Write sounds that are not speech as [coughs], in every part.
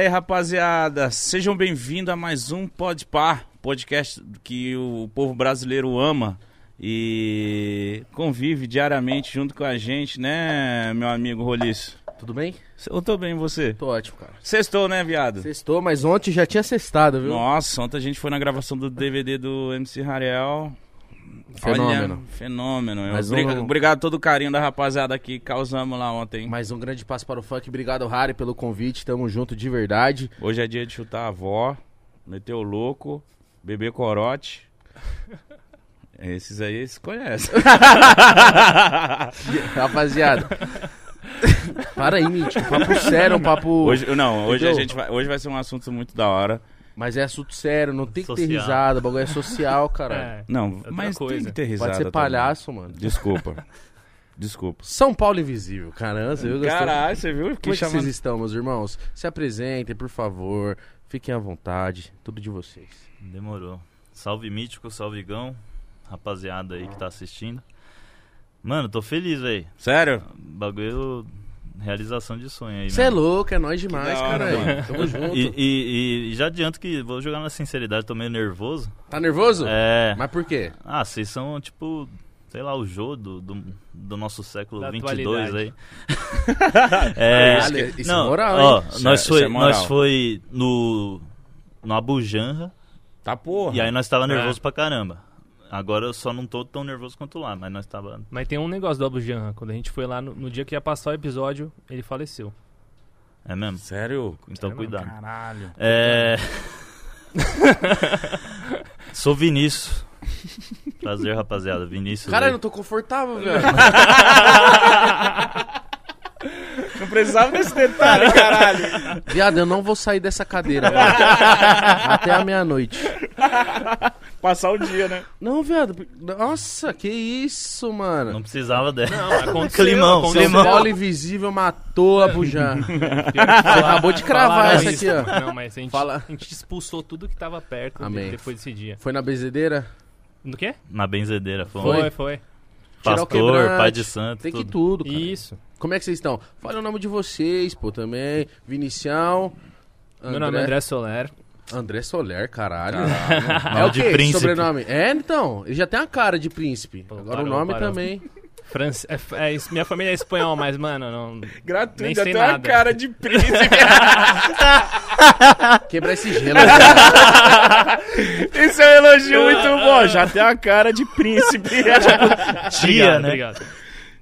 aí, rapaziada, sejam bem-vindos a mais um Pode Par, podcast que o povo brasileiro ama e convive diariamente junto com a gente, né, meu amigo Roliço? Tudo bem? Eu tô bem, você? Tô ótimo, cara. Sextou, né, viado? Sextou, mas ontem já tinha sextado, viu? Nossa, ontem a gente foi na gravação do DVD do MC Rariel. Fenômeno. Olha, fenômeno. Mais Obrigado, um- obrigado a todo o carinho da rapaziada que causamos lá ontem. Mais um grande passo para o funk. Obrigado, Harry, pelo convite. Tamo junto de verdade. Hoje é dia de chutar a avó, meter o louco, beber corote. [laughs] Esses aí se conhecem. [laughs] Rapaziada. Para aí, Mítico. Papo sério, um papo. Hoje, não, hoje a gente vai, hoje vai ser um assunto muito da hora. Mas é assunto sério, não tem que ter Social. risada. O bagulho é social, [laughs] cara. É. Não, outra mas tem coisa. que ter risada. Pode ser também. palhaço, mano. Desculpa. [laughs] Desculpa. São Paulo Invisível, caramba. Você viu? Caralho, você viu? Como é que vocês estão, meus irmãos? Se apresentem, por favor. Fiquem à vontade. Tudo de vocês. Demorou. Salve Mítico, salve Gão, rapaziada aí que tá assistindo. Mano, tô feliz, velho. Sério? Bagulho, realização de sonho aí, Você é mano. louco, é nóis demais, cara. mano. Tamo junto. E, e- e já adianto que vou jogar na sinceridade, tô meio nervoso. Tá nervoso? É. Mas por quê? Ah, vocês são tipo, sei lá, o Jô do, do, do nosso século Da 22 aí. atualidade. [laughs] é, Caralho, isso é não, moral, ó? Isso nós é- foi, isso é moral. nós foi no no Abujanra Tá porra. e aí nós tava É. nervoso pra caramba. Agora eu só não tô tão nervoso quanto lá, mas nós tava Mas tem um negócio do Abu Janra. Quando a gente foi lá, no, no dia que ia passar o episódio, ele faleceu. É mesmo? Sério? Então Sério, cuidado. Caralho. É. [laughs] Sou Vinícius. Prazer, rapaziada. Vinícius. Caralho, aí. não tô confortável, velho. [laughs] Não precisava desse detalhe, caralho. Viado, eu não vou sair dessa cadeira. [laughs] Até a meia-noite. Passar o dia, né? [laughs] Não, viado. Nossa, que isso, mano. Não precisava dessa. Não, aconteceu. [laughs] Climão, aconteceu. Climão. Paulo Invisível matou a Bujan. [laughs] Você acabou de cravar essa isso. aqui, ó. Não, mas a gente, Fala. a gente expulsou tudo que tava perto Amém. depois desse dia. Foi na benzedeira? Do quê? Na benzedeira. Foi. Foi? Foi, Pastor, pai de santo. Tem que tudo. tudo, cara. Isso. Como é que vocês estão? Fala o nome de vocês, pô, também. Vinicião. Meu nome é André Soler. André Soler, caralho. Não, É o de quê? príncipe. Sobrenome? É, então. Ele já tem a cara de príncipe. Pô, Agora o parou, nome parou. também. France... É, é, minha família é espanhol, mas, mano, não. Gratuito, Nem até sei uma nada. cara de príncipe. [laughs] Quebrar esse gelo. cara. [laughs] Isso é um elogio muito bom. Já tem a cara de príncipe. [laughs] Tia, Obrigado, né? Obrigado.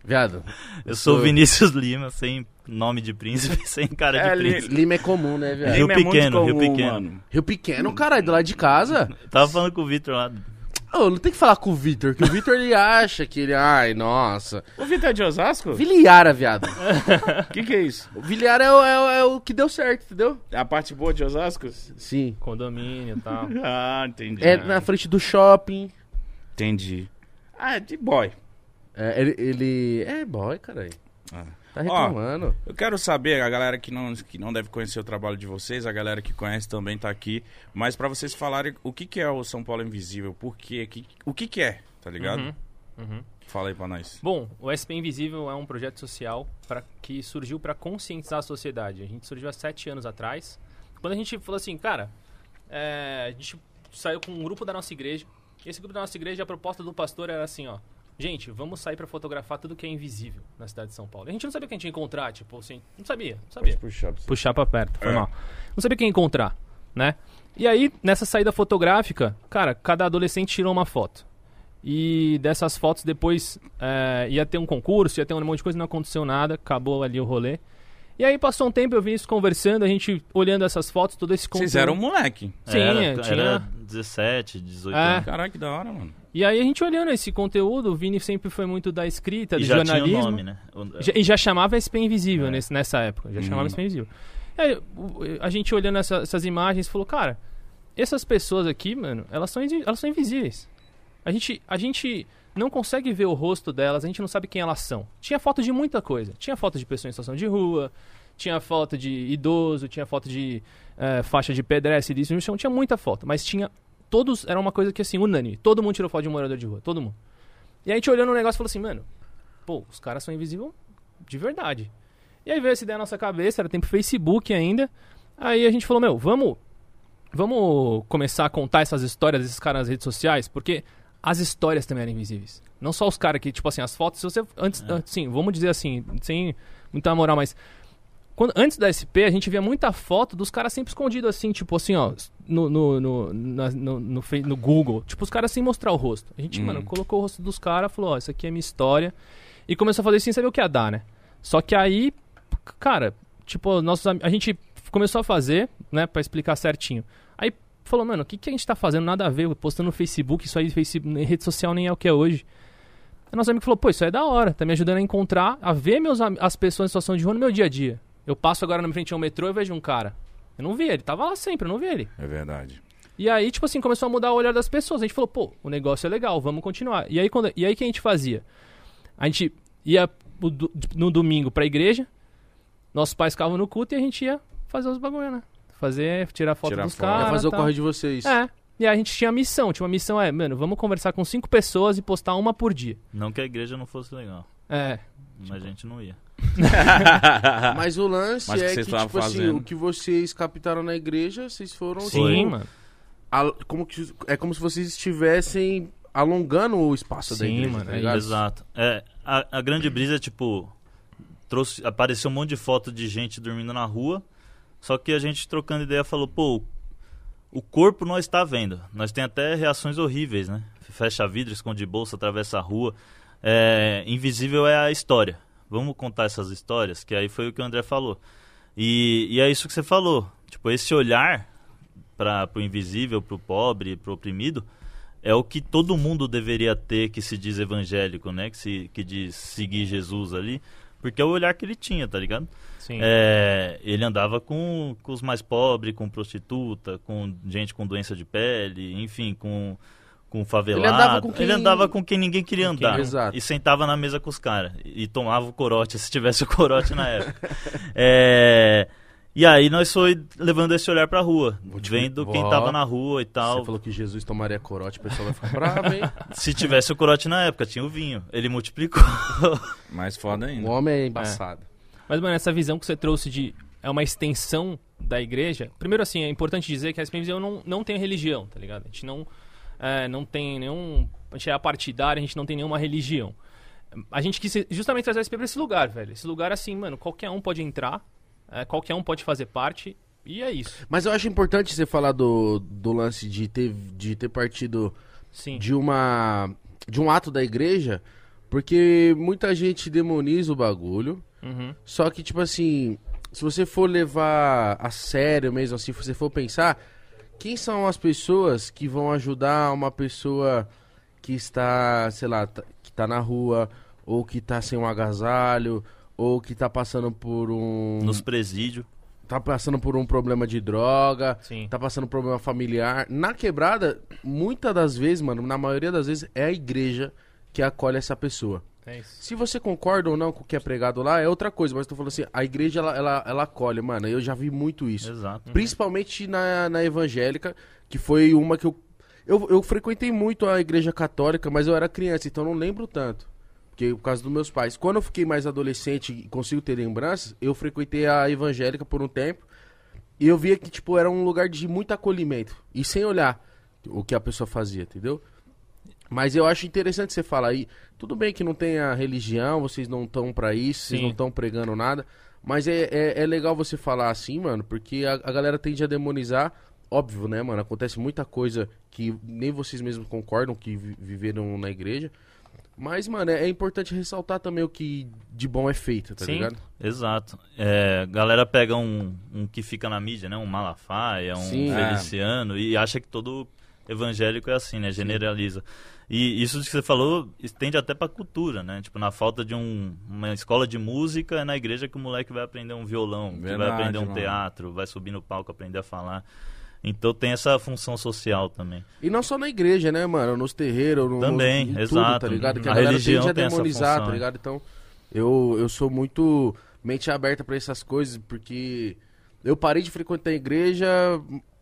Viado. Eu sou sou- Vinícius Lima, sem nome de príncipe, [laughs] sem cara de É, príncipe. Lima é comum, né, viado? Rio Lima é Pequeno, Rio Pequeno. mano. Rio Pequeno, caralho, do lado de casa. [laughs] Tava falando com o Vitor lá. Ô, não tem que falar com o Vitor, que o Vitor ele acha que ele. Ai, nossa. O Vitor é de Osasco? Viliara, viado. O [laughs] que, que é isso? O Viliara é o, é o- é o que deu certo, entendeu? É a parte boa de Osasco? Sim. Condomínio e tal. Ah, entendi. É na frente do shopping. Entendi. Ah, é de boy. É, ele, ele. É boy, caralho. Tá reclamando. Eu quero saber, a galera que não, que não deve conhecer o trabalho de vocês, a galera que conhece também tá aqui, mas pra vocês falarem o que, que é o São Paulo Invisível, por quê, que, o que, que é, tá ligado? Uhum, uhum. Fala aí pra nós. Bom, o SP Invisível é um projeto social pra, que surgiu para conscientizar a sociedade. A gente surgiu há sete anos atrás. Quando a gente falou assim, cara, é, a gente saiu com um grupo da nossa igreja. E esse grupo da nossa igreja, a proposta do pastor era assim, ó. Gente, vamos sair pra fotografar tudo que é invisível na cidade de São Paulo. A gente não sabia o que a gente ia encontrar, tipo assim, não sabia, não sabia. Puxar pra. Puxar pra perto, foi É. mal. Não sabia quem encontrar, né? E aí, nessa saída fotográfica, cara, cada adolescente tirou uma foto. E dessas fotos depois é, ia ter um concurso, ia ter um monte de coisa, não aconteceu nada, acabou ali o rolê. E aí passou um tempo, eu vi isso conversando, a gente olhando essas fotos, todo esse conteúdo. Vocês eram um moleque. Sim, era, tinha- era 17, 18 É. anos. Caralho, que da hora, mano. E aí a gente olhando esse conteúdo, o Vini sempre foi muito da escrita, E do já jornalismo. tinha o nome, né? E já chamava SP Invisível É. nesse- nessa época. Já Hum. chamava SP Invisível. Aí, a gente olhando essa- essas imagens falou, cara, essas pessoas aqui, mano, elas são, elas são invisíveis. A gente, a gente não consegue ver o rosto delas, a gente não sabe quem elas são. Tinha foto de muita coisa. Tinha foto de pessoa em situação de rua, tinha foto de idoso, tinha foto de eh, faixa de pedestre, disso, tinha muita foto. Mas tinha. Todos. Era uma coisa que assim, unânime. Todo mundo tirou foto de um morador de rua. Todo mundo. E aí a gente olhando o negócio e falou assim, mano, pô, os caras são invisíveis de verdade. E aí veio essa ideia na nossa cabeça, era tempo Facebook ainda. Aí a gente falou, meu, vamos, vamos começar a contar essas histórias desses caras nas redes sociais, porque as histórias também eram invisíveis. Não só os caras que, tipo assim, as fotos, se você. Antes, É. antes- sim, vamos dizer assim, sem muita moral, mas. Quando, antes da SP, a gente via muita foto dos caras sempre escondidos assim, tipo assim, ó, no, no, no, na- no, no, no Google. Tipo, os caras sem mostrar o rosto. A gente, Hum. mano, colocou o rosto dos caras, falou, ó, isso aqui é minha história. E começou a fazer isso sem saber o que ia dar, né? Só que aí, cara, tipo, nossos, a gente começou a fazer, né, pra explicar certinho. Aí falou, mano, o que, que a gente tá fazendo? Nada a ver, postando no Facebook, isso aí, Facebook, rede social nem é o que é hoje. Aí nosso amigo falou, pô, isso aí é da hora, tá me ajudando a encontrar, a ver meus, as pessoas em situação de rua no meu dia a dia. Eu passo agora na frente ao metrô e vejo um cara. Eu não vi ele, tava lá sempre, eu não vi ele. É verdade. E aí, tipo assim, começou a mudar o olhar das pessoas. A gente falou, pô, o negócio é legal, vamos continuar. E aí, quando, e aí o que a gente fazia? A gente ia no domingo pra igreja, nossos pais ficavam no culto e a gente ia fazer os bagulho, né? Fazer, tirar foto Tirar dos caras. fazer o corre de vocês. É. E aí a gente tinha a missão. Tinha uma missão, é, mano, vamos conversar com cinco pessoas e postar uma por dia. Não que a igreja não fosse legal, É. mas a gente não ia. [laughs] Mas o lance Mas que é que, vocês tipo estavam assim, fazendo? o que vocês captaram na igreja, vocês foram. Sim, tipo, mano. al- como que, é como se vocês estivessem alongando o espaço da Sim, igreja, mano, tá é ligado? Exato. É, a, a grande brisa é tipo. Trouxe, apareceu um monte de foto de gente dormindo na rua. Só que a gente trocando ideia falou, pô, o corpo nós está vendo. Nós tem até reações horríveis, né? Fecha vidro, esconde bolsa, atravessa a rua. É, invisível é a história. Vamos contar essas histórias, que aí foi o que o André falou. E, e é isso que você falou. Tipo, esse olhar para o invisível, para o pobre, para o oprimido, é o que todo mundo deveria ter que se diz evangélico, né? Que, se, que diz seguir Jesus ali. Porque é o olhar que ele tinha, tá ligado? Sim. É, ele andava com, com os mais pobres, com prostituta, com gente com doença de pele, enfim, com, com favelado. Ele andava com quem- Ele andava com quem ninguém queria Com quem- andar. Exato. E sentava na mesa com os caras. E tomava o corote, se tivesse o [laughs] corote na época. É, e aí nós foi levando esse olhar pra rua. Te- Vendo quem tava na rua e tal. Você falou que Jesus tomaria corote, o pessoal vai ficar bravo, hein? [laughs] Se tivesse o corote na época, tinha o vinho. Ele multiplicou. [laughs] Mais foda o ainda. homem é embaçado. Mas, mano, essa visão que você trouxe de. É uma extensão da igreja. Primeiro, assim, é importante dizer que a SPMZ não, não tem religião, tá ligado? A gente não, é, não tem nenhum. A gente é partidário, a gente não tem nenhuma religião. A gente quis justamente trazer a SP pra esse lugar, velho. Esse lugar, assim, mano, qualquer um pode entrar, é, qualquer um pode fazer parte, e é isso. Mas eu acho importante você falar do, do lance de ter, de ter partido Sim. de uma de um ato da igreja, porque muita gente demoniza o bagulho. Uhum. Só que, tipo assim, se você for levar a sério mesmo, assim, se você for pensar, quem são as pessoas que vão ajudar uma pessoa que está, sei lá, tá- que tá na rua, ou que tá sem um agasalho, ou que tá passando por um. Nos presídios. tá passando por um problema de droga, Sim. tá passando por um problema familiar. Na quebrada, muitas das vezes, mano, na maioria das vezes, é a igreja que acolhe essa pessoa. É. Se você concorda ou não com o que é pregado lá, é outra coisa. Mas tô falando assim, a igreja, ela, ela, ela acolhe, mano. Eu já vi muito isso. Exato. Principalmente na, na evangélica, que foi uma que eu, eu... Eu frequentei muito a igreja católica, mas eu era criança, então não lembro tanto. Porque por causa dos meus pais. Quando eu fiquei mais adolescente e consigo ter lembranças, eu frequentei a evangélica por um tempo. E eu via que, tipo, era um lugar de muito acolhimento. E sem olhar o que a pessoa fazia, entendeu? Mas eu acho interessante você falar aí. Tudo bem que não tem a religião, vocês não estão pra isso, vocês Sim. não estão pregando nada. Mas é, é, é legal você falar assim, mano, porque a, a galera tende a demonizar. Óbvio, né, mano? Acontece muita coisa que nem vocês mesmos concordam que vi- viveram na igreja. Mas, mano, é, é importante ressaltar também o que de bom é feito, tá Sim. ligado? Exato. É, galera pega um, um que fica na mídia, né? Um Malafaia, um Sim. Feliciano, e acha que todo evangélico é assim, né? Generaliza. E isso que você falou estende até pra cultura, né? Tipo, na falta de um, uma escola de música, é na igreja que o moleque vai aprender um violão, que vai Verdade, aprender um mano. teatro, vai subir no palco aprender a falar. Então tem essa função social também. E não só na igreja, né, mano? Nos terreiros, no, Também, em exato. Tudo, tá ligado? Que a, A religião tende a tem essa demonizar, função, tá ligado? Então, eu, eu sou muito mente aberta pra essas coisas, porque eu parei de frequentar a igreja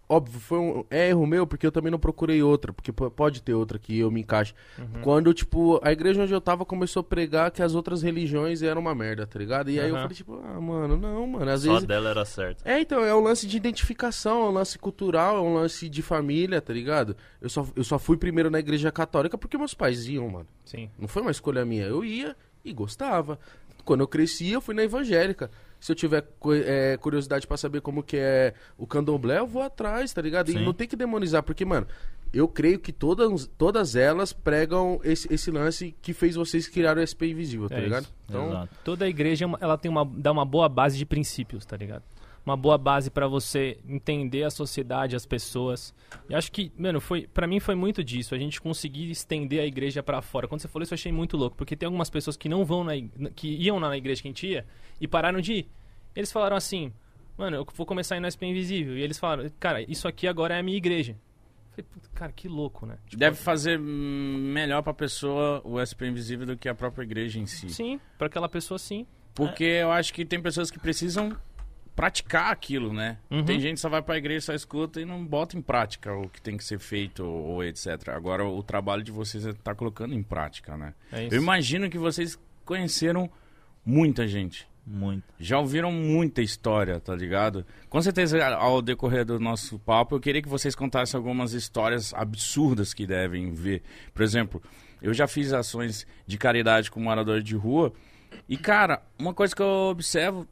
óbvio, foi um erro meu, porque eu também não procurei outra, porque pode ter outra que eu me encaixe. Uhum. Quando, tipo, a igreja onde eu tava começou a pregar que as outras religiões eram uma merda, tá ligado? E aí eu Aham. falei, tipo, ah, mano, não, mano, às Só vezes. dela era certo. É, então, é um lance de identificação, é um lance cultural, é um lance de família, tá ligado? Eu só, eu só fui primeiro na igreja católica porque meus pais iam, mano. Sim. Não foi uma escolha minha. Eu ia e gostava. Quando eu cresci, eu fui na evangélica. Se eu tiver é, curiosidade pra saber como que é o candomblé, eu vou atrás, tá ligado? E Sim. não tem que demonizar, porque, mano, eu creio que todas, todas elas pregam esse, esse lance que fez vocês criar o SP Invisível, tá É ligado? isso. Então, Exato. Toda igreja é ela tem uma, dá uma boa base de princípios, tá ligado? Uma boa base pra você entender a sociedade, as pessoas. E acho que, mano, foi para mim foi muito disso, a gente conseguir estender a igreja pra fora. Quando você falou isso, eu achei muito louco, porque tem algumas pessoas que não vão na que iam na igreja que a gente ia e pararam de ir. Eles falaram assim: "Mano, eu vou começar a ir no SP Invisível". E eles falaram: "Cara, isso aqui agora é a minha igreja". Eu falei, "Puta, cara, que louco, né? Tipo, Deve fazer melhor pra pessoa o SP Invisível do que a própria igreja em si. Sim, pra aquela pessoa sim. Porque eu acho que tem pessoas que precisam praticar aquilo, né? Uhum. Tem gente que só vai pra igreja, só escuta e não bota em prática o que tem que ser feito ou etc. Agora o trabalho de vocês é estar colocando em prática, né? É. Eu imagino que vocês conheceram muita gente. Muito. Já ouviram muita história, tá ligado? Com certeza, ao decorrer do nosso papo, eu queria que vocês contassem algumas histórias absurdas que devem ver. Por exemplo, eu já fiz ações de caridade com moradores de rua. E, cara, uma coisa que eu observo.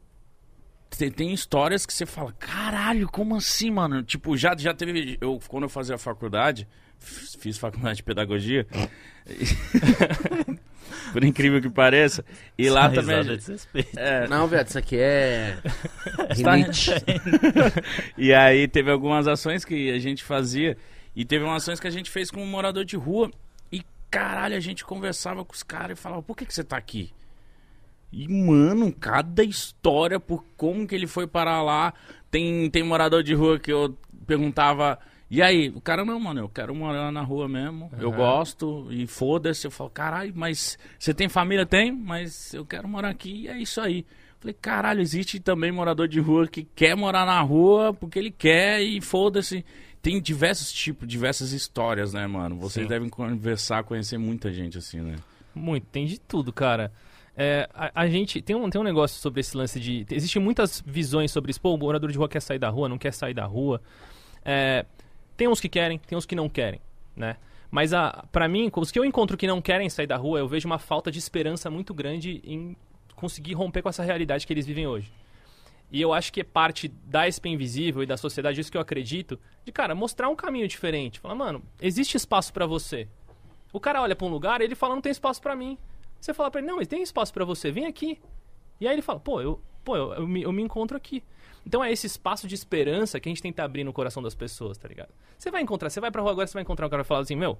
Tem, tem histórias que você fala, caralho, como assim, mano? Tipo, já, já teve. Eu, quando eu fazia a faculdade, fiz faculdade de pedagogia. [laughs] Por incrível que pareça. E lá Essa também. risada é. É, não, velho, isso aqui é. [laughs] Rinite. [laughs] E aí teve algumas ações que a gente fazia. E teve umas ações que a gente fez com um morador de rua. E caralho, a gente conversava com os caras e falava, por que, que você tá aqui? E, mano, cada história por como que ele foi parar lá. Tem, tem morador de rua que eu perguntava. E aí, o cara, não, mano, eu quero morar na rua mesmo. Eu Aham. gosto e foda-se. Eu falo, caralho, mas você tem família? Tem, mas eu quero morar aqui e é isso aí. Falei, caralho, existe também morador de rua que quer morar na rua porque ele quer e foda-se. Tem diversos tipos, diversas histórias, né, mano? Vocês Sim. devem conversar, conhecer muita gente assim, né? Muito, tem de tudo, cara. É, a, a gente tem um, tem um negócio sobre esse lance de. Existem muitas visões sobre isso. Pô, o morador de rua quer sair da rua, não quer sair da rua. É, tem uns que querem, tem uns que não querem, né? Mas a, pra mim, os que eu encontro que não querem sair da rua, eu vejo uma falta de esperança muito grande em conseguir romper com essa realidade que eles vivem hoje. E eu acho que é parte da SP Invisível e da sociedade, isso que eu acredito, de, cara, mostrar um caminho diferente. Falar, mano, existe espaço pra você. O cara olha pra um lugar e ele fala, não tem espaço pra mim. Você fala pra ele, não, mas tem espaço pra você, vem aqui. E aí ele fala, pô, eu, pô, eu, eu me, eu me encontro aqui. Então é esse espaço de esperança que a gente tenta abrir no coração das pessoas, tá ligado? Você vai encontrar, você vai pra rua agora, você vai encontrar um cara e falar assim, meu,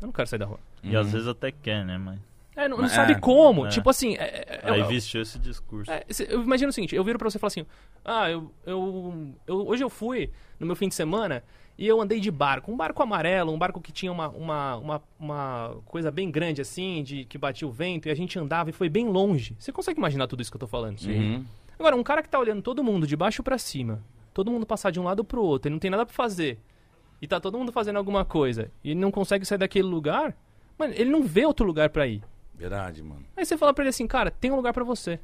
eu não quero sair da rua. E às vezes até quer, né? Mas É, não, não Mas- sabe é, como. é. Tipo assim, é, é, aí eu- vestiu esse discurso. é, cê- eu imagino o seguinte, eu viro pra você e falo assim, ah, eu, eu, eu- hoje eu fui no meu fim de semana e eu andei de barco, um barco amarelo, um barco que tinha uma, uma, uma, uma coisa bem grande assim, de que batia o vento e a gente andava e foi bem longe. Você consegue imaginar tudo isso que eu tô falando? Uhum. Agora, um cara que tá olhando todo mundo de baixo pra cima, todo mundo passar de um lado pro outro, ele não tem nada pra fazer, e tá todo mundo fazendo alguma coisa, e ele não consegue sair daquele lugar, mano, ele não vê outro lugar pra ir. Verdade, mano. Aí você fala pra ele assim, cara, tem um lugar pra você.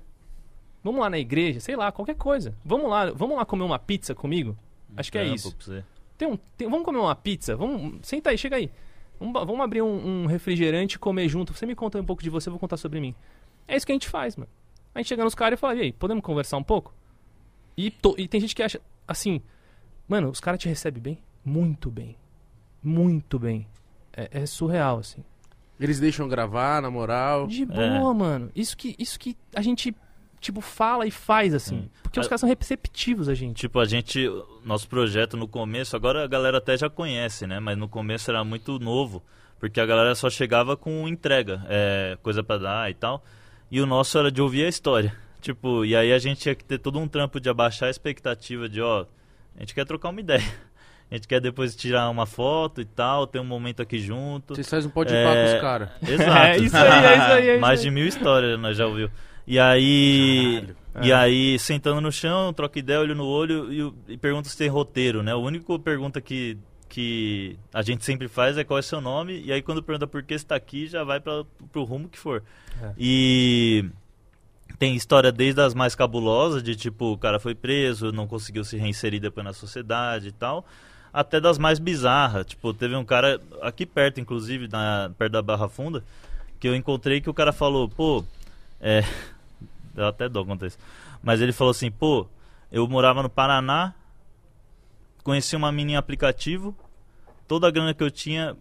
Vamos lá na igreja, sei lá, qualquer coisa. Vamos lá, vamos lá comer uma pizza comigo? Acho que é Trampo isso. pra você. Tem um, tem- vamos comer uma pizza? Vamos, senta aí, chega aí. Vamos, vamos abrir um, um refrigerante e comer junto. Você me conta um pouco de você, eu vou contar sobre mim. É isso que a gente faz, mano. A gente chega nos caras e fala, e aí, podemos conversar um pouco? E, to- e tem gente que acha, assim, mano, os caras te recebem bem? Muito bem. Muito bem. É, é surreal, assim. Eles deixam gravar, na moral. De boa, mano. Isso que, isso que a gente, tipo, fala e faz, assim. Hum. Porque os Ah, caras são receptivos a gente. Tipo, a gente, nosso projeto no começo, agora a galera até já conhece, né? Mas no começo era muito novo, porque a galera só chegava com entrega, é, coisa pra dar e tal. E o nosso era de ouvir a história. [laughs] Tipo, e aí a gente tinha que ter todo um trampo de abaixar a expectativa de, ó, a gente quer trocar uma [laughs] ideia. A gente quer depois tirar uma foto e tal, ter um momento aqui junto. Vocês fazem um pode É, pá com os caras. [laughs] Exato. É isso aí, é isso aí, é isso Mais aí. de mil histórias nós já ouviu. E aí. E aí, sentando no chão, troca ideia, olho no olho e, o- e pergunta se tem roteiro, né? A única pergunta que, que a gente sempre faz é qual é seu nome. E aí, quando pergunta por que você tá aqui, já vai para pro rumo que for. É. E tem história desde as mais cabulosas, de tipo, o cara foi preso, não conseguiu se reinserir depois na sociedade e tal, até das mais bizarras. Tipo, teve um cara aqui perto, inclusive, na, perto da Barra Funda, que eu encontrei que o cara falou, pô, é. [laughs] Deu até dó contar isso. Mas ele falou assim, pô, eu morava no Paraná, conheci uma mina em aplicativo, toda a grana que eu tinha,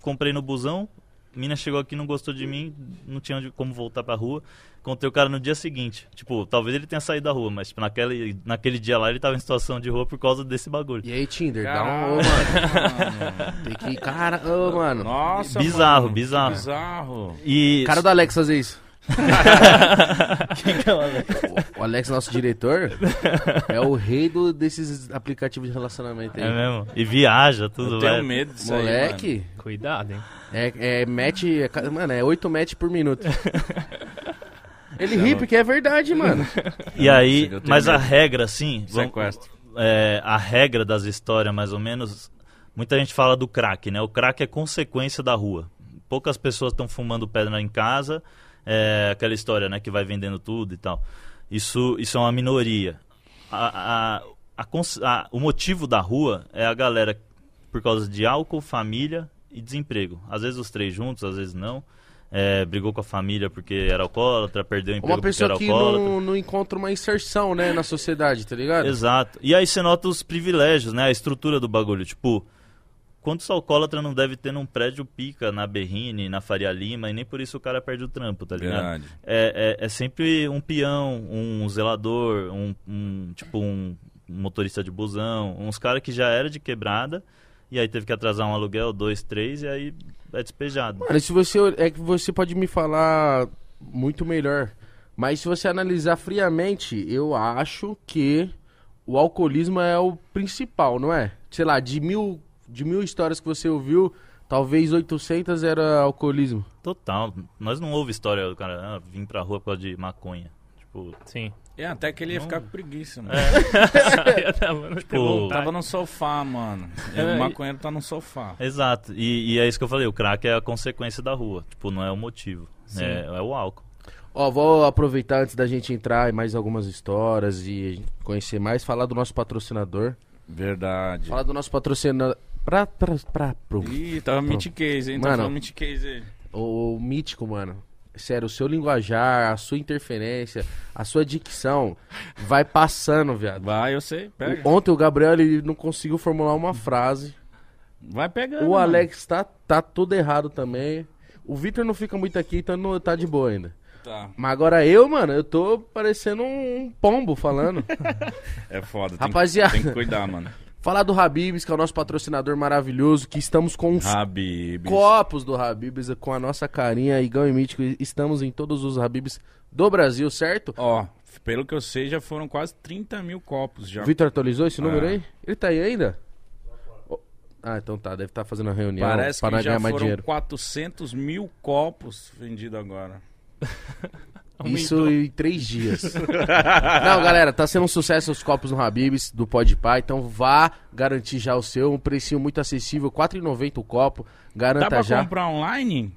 comprei no busão, mina chegou aqui, não gostou de mim, não tinha onde, como voltar pra rua. Encontrei o cara no dia seguinte. Tipo, talvez ele tenha saído da rua, mas tipo, naquele, naquele dia lá ele tava em situação de rua por causa desse bagulho. E aí, Tinder, dá Caralho, um. Ô, mano. mano. [laughs] Tem que. Cara, ô, mano. Nossa, Bizarro, mano, bizarro. Bizarro. E Cara do Alex fazer isso. O- O Alex, nosso diretor, é o rei do, desses aplicativos de relacionamento aí. é mesmo. E viaja, tudo, Eu tenho medo disso aí, Moleque, Cuidado, hein? é, é match. é ca- mano, é 8 match por minuto. [laughs] Ele Tá ri porque é verdade, mano. E aí, eu tenho mas a medo. regra, assim, vamos- Sequestro. é, a regra das histórias, mais ou menos, muita gente fala do crack, né? O crack é consequência da rua. Poucas pessoas estão fumando pedra em casa, é, aquela história, né, que vai vendendo tudo e tal. Isso, isso é uma minoria. A- a- a o motivo da rua é a galera por causa de álcool, família e desemprego. Às vezes os três juntos, às vezes não. É, brigou com a família porque era alcoólatra, perdeu o emprego Uma porque pessoa era que alcoólatra. não, não encontra uma inserção, né, na sociedade, tá ligado? Exato. E aí você nota os privilégios, né? A estrutura do bagulho. Tipo, quantos alcoólatra não deve ter num prédio pica na Berrine, na Faria Lima, e nem por isso o cara perde o trampo, tá ligado? Verdade. É, é, é sempre um peão, um zelador, um, um- tipo um motorista de busão, uns caras que já era de quebrada, e aí teve que atrasar um aluguel, dois, três, e aí é despejado. Mano, se você. É que você pode me falar muito melhor. Mas se você analisar friamente, eu acho que o alcoolismo é o principal, não é? Sei lá, de mil, de mil histórias que você ouviu, talvez 800 era alcoolismo. Total. Nós não ouve história do cara, ah, vim pra rua por causa de maconha. Tipo, Sim. É, até que ele ia ficar com preguiça, [laughs] mano. Eu tava no- Tipo, Tava no sofá, mano. E É, o maconheiro tá no sofá. Exato. E, e é isso que eu falei, o crack é a consequência da rua. Tipo, não é o motivo. É, é o álcool. Ó, vou aproveitar antes da gente entrar em mais algumas histórias e conhecer mais, falar do nosso patrocinador. Verdade. Falar do nosso patrocinador. Pra, pra, pra, pro, Ih, tava Meat Case, hein? Mano. Case aí. O, o mítico, mano. Sério, o seu linguajar, a sua interferência, a sua dicção vai passando, viado. Vai, eu sei. Pega. O- Ontem o Gabriel ele não conseguiu formular uma frase. Vai pegando. O mano. Alex tá, tá tudo errado também. O Vitor não fica muito aqui, então não, tá de boa ainda. Tá. Mas agora eu, mano, eu tô parecendo um pombo falando. [laughs] É foda. Tem, Rapaziada. Tem que cuidar, mano. Falar do Habibs, que é o nosso patrocinador maravilhoso, que estamos com os Habibs. copos do Habibs com a nossa carinha Igão e Mítico. Estamos em todos os Habibs do Brasil, certo? Ó, pelo que eu sei, já foram quase 30 mil copos já. O Vitor atualizou esse número Ah. aí? Ele tá aí ainda? Ah, então tá, deve estar fazendo uma reunião Parece para que já foram dinheiro. 400 mil copos vendidos agora. [laughs] Isso em três dias. [laughs] Não, galera, tá sendo um sucesso os copos no Habibs do Podpah, então vá garantir já o seu, um precinho muito acessível, R$ 4,90 o copo, garanta Dá pra já. comprar online?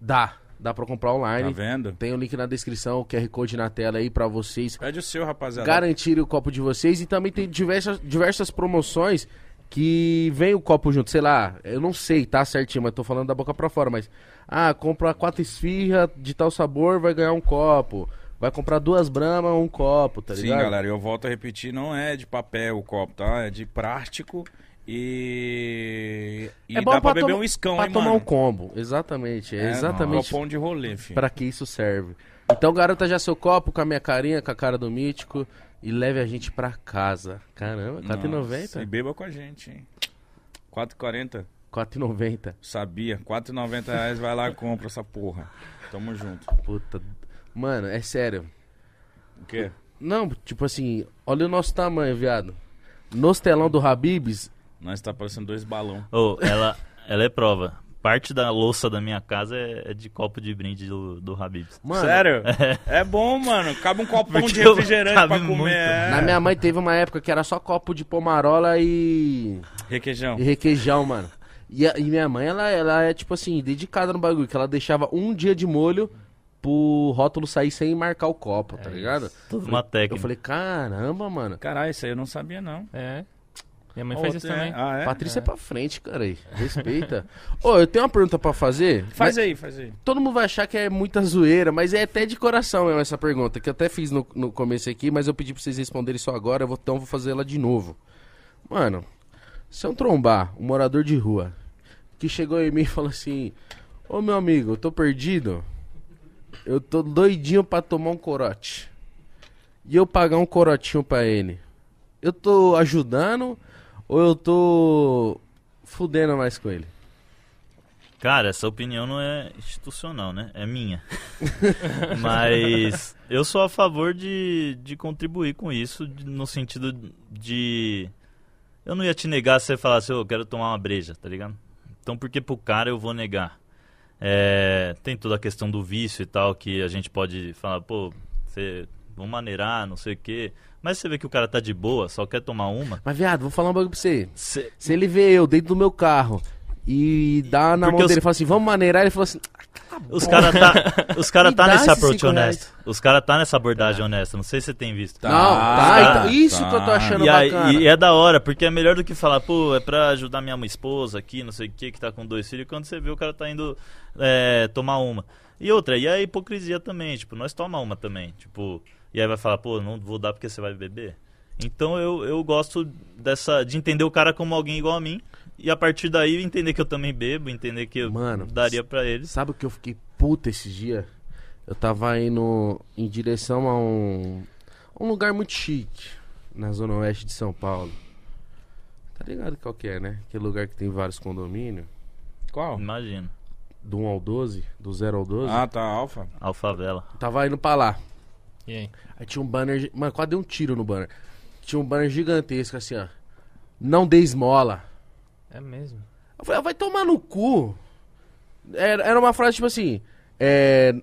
Dá, dá pra comprar Tá online. vendo? Tem o link na descrição, o QR Code na tela aí pra vocês Pede o seu, rapaziada. garantirem o copo de vocês e também tem diversas, diversas promoções que vem o copo junto, sei lá, eu não sei, tá certinho, mas tô falando da boca pra fora, mas ah, compra quatro esfirra de tal sabor, vai ganhar um copo. Vai comprar duas brama, um copo, tá Sim, ligado? galera, eu volto a repetir, não é de papel o copo, tá? É de plástico e... E é bom dá pra, beber toma- um escão, pra hein, tomar mano? um combo. Exatamente, é, É, exatamente Copão de rolê, filho. pra que isso serve. Então garanta já seu copo com a minha carinha, com a cara do mítico e leve a gente pra casa. Caramba, Nossa, E 4,90? beba com a gente, hein? 4,40? 4,90. Sabia. 4,90 reais, vai lá e compra essa porra. Tamo junto. Puta. Mano, é sério. O quê? Não, tipo assim, olha o nosso tamanho, viado. Nos telão do Habibs, Nós tá parecendo dois balão. Ô, ela, ela é prova. Parte da louça da minha casa é, é de copo de brinde do, do Habib's. Mano, Sério? É. bom, mano. Cabe um copão Porque de refrigerante pra comer. muito. é. Na minha mãe teve uma época que era só copo de pomarola e, Requeijão. e requeijão, mano. E, a- e minha mãe, ela, ela é, tipo assim, dedicada no bagulho, que ela deixava um dia de molho pro rótulo sair sem marcar o copo, tá ligado? Toda uma técnica. Eu falei, caramba, mano. Caralho, isso aí eu não sabia, não. É. Minha mãe faz isso tem- também. Ah, é? Patrícia é. pra frente, cara. aí. Respeita. [laughs] Ô, eu tenho uma pergunta pra fazer. Faz aí, faz aí. Todo mundo vai achar que é muita zoeira, mas é até de coração mesmo essa pergunta, que eu até fiz no, no começo aqui, mas eu pedi pra vocês responderem só agora, eu vou, então eu vou fazer ela de novo. Mano, se eu trombar um morador de rua que chegou em mim e falou assim: Ô meu amigo, eu tô perdido, eu tô doidinho pra tomar um corote. E eu pagar um corotinho pra ele. Eu tô ajudando ou eu tô fudendo mais com ele? Cara, essa opinião não é institucional, né? É minha. [laughs] Mas eu sou a favor de, de contribuir com isso, de- no sentido de. Eu não ia te negar se você falasse, "Ô, eu quero tomar uma breja, tá ligado? Então por que pro cara eu vou negar? É, tem toda a questão do vício e tal, que a gente pode falar, pô, você. Vamos maneirar, não sei o quê. Mas você vê que o cara tá de boa, só quer tomar uma. Mas, viado, vou falar um bagulho pra você. Cê, Se ele vê eu dentro do meu carro e dá na Porque mão os- dele e fala assim, vamos maneirar, ele falou assim, Os caras tá, os cara [laughs] tá nesse approach honesto. Os caras tá nessa abordagem honesta. Não sei se você tem visto. não, tá, tá, isso tá. que eu tô achando E, aí- bacana. e é da hora, porque é melhor do que falar, pô, é pra ajudar minha mãe esposa aqui, não sei o que, que tá com dois filhos, quando você vê o cara tá indo é, tomar uma. E outra, e a hipocrisia também, tipo, nós toma uma também, tipo, e aí vai falar, pô, não vou dar porque você vai beber. Então eu, eu gosto dessa, de entender o cara como alguém igual a mim, e a partir daí entender que eu também bebo, entender que eu Mano, daria pra eles. Sabe o que eu fiquei puto esses dias? Eu tava indo em direção a um, um lugar muito chique, na zona oeste de São Paulo. Tá ligado qual que é, né? Aquele lugar que tem vários condomínios, Qual? Imagina, do 1 ao 12, do 0 ao 12. Ah, tá, Alfa. alfavela. Tava indo pra lá. E aí? Aí tinha um banner. Mano, quase deu um tiro no banner. Tinha um banner gigantesco assim, ó. Não dê esmola. É mesmo. Eu falei, ah, vai tomar no cu. Era, era uma frase tipo assim: é,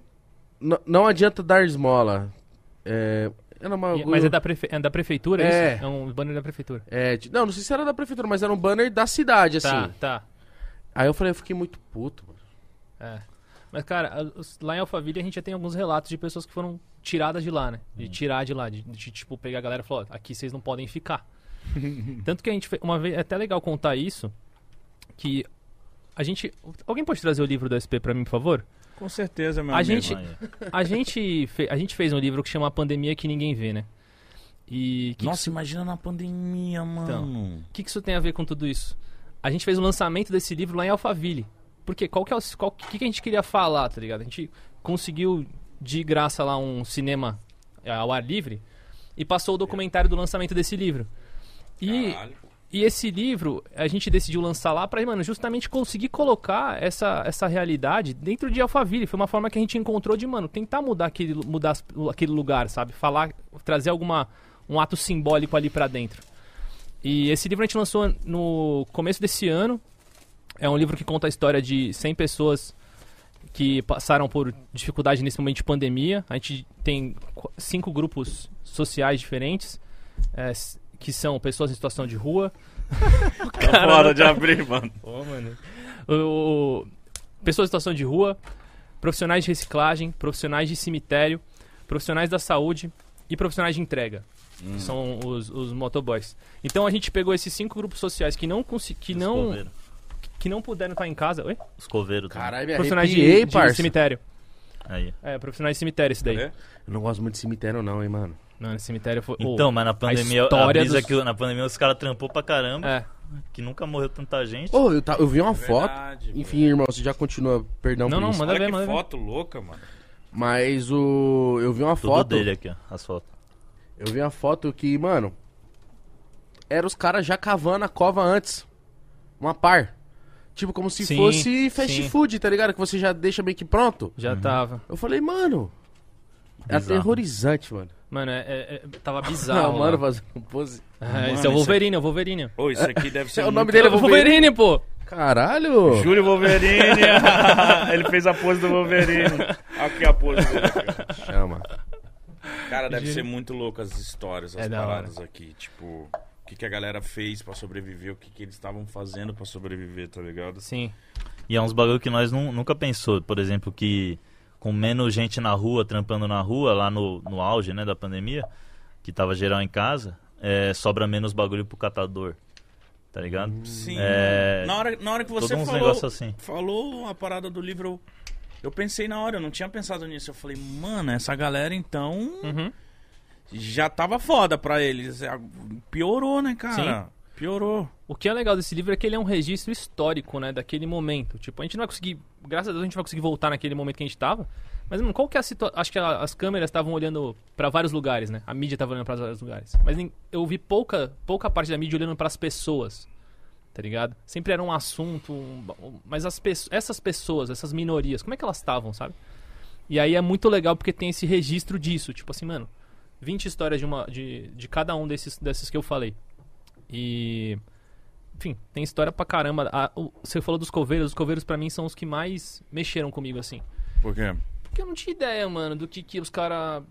Não adianta dar esmola. É, era uma. E- mas é da, prefe... é da prefeitura É. isso? É um banner da prefeitura. é, não, não sei se era da prefeitura, mas era um banner da cidade, assim. Tá, tá. Aí eu falei, eu fiquei muito puto, mano. É. Mas, cara, lá em Alphaville a gente já tem alguns relatos de pessoas que foram tiradas de lá, né? De tirar de lá, de, de, tipo, pegar a galera e falar, ó, aqui vocês não podem ficar. [laughs] Tanto que a gente fez, uma vez, é até legal contar isso, que a gente... Alguém pode trazer o livro do SP pra mim, por favor? Com certeza, meu A amigo. gente-. A gente, fe- a gente fez um livro que chama A Pandemia Que Ninguém Vê, né? E que Nossa, imagina na pandemia, mano. o que, que isso tem a ver com tudo isso? A gente fez o lançamento desse livro lá em Alphaville. Porque qual que é o qual, que, que a gente queria falar, tá ligado? A gente conseguiu de graça lá um cinema eh, ao ar livre e passou o documentário do lançamento desse livro. E, Caralho. e esse livro a gente decidiu lançar lá pra, mano, justamente conseguir colocar essa, essa realidade dentro de Alphaville. Foi uma forma que a gente encontrou de, mano, tentar mudar aquele, mudar aquele lugar, sabe? Falar, trazer alguma um ato simbólico ali pra dentro. E esse livro a gente lançou no começo desse ano. É um livro que conta a história de 100 pessoas que passaram por dificuldade nesse momento de pandemia. A gente tem cinco grupos sociais diferentes, é, que são pessoas em situação de rua. [laughs] Tá fora de abrir, [laughs] mano. O, o- pessoas em situação de rua, profissionais de reciclagem, profissionais de cemitério, profissionais da saúde e profissionais de entrega. Hum. que São os, os motoboys. Então a gente pegou esses cinco grupos sociais que não, que não. Que não puderam estar em casa. Oi? Os coveiros. Caralho, me Profissionais de, arrepiei, de parça. cemitério. Aí. É, profissionais de cemitério, esse daí. Cadê? Eu não gosto muito de cemitério, não, hein, mano. Não, esse cemitério foi. Então, mas na pandemia, a, história brisa dos- que na pandemia os caras trampou pra caramba, É. que nunca morreu tanta gente. Ô, eu, ta- eu vi uma foto. Verdade, Enfim, irmão, você já continua, perdão Não, por não, isso. manda Olha ver, que manda ver. foto louca, mano. Mas o. Eu vi uma Tudo foto. dele aqui, ó, as fotos. Eu vi uma foto que, mano. Era os caras já cavando a cova antes. Uma par. Tipo, como se Sim, fosse fast sim. food, tá ligado? Que você já deixa meio que pronto. Já tava. Eu falei, mano. É Bizarro. aterrorizante, mano. Mano, é, é- é- tava [laughs] Não, bizarro. mano, lá. fazendo pose. É, Mano, esse é o isso Wolverine, é o Wolverine. Ô, isso aqui deve ser [laughs] O nome muito- dele é o Wolverine, pô! Caralho! Júlio Wolverine. [laughs] Ele fez a pose do Wolverine. Aqui a pose dele. Chama. Cara, deve Júlio- ser muito louco as histórias, as É da paradas aqui. Tipo, que, que a galera fez pra sobreviver, o que, que eles estavam fazendo pra sobreviver, tá ligado? Sim. E é uns bagulho que nós nu- nunca pensou. Por exemplo, que com menos gente na rua, trampando na rua, lá no, no auge né, da pandemia, que tava geral em casa, é, sobra menos bagulho pro catador. Tá ligado? Sim. É, Na, hora, na hora que você falou, assim. falou a parada do livro, eu, eu pensei na hora, eu não tinha pensado nisso. Eu falei, mano, essa galera então Uhum. Já tava foda pra eles. É, Piorou, né, cara? Piorou. O que é legal desse livro é que ele é um registro histórico, né, daquele momento. Tipo, a gente não vai conseguir, graças a Deus a gente vai conseguir voltar naquele momento que a gente tava. Mas, mano, qual que é a situação? Acho que a- as câmeras estavam olhando pra vários lugares, né? A mídia tava olhando pra vários lugares. Mas eu vi pouca, pouca parte da mídia olhando pras pessoas. Tá ligado? Sempre era um assunto, um- mas as essas pessoas, essas minorias, como é que elas estavam, sabe? E aí é muito legal porque tem esse registro disso, tipo assim, mano, 20 histórias de uma de, de cada um desses desses que eu falei. E enfim, tem história pra caramba. A- o- você falou dos coveiros, os coveiros pra mim são os que mais mexeram comigo, assim. Por quê? Porque eu não tinha ideia, mano, do que, que os caras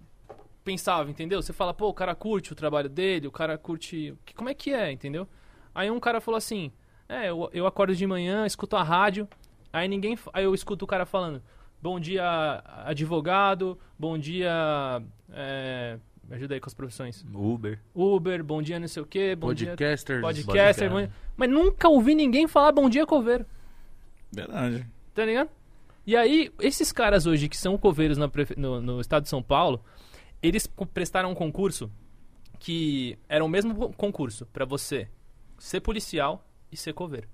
pensavam, entendeu? Você fala, pô, o cara curte o trabalho dele, o cara curte. Como é que é, entendeu? Aí um cara falou assim: É, eu, eu acordo de manhã, escuto a rádio, aí ninguém. Aí eu escuto o cara falando: Bom dia, advogado, bom dia. É, me ajuda aí com as profissões. Uber. Uber, bom dia, não sei o quê, bom dia. Podcasters. Podcaster, Podcast. bom- mas nunca ouvi ninguém falar bom dia, coveiro. Verdade. Tá ligado? E aí, esses caras hoje que são coveiros prefe- no, no estado de São Paulo, eles prestaram um concurso que era o mesmo co- concurso pra você ser policial e ser coveiro.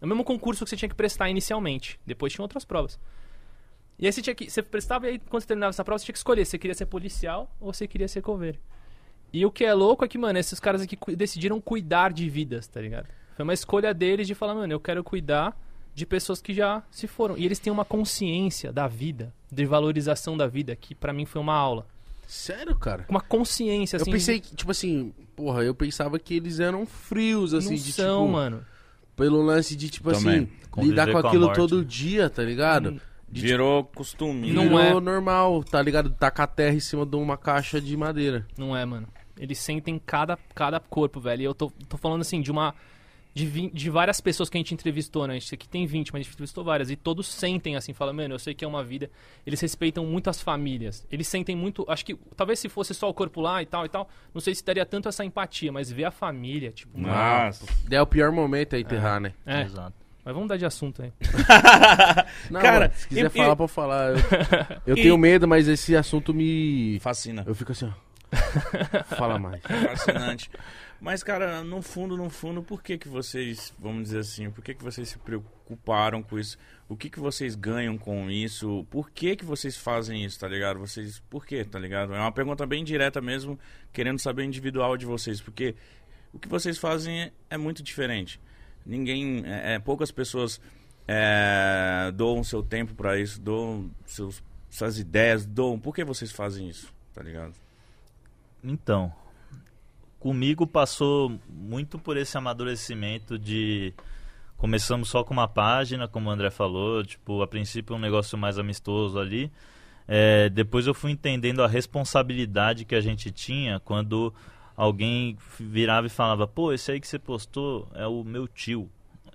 É o mesmo concurso que você tinha que prestar inicialmente. Depois tinha outras provas. E aí você tinha que. Você prestava e aí, quando você terminava essa prova, você tinha que escolher se você queria ser policial ou você queria ser coveiro. E o que é louco é que, mano, esses caras aqui decidiram cuidar de vidas, tá ligado? Foi uma escolha deles de falar, mano, eu quero cuidar de pessoas que já se foram. E eles têm uma consciência da vida, de valorização da vida, que pra mim foi uma aula. Sério, cara? Uma consciência, assim. eu pensei que, tipo assim, porra, eu pensava que eles eram frios, assim, não de são, tipo. mano. Pelo lance de, tipo Também. assim, Conviver lidar com com aquilo morte. todo dia, tá ligado? Hum, Virou costume. Não Virou é. normal, tá ligado? Tacar terra em cima de uma caixa de madeira. Não é, mano. Eles sentem cada, cada corpo, velho. E eu tô, tô falando assim de uma. De, vin- de várias pessoas que a gente entrevistou, né? A gente aqui tem 20, mas a gente entrevistou várias. E todos sentem assim, falam, mano, eu sei que é uma vida. Eles respeitam muito as famílias. Eles sentem muito. Acho que talvez se fosse só o corpo lá e tal e tal, não sei se daria tanto essa empatia, mas ver a família, tipo. mano, Nossa. É o pior momento é enterrar, né? É, Exato. Mas vamos dar de assunto aí. [laughs] Não, Cara, mano, se quiser e- falar, e- pode falar. Eu, eu E- tenho medo, mas esse assunto me. Fascina. Eu fico assim, ó. [laughs] Fala mais. Fascinante. Mas, cara, no fundo, no fundo, por que que vocês, vamos dizer assim, por que que vocês se preocuparam com isso? O que que vocês ganham com isso? Por que que vocês fazem isso, tá ligado? Vocês, por quê, tá ligado? É uma pergunta bem direta mesmo, querendo saber individual de vocês, porque o que vocês fazem é, é muito diferente. Ninguém, é, é, poucas pessoas é, doam seu tempo pra isso, doam seus, suas ideias, doam. Por que vocês fazem isso, tá ligado? Então, comigo passou muito por esse amadurecimento de começamos só com uma página, como o André falou, tipo, a princípio um negócio mais amistoso ali. É, depois eu fui entendendo a responsabilidade que a gente tinha quando alguém virava e falava, pô, esse aí que você postou é o meu tio.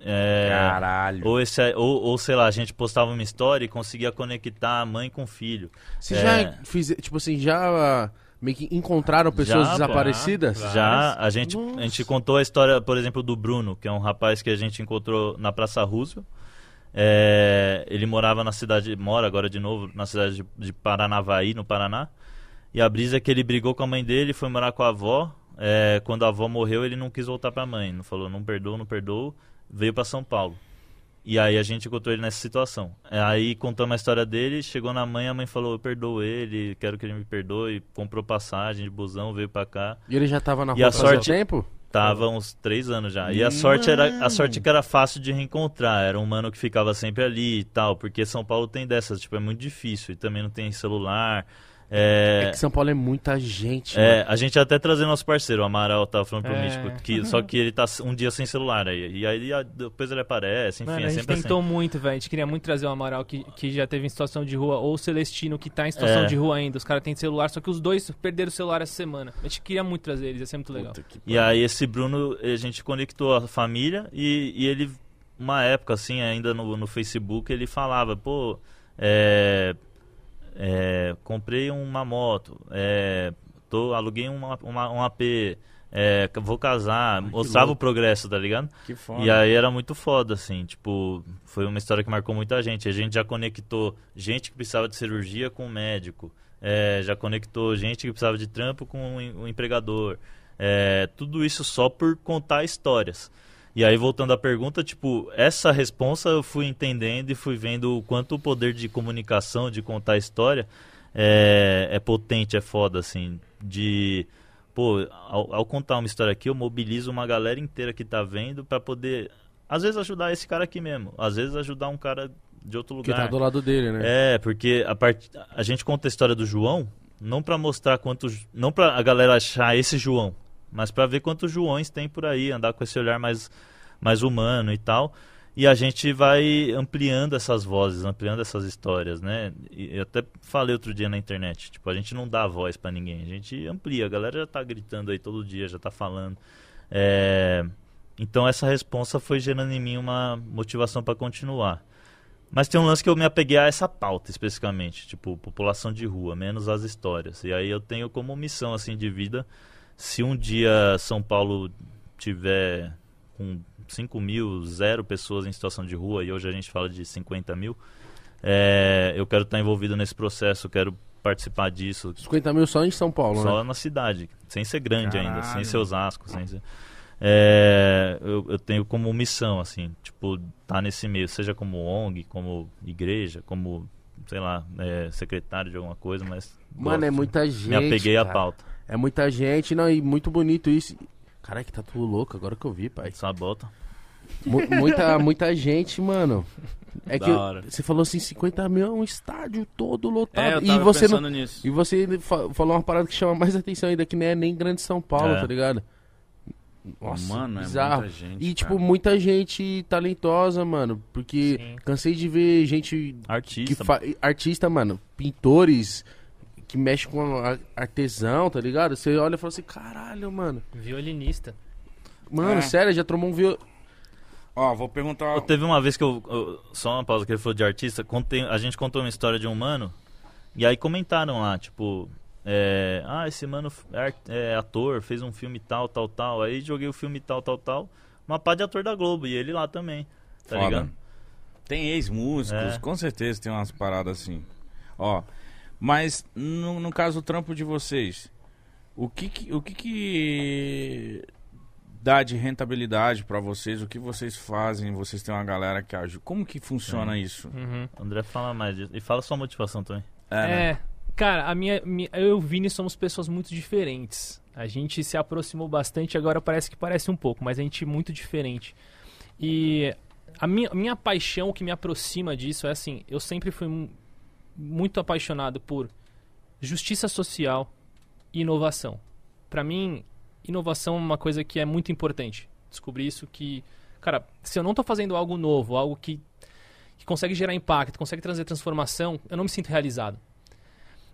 É, Caralho. ou, esse, aí- ou, ou sei lá, a gente postava uma história e conseguia conectar a mãe com o filho. Você É. já fiz, tipo assim, já ah, meio que encontraram pessoas Já, desaparecidas? Já. Já a gente, Nossa. a gente contou a história, por exemplo, do Bruno, que é um rapaz que a gente encontrou na Praça Roosevelt. É, ele morava na cidade, mora agora de novo na cidade de, de Paranavaí, no Paraná. E a brisa é que ele brigou com a mãe dele, foi morar com a avó. É, quando a avó morreu, ele não quis voltar pra mãe. Não falou, não perdoou, não perdoou. Veio pra São Paulo. E aí a gente encontrou ele nessa situação. É, Aí contamos a história dele, chegou na mãe, a mãe falou, eu perdoo ele, quero que ele me perdoe. Comprou passagem de busão, veio pra cá. E ele já tava na E rua a sorte- tempo? Tava uns três anos já. E a sorte era a sorte que era fácil de reencontrar. Era um mano que ficava sempre ali e tal. Porque São Paulo tem dessas, tipo, é muito difícil. E também não tem celular. É, É que São Paulo é muita gente. é, mano. a gente até trazer nosso parceiro, o Amaral, tava falando pro É. Mítico, que, [laughs] só que ele tá um dia sem celular aí. E aí depois ele aparece, enfim, Mano, é a gente sempre tentou assim. muito, velho. A gente queria muito trazer o Amaral que, que já teve em situação de rua, ou o Celestino que tá em situação É. de rua ainda. Os caras têm celular, só que os dois perderam o celular essa semana. A gente queria muito trazer eles, ia ser muito legal. E aí esse Bruno, a gente conectou a família e, e ele, uma época assim, ainda no, no Facebook, ele falava, pô, é, é, comprei uma moto, é, tô, aluguei uma, uma- um AP, é, vou casar, mostrava o progresso, tá ligado? Que foda. E aí era muito foda, assim, tipo, foi uma história que marcou muita gente. A gente já conectou gente que precisava de cirurgia com o médico, é, já conectou gente que precisava de trampo com o empregador. É, tudo isso só por contar histórias. E aí, voltando à pergunta, tipo, essa responsa eu fui entendendo e fui vendo o quanto o poder de comunicação, de contar história, é, é potente, é foda, assim, de... Pô, ao, ao contar uma história aqui, eu mobilizo uma galera inteira que tá vendo pra poder, às vezes, ajudar esse cara aqui mesmo. Às vezes, ajudar um cara de outro Que lugar. tá do lado dele, né? É, porque a, part... a gente conta a história do João não pra mostrar quantos. Não pra a galera achar esse João, mas pra ver quantos Joões tem por aí, andar com esse olhar mais, mais humano e tal. E a gente vai ampliando essas vozes, ampliando essas histórias, né? E eu até falei outro dia na internet, tipo, a gente não dá voz pra ninguém, a gente amplia, a galera já tá gritando aí todo dia, já tá falando. É... Então essa resposta foi gerando em mim uma motivação pra continuar. Mas tem um lance que eu me apeguei a essa pauta especificamente, tipo, população de rua, menos as histórias. E aí eu tenho como missão assim de vida, se um dia São Paulo tiver com 5 mil, zero pessoas em situação de rua, e hoje a gente fala de 50 mil, é, eu quero estar envolvido nesse processo, quero participar disso, 50 mil só em São Paulo, só né? na cidade, sem ser grande ainda, sem Caralho. ser Osasco, sem ser... É, eu, eu tenho como missão, assim, tipo, tá nesse meio, seja como ONG, como igreja, como, sei lá, é, secretário de alguma coisa, mas... Mano, é gosto. muita gente. Me apeguei à cara. pauta. É muita gente, não, e muito bonito isso. Caralho, que tá tudo louco, agora que eu vi, pai. Sabota. Mu- muita, muita gente, mano. É Da que hora. você falou assim, 50 mil é um estádio todo É, lotado. eu e você não, nisso. E você fa- falou uma parada que chama mais atenção ainda, que nem é nem grande São Paulo, É. tá ligado? Nossa, Mano, é bizarro. muita gente, e, tipo, cara. muita gente talentosa, mano. Porque Sim. cansei de ver gente que Artista. fa... artista, mano, pintores que mexe com artesão, tá ligado? Você olha e fala assim, caralho, mano. Violinista. Mano, É. sério, já tomou um viol... Ó, vou perguntar... Eu- Teve uma vez que eu, eu- Só uma pausa que ele falou de artista. Contei, a gente contou uma história de um mano. E aí comentaram lá, tipo. é, ah, esse mano é, é ator, fez um filme tal, tal, tal. Aí joguei o filme tal, tal, tal. Uma pá de ator da Globo. E ele lá também. Tá Foda. ligado? Tem ex-músicos, É. com certeza tem umas paradas assim. Ó, mas no, no caso do trampo de vocês, o que que, o que que dá de rentabilidade pra vocês? O que vocês fazem? Vocês têm uma galera que ajuda. Como que funciona isso? Uhum. André fala mais disso. E fala sua motivação também. É, É, né? cara, a minha, minha- eu e o Vini somos pessoas muito diferentes. A gente se aproximou bastante, agora parece que parece um pouco, mas a gente é muito diferente. E a minha, a minha paixão, o que me aproxima disso é assim, eu sempre fui muito apaixonado por justiça social e inovação. Pra mim, inovação é uma coisa que é muito importante. Descobri isso que, cara, se eu não tô fazendo algo novo, algo que que consegue gerar impacto, consegue trazer transformação, eu não me sinto realizado.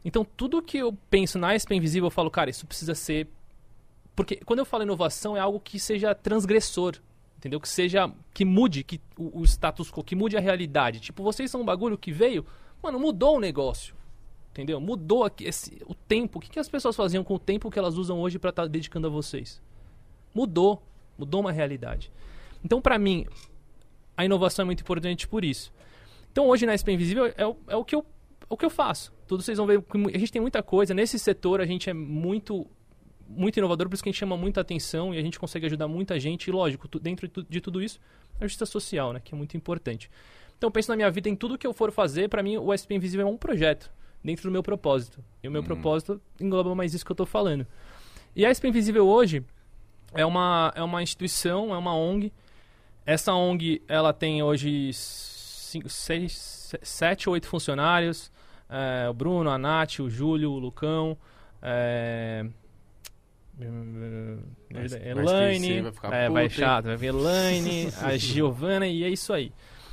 Então, tudo que eu penso na SP Invisível, eu falo, cara, isso precisa ser. Porque quando eu falo inovação, é algo que seja transgressor, entendeu? Que seja. que mude que, o, o status quo, que mude a realidade. Tipo, vocês são um bagulho que veio, mano, mudou o negócio. Entendeu? Mudou aqui esse, o tempo. O que, que as pessoas faziam com o tempo que elas usam hoje para estar dedicando a vocês? Mudou. Mudou uma realidade. Então, para mim, a inovação é muito importante por isso. Então hoje na SP Invisível é, o- é o, que eu, o que eu faço. Tudo vocês vão ver. que A gente tem muita coisa. Nesse setor a gente é muito muito inovador, por isso que a gente chama muita atenção e a gente consegue ajudar muita gente. E lógico, dentro de tudo isso, a justiça social, né? Que é muito importante. Então eu penso na minha vida em tudo que eu for fazer, para mim o SP Invisível é um projeto dentro do meu propósito. E o meu propósito engloba mais isso que eu tô falando. E a SP Invisível hoje é uma, é uma instituição, é uma ONG. Essa ONG ela tem hoje cinco, seis, se- sete ou oito funcionários. é, o Bruno, a Nath, o Júlio, o Lucão, é, Vai- vai Elaine, ficar é, vai chato, vai ver Elaine, [laughs] a Giovana e é isso aí.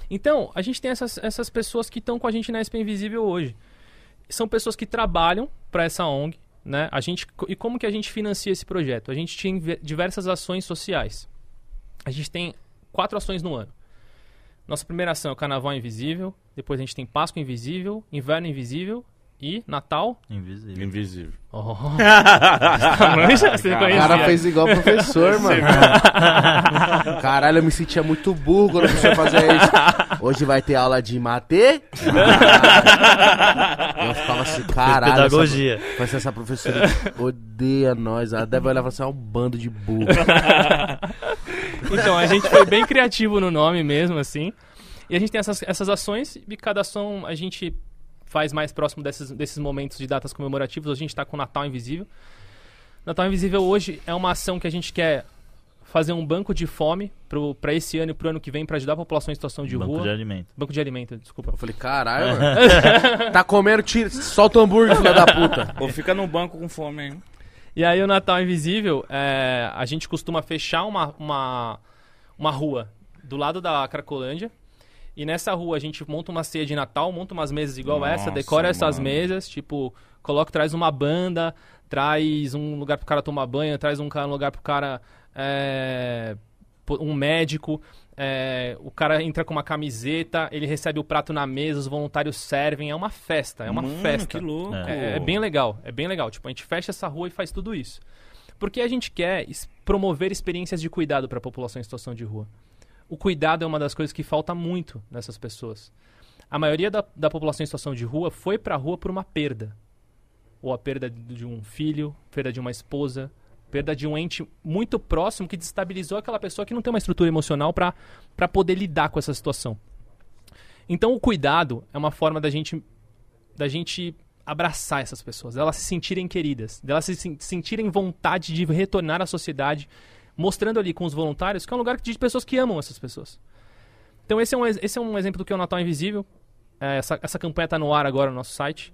Então, a gente tem essas, essas pessoas que estão com a gente na SP Invisível hoje. São pessoas que trabalham para essa ONG, né? A gente, e como que a gente financia esse projeto? A gente inve- diversas ações sociais. A gente tem quatro ações no ano. Nossa primeira ação é o Carnaval Invisível, depois a gente tem Páscoa Invisível, Inverno Invisível e Natal. Invisível. Invisível. Oh. [laughs] Manja? Você O conhecia? cara fez igual o professor, [laughs] mano. Caralho, eu me sentia muito burro quando o professor fazia isso. Hoje vai ter aula de mate? [laughs] eu ficava assim, caralho. pedagogia. Essa, mas essa professora odeia nós. Ela deve olhar e falar assim, é um bando de burro. Então, a gente foi bem criativo no nome mesmo, assim. E a gente tem essas, essas ações e cada ação a gente faz mais próximo desses, desses momentos de datas comemorativas. Hoje a gente está com o Natal Invisível. Natal Invisível hoje é uma ação que a gente quer fazer um banco de fome para esse ano e pro ano que vem para ajudar a população em situação de Banco rua. de alimento. Banco de alimento, desculpa. Eu falei, caralho, [laughs] mano. Tá comendo, tira, solta o hambúrguer, filha da puta. Ou fica no banco com fome, hein? E aí o Natal Invisível, é, a gente costuma fechar uma, uma, uma rua do lado da Cracolândia. E nessa rua a gente monta uma ceia de Natal, monta umas mesas igual essa, Nossa, decora essas mano. mesas, tipo, coloca, traz uma banda, traz um lugar pro cara tomar banho, traz um, lugar pro cara. é, um médico. é, o cara entra com uma camiseta, ele recebe o prato na mesa, os voluntários servem, é uma festa, é uma Mano, festa. que louco. É, é bem legal, é bem legal. Tipo, a gente fecha essa rua e faz tudo isso. Porque a gente quer promover experiências de cuidado para a população em situação de rua. O cuidado é uma das coisas que falta muito nessas pessoas. A maioria da, da população em situação de rua foi para a rua por uma perda. Ou a perda de um filho, perda de uma esposa, perda de um ente muito próximo que destabilizou aquela pessoa que não tem uma estrutura emocional para poder lidar com essa situação. Então o cuidado é uma forma da gente da gente abraçar essas pessoas, delas se sentirem queridas, delas se sen- sentirem vontade de retornar à sociedade, mostrando ali com os voluntários que é um lugar de pessoas que amam essas pessoas. Então esse é um, esse é um exemplo do que é o Natal Invisível. É, essa, essa campanha está no ar agora no nosso site.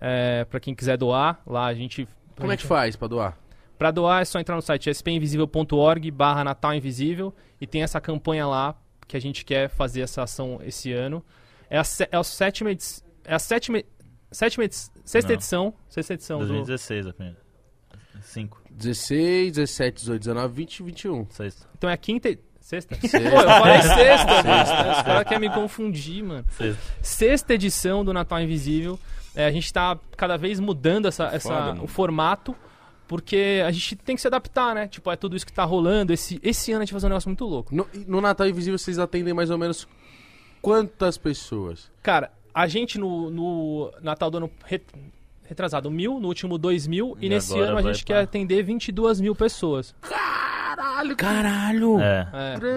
É, para quem quiser doar, lá a gente... Como é que faz pra doar? Para doar é só entrar no site spinvisível.org barra Natal Invisível e tem essa campanha lá que a gente quer fazer essa ação esse ano. É a, é a sétima edição... É a sétima... Sétima edição... Sexta Não. edição. Sexta edição do... 2016 a primeira. 5, 16, 17, 18, 19, 20, 21. sexta. Então é a quinta... e- Sexta? Sexta. Pô, eu falei sexta. mano. Os caras querem me confundir, mano. Sexta. Sexta edição do Natal Invisível. É, a gente tá cada vez mudando essa, essa- Foda, o formato, porque a gente tem que se adaptar, né? Tipo, é tudo isso que tá rolando. Esse, esse ano a gente vai fazer um negócio muito louco. No, no Natal Invisível vocês atendem mais ou menos quantas pessoas? Cara, a gente no, no Natal do ano retrasado, mil, no último dois mil, e, E nesse ano a gente pra- quer atender 22 mil pessoas. Caralho, Caralho! É.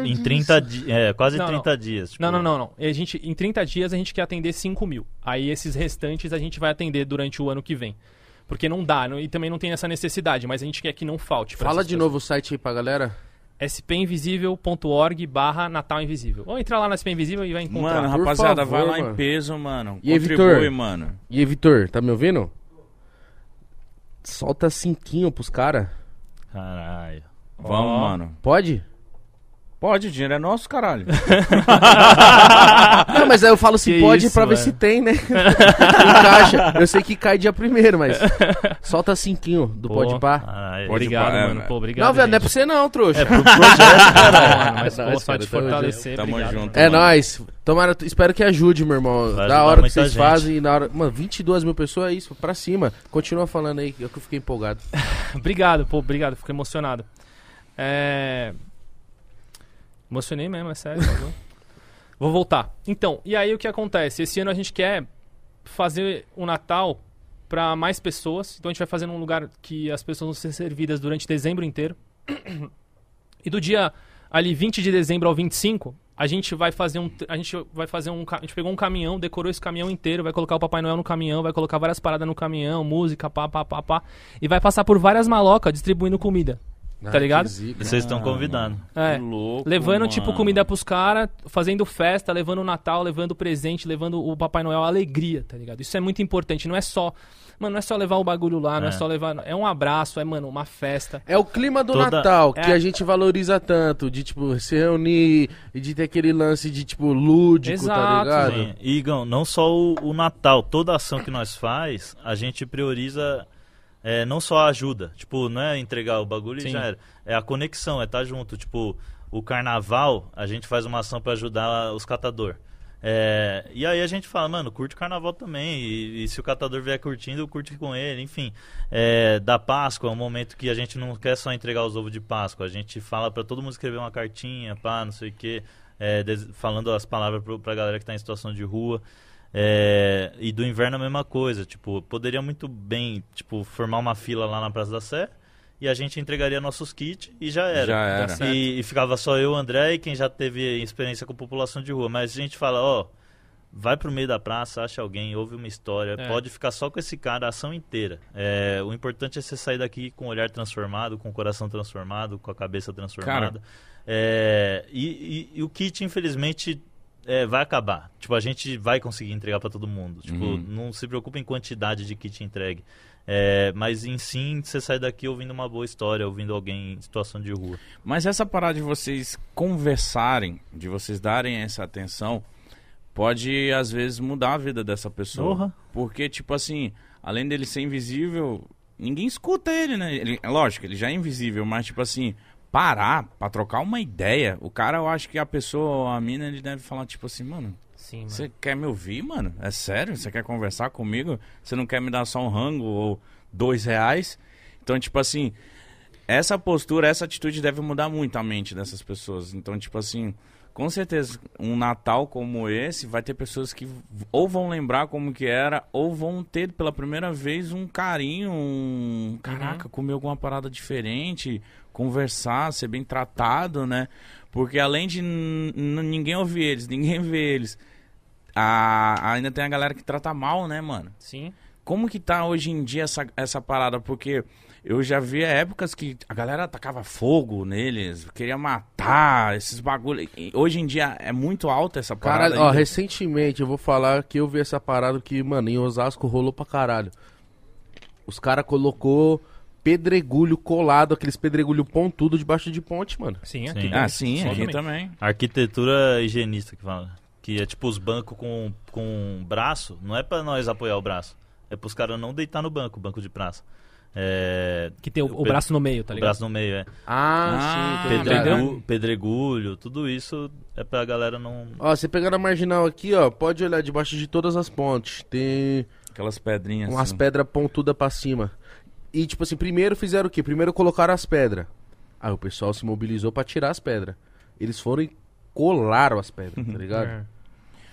É. Em 30 dias. É, quase Não, 30 dias. tipo, Não, não, não, não. A gente, em 30 dias a gente quer atender 5 mil. Aí esses restantes a gente vai atender durante o ano que vem. Porque não dá, não- e também não tem essa necessidade, mas a gente quer que não falte. Fala de pessoas. novo o site aí pra galera. spinvisível.org barra Natal Invisível. Ou entrar lá na SP Invisível e vai encontrar. Mano, rapaziada, favor, vai lá mano. em peso, mano. E aí, Contribui, Vitor? mano. E aí, Vitor, tá me ouvindo? Solta cinquinho pros caras. Caralho. Vamos, mano. Pode? Pode, o dinheiro é nosso, caralho. [laughs] Não, mas aí eu falo assim, Que pode isso, pra ver mano. se tem, né? [laughs] Encaixa. Eu sei que cai dia primeiro, mas solta cinquinho do Pô. Pode Pá. Caralho. Pode Obrigado, pá, é, mano. é. Pô, obrigado. Não, velho, não é pra você não, trouxa. É pro projeto, Mano, mas É pô, nóis, [laughs] só cara, te tamo fortalecer. Tamo obrigado. junto. É mano. nóis. Tomara, espero que ajude, meu irmão. Vai da hora que vocês gente. fazem. e Na hora... Mano, 22 mil pessoas é isso, pra cima. Continua falando aí, eu que fiquei empolgado. Obrigado, pô, obrigado. Fico emocionado. É... Emocionei mesmo, é sério. [laughs] Vou voltar. Então, e aí o que acontece? Esse ano a gente quer fazer o Natal para mais pessoas. Então a gente vai fazer num lugar que as pessoas vão ser servidas durante dezembro inteiro. [clears throat] E do dia ali 20 de dezembro ao 25, a gente vai fazer um a gente vai fazer um a gente pegou um caminhão, decorou esse caminhão inteiro, vai colocar o Papai Noel no caminhão, vai colocar várias paradas no caminhão, música, pá, pá, pá, pá, e vai passar por várias malocas distribuindo comida. Ah, tá ligado? Vocês estão Ah, convidados. É. Louco, Levando, tipo, mano. comida pros caras, fazendo festa, levando o Natal, levando presente, levando o Papai Noel, alegria, tá ligado? Isso é muito importante. Não é só. Mano, não é só levar o bagulho lá, não é É. só levar. É um abraço, é, mano, uma festa. É o clima do Toda- Natal que É. a gente valoriza tanto, de tipo, se reunir e de ter aquele lance de tipo lúdico, tá Exato, ligado? Sim. E, Igão, não só o, o Natal, toda ação que nós faz, a gente prioriza é, não só a ajuda. Tipo, não é entregar o bagulho Sim. e já era. É a conexão, é estar junto. Tipo, o carnaval, a gente faz uma ação pra ajudar os catador. É, e aí a gente fala, mano, curte o carnaval também. E, e se o catador vier curtindo, curte com ele. Enfim, é, da Páscoa é um momento que a gente não quer só entregar os ovos de Páscoa. A gente fala pra todo mundo escrever uma cartinha, pá, não sei o quê. é, falando as palavras pro, pra galera que tá em situação de rua. É, e do inverno a mesma coisa. Tipo, poderia muito bem tipo, formar uma fila lá na Praça da Sé. E a gente entregaria nossos kits e já era. Já era. certo. E, e ficava só eu, o André e quem já teve experiência com população de rua. Mas a gente fala, ó, vai pro meio da praça, acha alguém, ouve uma história, É. pode ficar só com esse cara a ação inteira. É, o importante é você sair daqui com o olhar transformado, com o coração transformado, com a cabeça transformada. É, e, e- e o kit, infelizmente, é, vai acabar. Tipo, a gente vai conseguir entregar para todo mundo. Tipo, Uhum. não se preocupe em quantidade de kit entregue. É, mas em sim, você sai daqui ouvindo uma boa história, ouvindo alguém em situação de rua. Mas essa parada de vocês conversarem, de vocês darem essa atenção, pode às vezes mudar a vida dessa pessoa. Porra. Porque, tipo assim, além dele ser invisível, ninguém escuta ele, né? Ele, é lógico, ele já é invisível, mas, tipo assim, parar pra trocar uma ideia, o cara, eu acho que a pessoa, a mina, ele deve falar, tipo assim, mano, você quer me ouvir, mano? É sério? Você quer conversar comigo? Você não quer me dar só um rango ou dois reais? Então, tipo assim, essa postura, essa atitude deve mudar muito a mente dessas pessoas. Então, tipo assim, com certeza, um Natal como esse vai ter pessoas que ou vão lembrar como que era, ou vão ter pela primeira vez um carinho, um caraca, comer alguma parada diferente, conversar, ser bem tratado, né? Porque além de ninguém ouvir eles, ninguém vê eles, a- ainda tem a galera que trata mal, né, mano? Sim. Como que tá hoje em dia essa, essa parada? Porque eu já vi épocas que a galera atacava fogo neles, queria matar, esses bagulho. E Hoje em dia é muito alta essa parada. Caralho, ó, recentemente eu vou falar que eu vi essa parada que, mano, em Osasco rolou pra caralho. Os caras colocou pedregulho colado, aqueles pedregulho pontudo debaixo de ponte, mano. Sim, Sim. aqui. Ah, sim, Sim, aqui também. também. Arquitetura higienista que fala. Que é tipo os bancos com, com braço, não é pra nós apoiar o braço. É pros caras não deitar no banco, banco de praça. É, Que tem o, o braço no meio, tá o ligado? braço no meio, é. Ah, Ah, sim. Pedregu, pedregulho, tudo isso é pra galera não. Ó, você pegando a marginal aqui, ó, pode olhar debaixo de todas as pontes. Tem Aquelas pedrinhas. umas assim. pedras pontudas pra cima. E, tipo assim, primeiro fizeram o quê? Primeiro colocaram as pedras. Aí o pessoal se mobilizou pra tirar as pedras. Eles foram e colaram as pedras, tá [laughs] ligado? É.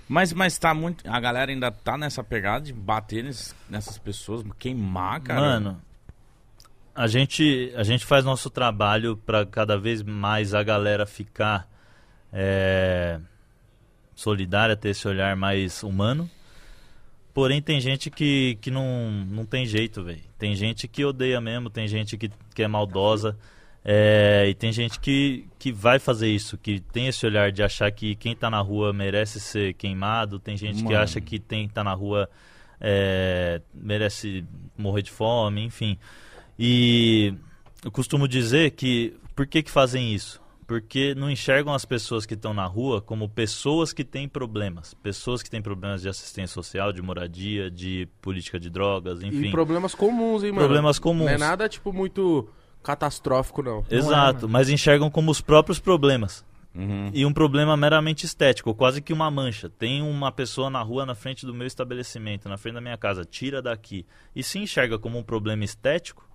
Mas, mas tá muito. A galera ainda tá nessa pegada de bater nesses- nessas pessoas, queimar, cara. Mano, a gente, a gente faz nosso trabalho pra cada vez mais a galera ficar é, solidária, ter esse olhar mais humano. Porém, tem gente que, que não, não tem jeito, velho. Tem gente que odeia mesmo, tem gente que, que é maldosa. é, e tem gente que, que vai fazer isso, que tem esse olhar de achar que quem tá na rua merece ser queimado. Tem gente que Mano. acha que quem tá na rua é, merece morrer de fome, enfim. E eu costumo dizer que por que, que fazem isso? Porque não enxergam as pessoas que estão na rua como pessoas que têm problemas. Pessoas que têm problemas de assistência social, de moradia, de política de drogas, E enfim. problemas comuns, hein, mano? Problemas comuns. Não é nada, tipo, muito catastrófico, não. Exato, mas enxergam como os próprios problemas. Uhum. E um problema meramente estético, quase que uma mancha. Tem uma pessoa na rua na frente do meu estabelecimento, na frente da minha casa, tira daqui. E se enxerga como um problema estético,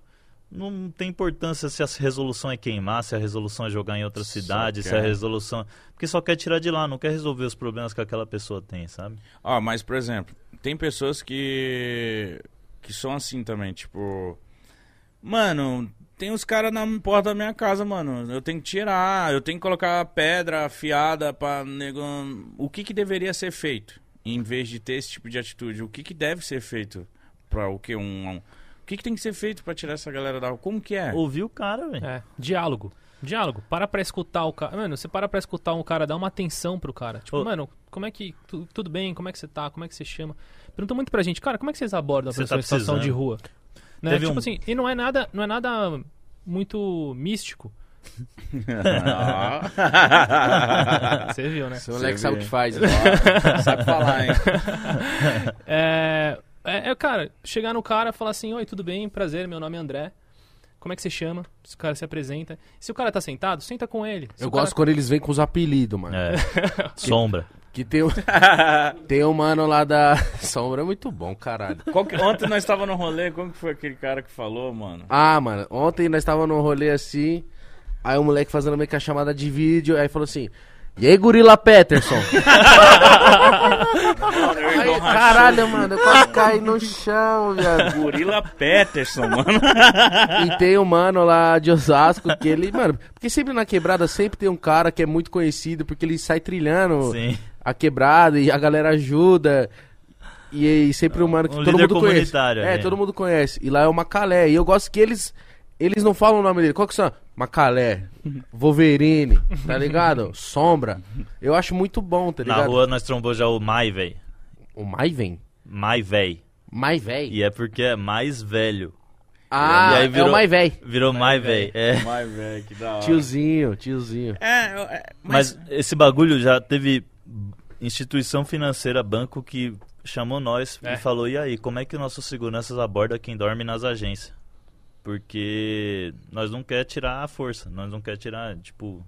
não tem importância se a resolução é queimar, se a resolução é jogar em outra Só cidade, se a resolução. Porque só quer tirar de lá, não quer resolver os problemas que aquela pessoa tem, sabe? Ó, mas, por exemplo, tem pessoas que. que são assim também, tipo. Mano, tem os caras na porta da minha casa, mano. Eu tenho que tirar, eu tenho que colocar pedra afiada pra nego. O que que deveria ser feito? Em vez de ter esse tipo de atitude, o que que deve ser feito pra o que? Um. um- que, que tem que ser feito pra tirar essa galera da rua? Como que é? Ouvi o cara, velho. É, diálogo. Diálogo. Para pra escutar o cara. Mano, você para pra escutar um cara, dá uma atenção pro cara. Tipo, Ô. mano, como é que. tu- tudo bem? Como é que você tá? Como é que você chama? Pergunta muito pra gente, cara, como é que vocês abordam a pessoa tá em situação de rua? Né? Tipo um- assim, e não é nada, não é nada muito místico. [laughs] Você viu, né? Seu moleque Você sabe o vê. que faz. Sabe falar, hein? [laughs] É, é, é, cara, chegar no cara e falar assim, oi, tudo bem, prazer, meu nome é André. Como é que você chama? Se o cara se apresenta. Se o cara tá sentado, senta com ele. Se Eu cara- gosto quando eles vêm com os apelidos, mano. É. [laughs] Sombra. Que tem, um- [laughs] tem um mano lá da [laughs] Sombra, é muito bom, caralho. Qual que- Ontem nós tava no rolê, como que foi aquele cara que falou, mano? Ah, mano, ontem nós tava num rolê assim, aí o moleque fazendo meio que a chamada de vídeo, aí falou assim, e aí, Gorila Peterson? Aí, [laughs] caralho, mano, eu quase caí no chão, viado. Gorila Peterson, mano. E tem um mano lá de Osasco que ele, mano, porque sempre na quebrada sempre tem um cara que é muito conhecido, porque ele sai trilhando Sim. a quebrada e a galera ajuda. E, aí sempre um mano que Um todo mundo conhece. É, é. todo mundo conhece. E lá é o Macalé. E eu gosto que eles eles não falam o nome dele. Qual que são? Macalé, Wolverine, tá ligado? Sombra. Eu acho muito bom, tá Na ligado? rua nós trombou já o Mai, véi. O Maiven? Mai, véi. Mai véi? E é porque é mais velho. Ah, E aí é virou- o Mai véi. Virou Mai, véi. É. Velho, que da hora. Tiozinho, tiozinho. É, é, mas... Mas esse bagulho já teve instituição financeira, banco, que chamou nós É. e falou: e aí, como é que nossos seguranças abordam quem dorme nas agências? Porque nós não quer tirar a força, nós não quer tirar, tipo.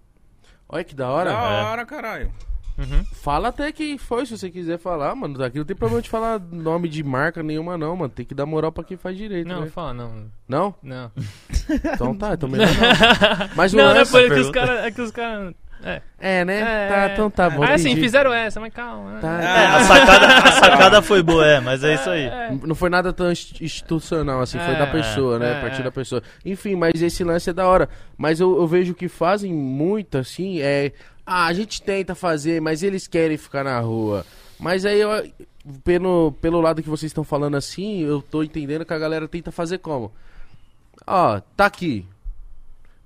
Olha que da hora. Da É. hora, caralho. Uhum. Fala até quem foi, se você quiser falar, mano. Daqui não tem problema de falar nome de marca nenhuma, não, mano. Tem que dar moral pra quem faz direito, Não, né? fala, não. Não? Não. Então tá, então [laughs] melhor não. Mas o Não, não é por que os caras. É que os caras. É. É, né? É, tá, então tá bom. Ah, assim, fizeram essa, mas calma. né? Tá. É, a sacada, a sacada foi boa, é, mas é isso aí. É. Não foi nada tão inst- institucional assim, foi É, da pessoa, né? é, a partir é. da pessoa. Enfim, mas esse lance é da hora. Mas eu, eu vejo que fazem muito assim, é. Ah, a gente tenta fazer, mas eles querem ficar na rua. Mas aí, eu, pelo, pelo lado que vocês estão falando assim, eu tô entendendo que a galera tenta fazer como? Ó, tá aqui.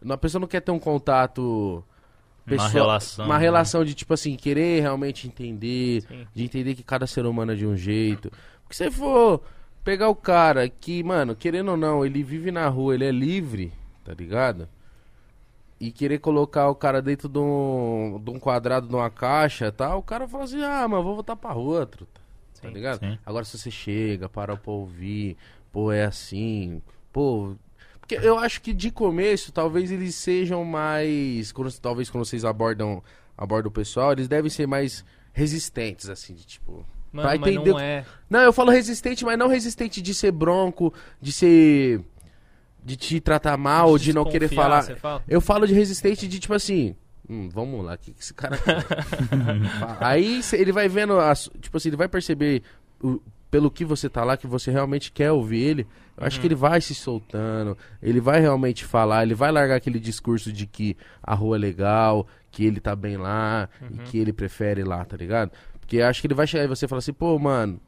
A pessoa não quer ter um contato. Uma relação, Uma né? relação de, tipo assim, querer realmente entender. Sim. De entender que cada ser humano é de um jeito. Porque se você for pegar o cara que, mano, querendo ou não, ele vive na rua, ele é livre, tá ligado? E querer colocar o cara dentro de um, de um quadrado, de uma caixa e tal, o cara fala assim, ah, mas vou voltar pra rua. Tá Sim, ligado? sim. Agora se você chega, para pra ouvir, pô, é assim, pô... Porque eu acho que de começo, talvez eles sejam mais... Quando, talvez quando vocês abordam, abordam o pessoal, eles devem ser mais resistentes, assim, de tipo... Mano, Pra mas entender não é. Não, eu falo resistente, mas não resistente de ser bronco, de ser. de te tratar mal, de não querer falar. fala? Eu falo de resistente de tipo assim. Hum, vamos lá, o que, que esse cara? [laughs] Aí ele vai vendo, as- tipo assim, ele vai perceber o- pelo que você tá lá, que você realmente quer ouvir ele. Eu acho que ele vai se soltando, ele vai realmente falar, ele vai largar aquele discurso de que a rua é legal, que ele tá bem lá e que ele prefere lá, tá ligado? Porque eu acho que ele vai chegar e você fala assim, pô, mano,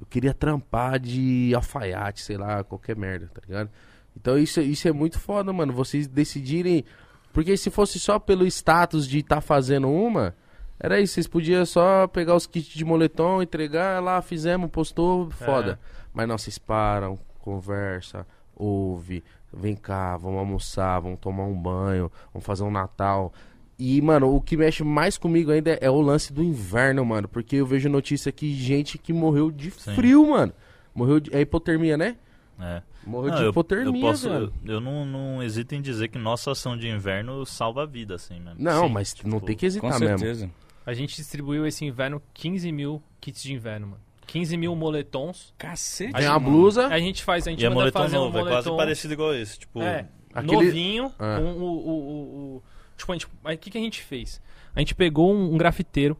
eu queria trampar de alfaiate, sei lá, qualquer merda, tá ligado? Então isso, isso é muito foda, mano. Vocês decidirem. Porque se fosse só pelo status de estar fazendo uma, era isso. Vocês podiam só pegar os kits de moletom, entregar lá, fizemos, postou, foda. Mas não, vocês param, conversa, ouve, vem cá, vamos almoçar, vamos tomar um banho, vamos fazer um Natal. E, mano, o que mexe mais comigo ainda é o lance do inverno, mano. Porque eu vejo notícia aqui de gente que morreu de Sim. frio, mano. Morreu de. É hipotermia, né? É. Morreu Não, de eu, hipotermia, eu posso, eu, eu não, não hesito em dizer que nossa ação de inverno salva a vida, assim mesmo. Não, Sim, mas tipo, não tem que Com hesitar mesmo. A gente distribuiu esse inverno 15 mil kits de inverno, mano. 15 mil moletons. Cacete. Tem a mano. blusa. A gente faz, a gente E é manda moletom fazer novo, um é quase moletom. parecido igual esse. Tipo, É, Aquele- novinho. Com o, o, o, o- tipo, a gente, aí o que, que a gente fez? A gente pegou um, um grafiteiro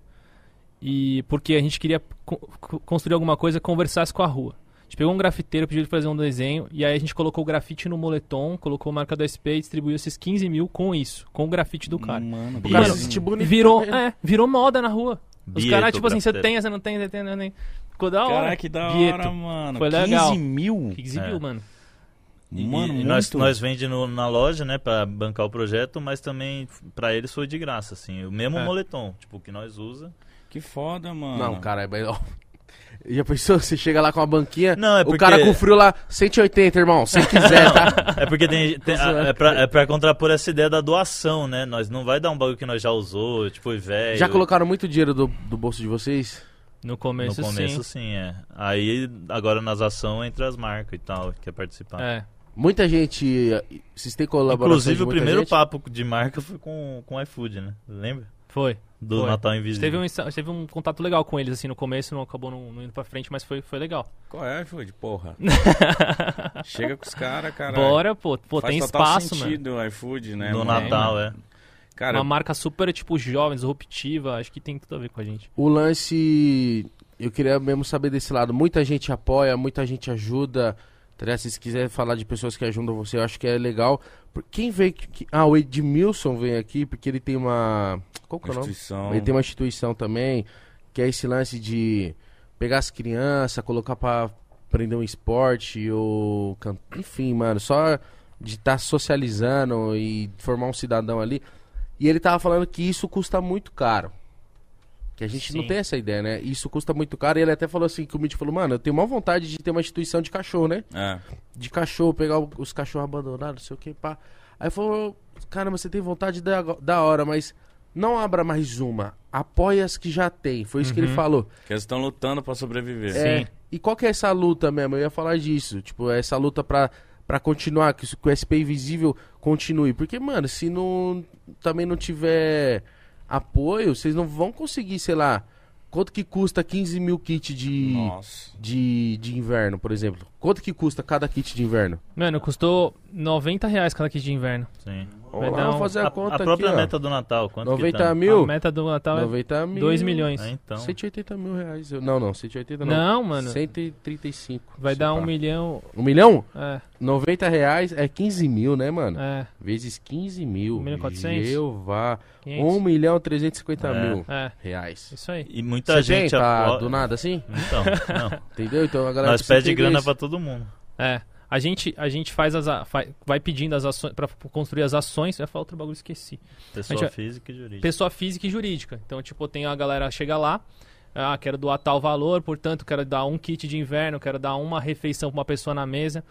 e porque a gente queria co- co- construir alguma coisa que conversasse com a rua. A gente pegou um grafiteiro, pediu ele fazer um desenho e aí a gente colocou o grafite no moletom, colocou a marca da SP e distribuiu esses 15 mil com isso, com o grafite do cara. Mano, O cara bonito. Virou, é, virou moda na rua. Os Bieto, caras, tipo assim, você tem, você não tem, você tem, não tem. Ficou da hora. Caraca, que da Bieto. hora, mano. Foi 15 legal. mil? 15 É. mil, mano. E- Mano, e nós, muito. nós vende no- na loja, né, pra bancar o projeto, mas também pra eles foi de graça, assim. O mesmo É. moletom, tipo, que nós usa. Que foda, mano. Não, cara, é melhor. Já pensou? [laughs] Você chega lá com a banquinha, Não, é o porque- cara com frio lá, 180, irmão, se quiser, tá? [laughs] É porque tem, tem- [laughs] zoando. é, pra, é pra contrapor essa ideia da doação, né? Nós não vai dar um bagulho que nós já usou, tipo, velho. Já colocaram muito dinheiro do, do bolso de vocês? No No começo, começo, sim. sim, é. Aí, agora nas ações, entre as marcas e tal, que quer participar. É. Muita gente. Vocês têm colaboração Inclusive, o primeiro gente? papo de marca foi com, com o iFood, né? Lembra? Foi. Do Foi. Natal A gente Invisível. teve um, teve um contato legal com eles, assim, no começo, não acabou não, não indo pra frente, mas foi, foi legal. Qual é, iFood? Porra. [laughs] Chega com os caras, cara. Bora, pô. Pô, Faz tem total espaço, mano. sentido o iFood, né? No mano? Natal, é. Cara, Uma marca super, tipo, jovem, disruptiva, acho que tem tudo a ver com a gente. O lance. Eu queria mesmo saber desse lado. Muita gente apoia, muita gente ajuda. Tá ligado? Se quiser falar de pessoas que ajudam você, eu acho que é legal. Quem veio. que- Ah, o Edmilson vem aqui porque ele tem uma. Qual que é o nome? instituição. Ele tem uma instituição também, que é esse lance de pegar as crianças, colocar pra aprender um esporte, ou. Enfim, mano, só de estar socializando e formar um cidadão ali. E ele tava falando que isso custa muito caro. Que a gente não Sim. tem essa ideia, né? Isso custa muito caro. E ele até falou assim, que o Mitch falou, mano, eu tenho uma vontade de ter uma instituição de cachorro, né? É. de cachorro, pegar os cachorros abandonados, não sei o que, pá. Aí falou, caramba, você tem vontade da, da hora, mas não abra mais uma. Apoie as que já tem. Foi isso que ele Uhum. falou. Que eles estão lutando pra sobreviver. É, Sim. e qual que é essa luta mesmo? Eu ia falar disso. Tipo, essa luta pra, pra continuar, que, que o SP Invisível continue. Porque, mano, se não também não tiver apoio, vocês não vão conseguir, sei lá, quanto que custa 15 mil kits de, Nossa. de, de inverno, por exemplo? Quanto que custa cada kit de inverno? Mano, custou 90 reais cada kit de inverno. Sim. Vamos Vai lá, vamos fazer a, A, conta a própria aqui, ó. meta do Natal, quanto 90 que tá? mil? A meta do Natal é 90 mil. 2 milhões. É, então. 180 mil reais. Eu- Não, não, 180 não. Não, mano. 135. Vai dar pá. um milhão. Um milhão? É, 90 reais é 15 mil, né, mano? é. Vezes 15 mil. Um milhão e quatrocentos? Jeová. 500. 1 milhão e 350 É. mil É, reais. isso aí. E muita Você gente tem, tá apoia- do nada assim? Então, não. [laughs] Entendeu? Então a galera Nós pede grana isso. pra todo mundo. É. A gente, a gente faz as. a- vai pedindo as ações. Pra construir as ações. Eu ia falar outro bagulho, esqueci. Pessoa gente- física e jurídica. Pessoa física e jurídica. Então, tipo, tem a galera chega lá. Ah, quero doar tal valor, portanto, quero dar um kit de inverno, quero dar uma refeição pra uma pessoa na mesa.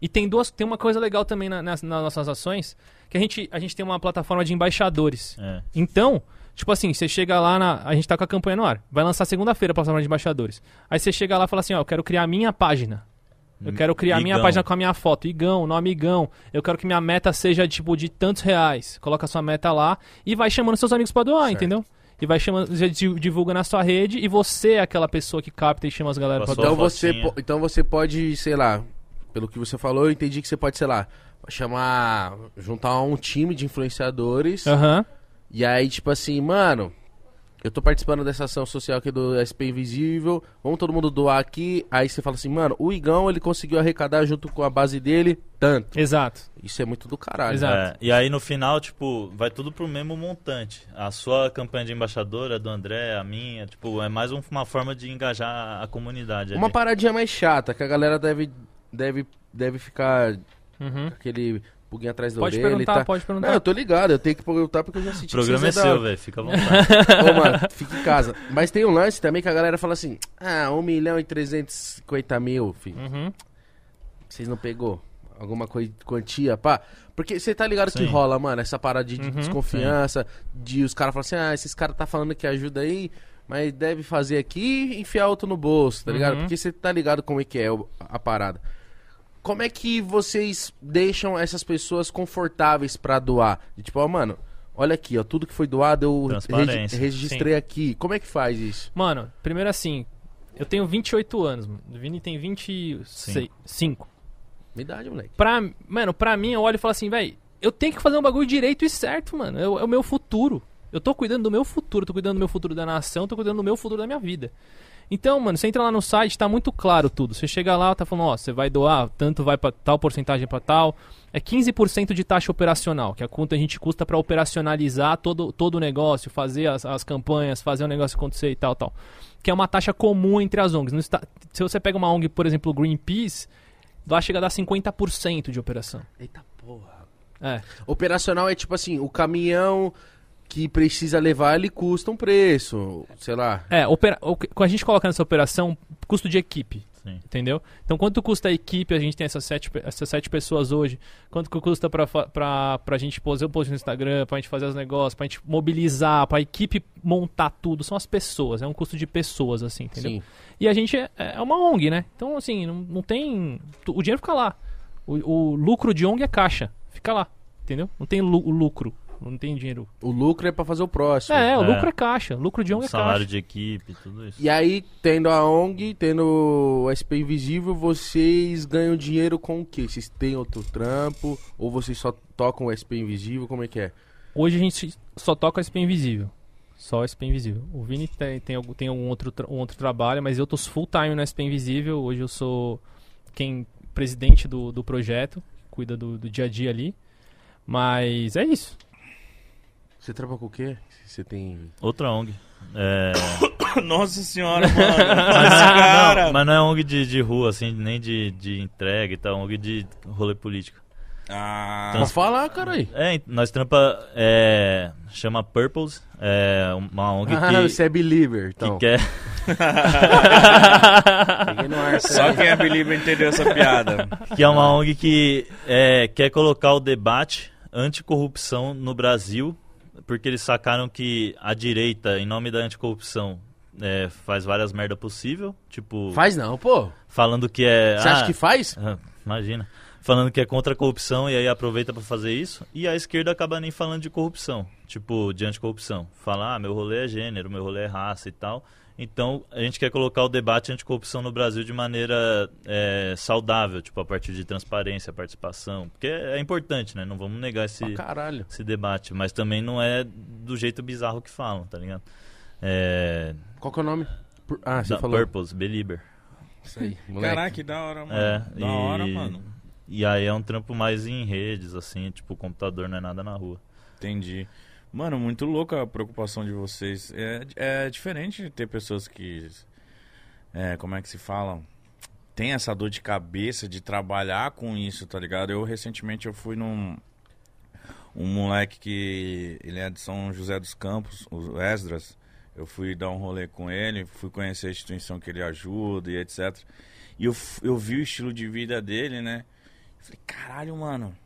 E tem duas, tem uma coisa legal também na- nas, nas nossas ações, que a gente, a gente tem uma plataforma de embaixadores. É. Então, tipo assim, você chega lá na. A gente tá com a campanha no ar. Vai lançar segunda-feira a plataforma de embaixadores. Aí você chega lá e fala assim, ó, eu quero criar a minha página. Eu quero criar a minha Igão. página com a minha foto. Igão, nome Igão. Eu quero que minha meta seja, tipo, de tantos reais. Coloca a sua meta lá e vai chamando seus amigos pra doar, Certo. entendeu? E vai chamando, já di- divulga na sua rede e você é aquela pessoa que capta e chama as galera pra doar. Então você, então você pode, sei lá, pelo que você falou, eu entendi que você pode, sei lá, chamar, juntar um time de influenciadores. Aham. E aí, tipo assim, mano, eu tô participando dessa ação social aqui do SP Invisível, vamos todo mundo doar aqui. Aí você fala assim, mano, o Igão, ele conseguiu arrecadar junto com a base dele tanto. Exato. Isso é muito do caralho. Exato. É, e aí no final, tipo, vai tudo pro mesmo montante. A sua campanha de embaixadora, do André, a minha, tipo, é mais um- uma forma de engajar a comunidade. Uma ali. paradinha mais chata, que a galera deve, deve, deve ficar Uhum. aquele pulguinho atrás da Pode orelha perguntar, e tá. pode Não, perguntar. eu tô ligado, eu tenho que perguntar porque eu já senti O programa é que seu, velho, fica à [laughs] vontade. Ô, mano, fica em casa. Mas tem um lance também que a galera fala assim: ah, 1 milhão e 350 mil, filho. Uhum. Vocês não pegou? Alguma coi- quantia, pá? Porque você tá ligado que Sim. rola, mano, essa parada de, Uhum, desconfiança, de os caras falam assim, ah, esses caras tá falando que ajuda aí, mas deve fazer aqui e enfiar outro no bolso, tá ligado? Uhum. Porque você tá ligado como é que é a parada. Como é que vocês deixam essas pessoas confortáveis pra doar? E tipo, ó, mano, olha aqui, ó, tudo que foi doado eu regi- registrei aqui. Como é que faz isso? Mano, primeiro assim, eu tenho 28 anos, mano. O Vini tem 25. Me dá, moleque. Pra, mano, pra mim, eu olho e falo assim, velho, eu tenho que fazer um bagulho direito e certo, mano. É, o- é o meu futuro. Eu tô cuidando do meu futuro, tô cuidando do meu futuro da nação, tô cuidando do meu futuro da minha vida. Então, mano, você entra lá no site, tá muito claro tudo. Você chega lá, tá falando, ó, você vai doar, tanto vai pra tal porcentagem pra tal. É 15% de taxa operacional, que é quanto a gente custa pra operacionalizar todo, todo o negócio, fazer as, as campanhas, fazer o negócio acontecer e tal, tal. Que é uma taxa comum entre as ONGs. No esta- se você pega uma ONG, por exemplo, Greenpeace, vai chegar a dar 50% de operação. Eita porra. É. Operacional é tipo assim, o caminhão que precisa levar, ele custa um preço, sei lá. É, opera... o que- quando a gente coloca nessa operação, custo de equipe. Sim. Entendeu? Então, quanto custa a equipe? A gente tem essas sete, essas sete pessoas hoje. Quanto que custa pra, pra, pra gente fazer o post no Instagram, pra gente fazer os negócios, pra gente mobilizar, pra equipe montar tudo? São as pessoas, é um custo de pessoas, assim, entendeu? Sim. E a gente é, é uma ONG, né? Então, assim, não, não tem. O dinheiro fica lá. O, o lucro de ONG é caixa. Fica lá. Entendeu? Não tem lu- o lucro. Não tem dinheiro. O lucro é pra fazer o próximo. É, o É. lucro é caixa. O lucro de ONG é Salário caixa. de equipe, tudo isso. E aí, tendo a ONG, tendo o SP Invisível, vocês ganham dinheiro com o quê? Vocês têm outro trampo? Ou vocês só tocam o SP Invisível? Como é que é? Hoje a gente só toca SP Invisível. Só SP Invisível. O Vini tem, tem, algum- tem algum outro, um outro trabalho, mas eu tô full time no SP Invisível. Hoje eu sou quem presidente do, do projeto, cuida do, do dia a dia ali. Mas é isso. Você trampa com o quê? Você tem... Outra ONG. É... [coughs] Nossa senhora, mano. mas, não, cara. não, mas não é ONG de, de rua, assim, nem de, de entrega e tal, ONG de rolê político. Ah, Pode falar, cara aí. É, nós trampa, é, chama Purples, é uma ONG Ah, que, você é believer, que então. quer... [laughs] No ar, só quem é believer entendeu essa piada. que é uma ONG que é, quer colocar o debate anticorrupção no Brasil, porque eles sacaram que a direita, em nome da anticorrupção, é, faz várias merda possível, tipo, Faz não, pô. falando que é... Você acha ah, que faz? [laughs] ah, Imagina. Falando que é contra a corrupção e aí aproveita pra fazer isso. E a esquerda acaba nem falando de corrupção. Tipo, de anticorrupção. Fala, ah, meu rolê é gênero, meu rolê é raça e tal. Então, a gente quer colocar o debate anticorrupção no Brasil de maneira é, saudável, tipo, a partir de transparência, participação. Porque é, é importante, né? Não vamos negar esse, caralho. esse debate. Mas também não é do jeito bizarro que falam, tá ligado? É, Qual que é o nome? Pur- Ah, você da falou. Purpose, Belieber. Isso aí, [laughs] moleque. Caraca, que da hora, mano. É, da hora, mano. E aí é um trampo mais em redes, assim, tipo, o computador não é nada na rua. Entendi. Mano, muito louca a preocupação de vocês. É, é diferente de ter pessoas que. É, como é que se fala? Tem essa dor de cabeça de trabalhar com isso, tá ligado? Eu recentemente eu fui num. Um moleque que. Ele é de São José dos Campos, o Esdras. Eu fui dar um rolê com ele, fui conhecer a instituição que ele ajuda e etc. E eu, eu vi o estilo de vida dele, né? Falei, caralho, mano,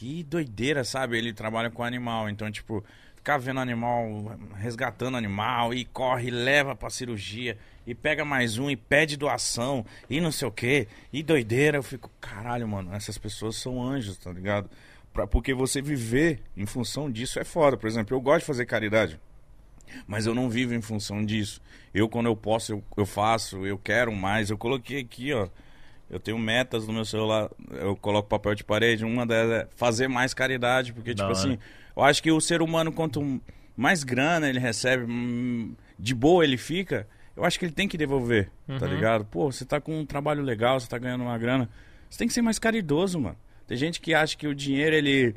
que doideira, sabe? Ele trabalha com animal, então, tipo, ficar vendo animal, resgatando animal, e corre, leva pra cirurgia, e pega mais um, e pede doação, e não sei o quê, e doideira. Eu fico, caralho, mano, essas pessoas são anjos, tá ligado? Pra, porque você viver em função disso é foda. Por exemplo, eu gosto de fazer caridade. Mas eu não vivo em função disso. Eu, quando eu posso, eu, eu faço, eu quero mais. Eu coloquei aqui, ó. Eu tenho metas no meu celular. Eu coloco papel de parede. Uma delas é fazer mais caridade. Porque, tipo assim, eu acho que o ser humano, quanto mais grana ele recebe, hum, de boa ele fica, eu acho que ele tem que devolver, tá Uhum. ligado? Pô, você tá com um trabalho legal, você tá ganhando uma grana. Você tem que ser mais caridoso, mano. Tem gente que acha que o dinheiro, ele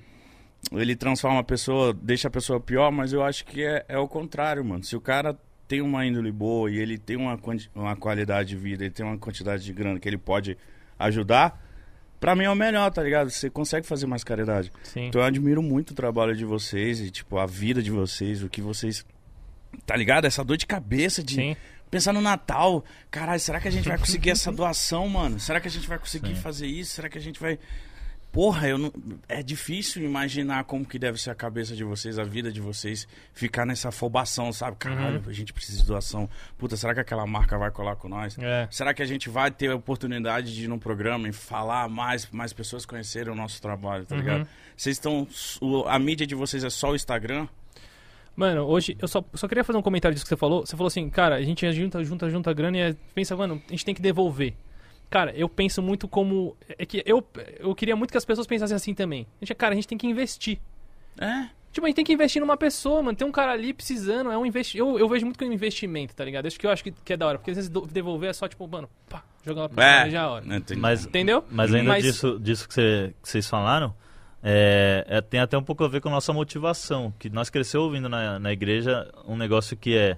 ele transforma a pessoa, deixa a pessoa pior, mas eu acho que é, é o contrário, mano. Se o cara tem uma índole boa e ele tem uma, uma qualidade de vida, ele tem uma quantidade de grana que ele pode ajudar, pra mim é o melhor, tá ligado? Você consegue fazer mais caridade. Sim. Então eu admiro muito o trabalho de vocês e, tipo, a vida de vocês, o que vocês. Tá ligado? Essa dor de cabeça de Sim. pensar no Natal. Caralho, será que a gente vai conseguir [laughs] essa doação, mano? Será que a gente vai conseguir Sim. fazer isso? Será que a gente vai. Porra, eu não... é difícil imaginar como que deve ser a cabeça de vocês, a vida de vocês, ficar nessa afobação, sabe? Caralho, a gente precisa de doação. Puta, será que aquela marca vai colar com nós? É. Será que a gente vai ter a oportunidade de ir num programa e falar mais, mais pessoas conhecerem o nosso trabalho, tá Uhum. ligado? Vocês estão. A mídia de vocês é só o Instagram? Mano, hoje eu só, só queria fazer um comentário disso que você falou. Você falou assim, cara, a gente junta, junta, junta grana e é- pensa, mano, a gente tem que devolver. Cara, eu penso muito como. É que eu, eu queria muito que as pessoas pensassem assim também. A gente, cara, a gente tem que investir. É? Tipo, a gente tem que investir numa pessoa, mano. Tem um cara ali precisando, é um investi eu, eu vejo muito como investimento, tá ligado? Isso que eu acho que, que é da hora. Porque às vezes devolver é só, tipo, mano, pá, jogar lá pra cima e já é a hora. Mas, Entendeu? mas ainda Mas- disso, disso que, você- que vocês falaram, é, é- tem até um pouco a ver com a nossa motivação. Que nós crescemos ouvindo na, na igreja um negócio que é: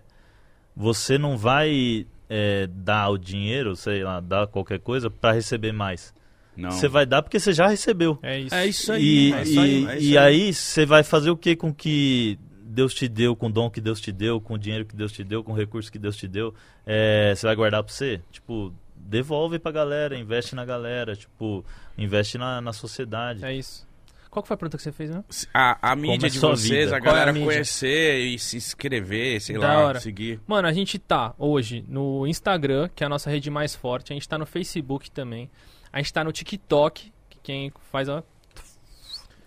você não vai é, dar o dinheiro, sei lá, dar qualquer coisa para receber mais. Não. Você vai dar porque você já recebeu. É isso. É isso aí. E, é isso aí, e, é isso e aí você vai fazer o que com que Deus te deu, com o dom que Deus te deu, com o dinheiro que Deus te deu, com o recurso que Deus te deu? É, você vai guardar pra você? Tipo, devolve pra galera, investe na galera, tipo, investe na, na sociedade. É isso. Qual que foi a pergunta que você fez, né? A, a mídia é de vocês, a é a galera mídia? conhecer e se inscrever, sei Da lá, hora. seguir. Mano, a gente tá hoje no Instagram, que é a nossa rede mais forte. A gente tá no Facebook também. A gente tá no TikTok, que quem faz, ó.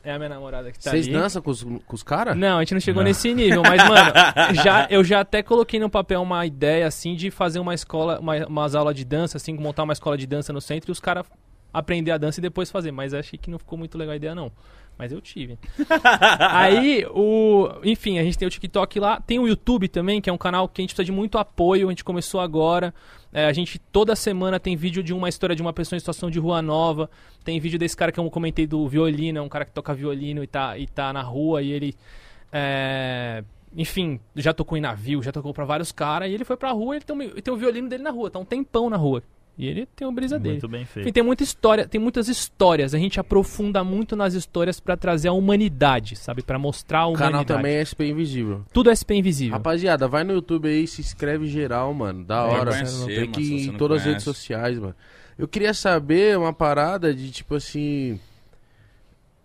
É a minha namorada que tá Vocês ali. dançam com os, com os caras? Não, a gente não chegou Não. nesse nível, mas, mano, [laughs] já, eu já até coloquei no papel uma ideia, assim, de fazer uma escola, uma, umas aulas de dança, assim, montar uma escola de dança no centro e os caras aprender a dança e depois fazer. Mas achei que não ficou muito legal a ideia, não. Mas eu tive. [laughs] Aí, o. Enfim, a gente tem o TikTok lá. Tem o YouTube também, que é um canal que a gente precisa de muito apoio. A gente começou agora. É, a gente toda semana tem vídeo de uma história de uma pessoa em situação de rua nova. Tem vídeo desse cara que eu comentei do violino, é um cara que toca violino e tá, e tá na rua e ele. é, enfim, já tocou em navio, já tocou pra vários caras. E ele foi pra rua e ele tem, um, tem o violino dele na rua, tá um tempão na rua. E ele tem o brisa dele. Muito bem feito. Enfim, tem muita história, tem muitas histórias. A gente aprofunda muito nas histórias pra trazer a humanidade, sabe? Pra mostrar a O humanidade. canal também é SP Invisível. Tudo é SP Invisível. Rapaziada, vai no YouTube aí, se inscreve geral, mano. Da hora. conhecer, Tem mano, que ir em todas as conhece. redes sociais, mano. Eu queria saber uma parada de tipo assim.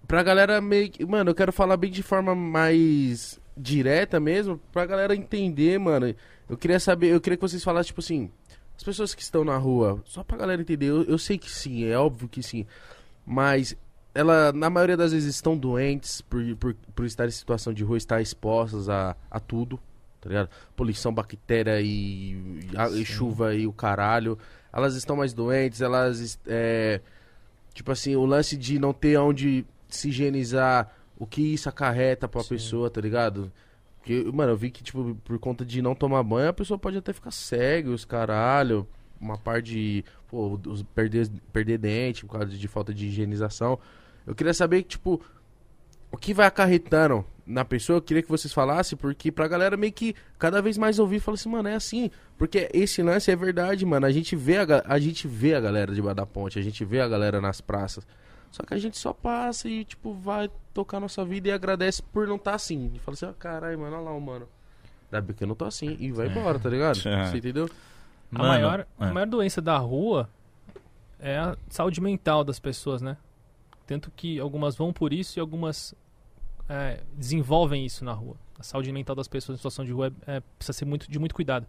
Pra galera meio que. Mano, eu quero falar bem de forma mais direta mesmo, pra galera entender, mano. Eu queria saber, eu queria que vocês falassem, tipo assim. As pessoas que estão na rua, só pra galera entender, eu, eu sei que sim, é óbvio que sim. Mas ela, na maioria das vezes, estão doentes por, por, por estar em situação de rua, estar expostas a, a tudo, tá ligado? Poluição, bactéria e, a- e chuva e o caralho. Elas estão mais doentes, elas. É, tipo assim, o lance de não ter onde se higienizar, o que isso acarreta pra Sim. pessoa, tá ligado? Porque, mano, eu vi que, tipo, por conta de não tomar banho, a pessoa pode até ficar cega, os caralho. Uma parte de. Pô, os- perder, perder dente por causa de falta de higienização. Eu queria saber, tipo, o que vai acarretando na pessoa. Eu queria que vocês falassem, porque pra galera meio que cada vez mais ouvir e falar assim, mano, é assim. Porque esse lance é verdade, mano. A gente vê a, a gente vê a galera debaixo da ponte, a gente vê a galera nas praças. Só que a gente só passa e, tipo, vai tocar nossa vida e agradece por não estar assim. E fala assim, ó, caralho, mano, olha lá, o mano. Ainda bem que eu não tô assim. E vai embora, tá ligado? [laughs] É. Você entendeu? A, Mano, maior, é. a maior doença da rua é a saúde mental das pessoas, né? Tanto que algumas vão por isso e algumas é, desenvolvem isso na rua. A saúde mental das pessoas em situação de rua é, é- precisa ser muito, de muito cuidado.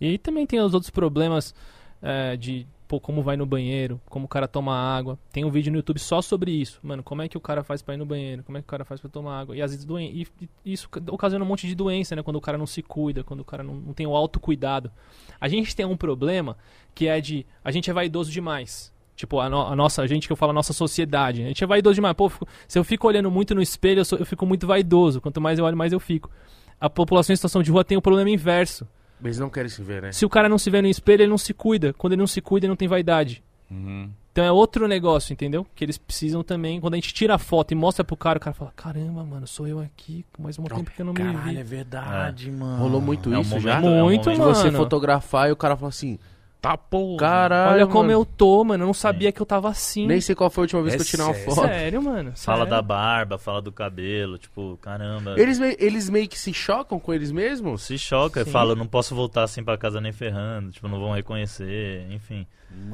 E aí também tem os outros problemas é, de pô, como vai no banheiro, como o cara toma água. Tem um vídeo no YouTube só sobre isso. Mano, como é que o cara faz pra ir no banheiro? Como é que o cara faz pra tomar água? E às vezes doen e, e isso ocasiona um monte de doença, né? Quando o cara não se cuida, quando o cara não, não tem o autocuidado. A gente tem um problema que é de a gente é vaidoso demais. Tipo, a, no- a nossa, a gente que eu falo, a nossa sociedade. A gente é vaidoso demais. Pô, fico- se eu fico olhando muito no espelho, eu, sou- eu fico muito vaidoso. Quanto mais eu olho, mais eu fico. A população em situação de rua tem o problema inverso. Eles não querem se ver, né? Se o cara não se vê no espelho, ele não se cuida. Quando ele não se cuida, ele não tem vaidade. Uhum. Então é outro negócio, entendeu? Que eles precisam também. Quando a gente tira a foto e mostra pro cara, o cara fala: Caramba, mano, sou eu aqui. Mas um tempo que eu não me Caralho, vi. é verdade, mano. Rolou muito É um isso momento- já? é um Muito, De você mano. fotografar e o cara fala assim, Tá porra. caralho, Olha como mano, eu tô, mano. Eu não sabia que eu tava assim. Nem sei qual foi a última vez É que eu tirei uma foto. Sério, mano. Fala sério. da barba, fala do cabelo, tipo, caramba. Eles, mei- eles meio que se chocam com eles mesmos? Se choca, fala, não posso voltar assim pra casa nem ferrando, tipo, não vão reconhecer, enfim.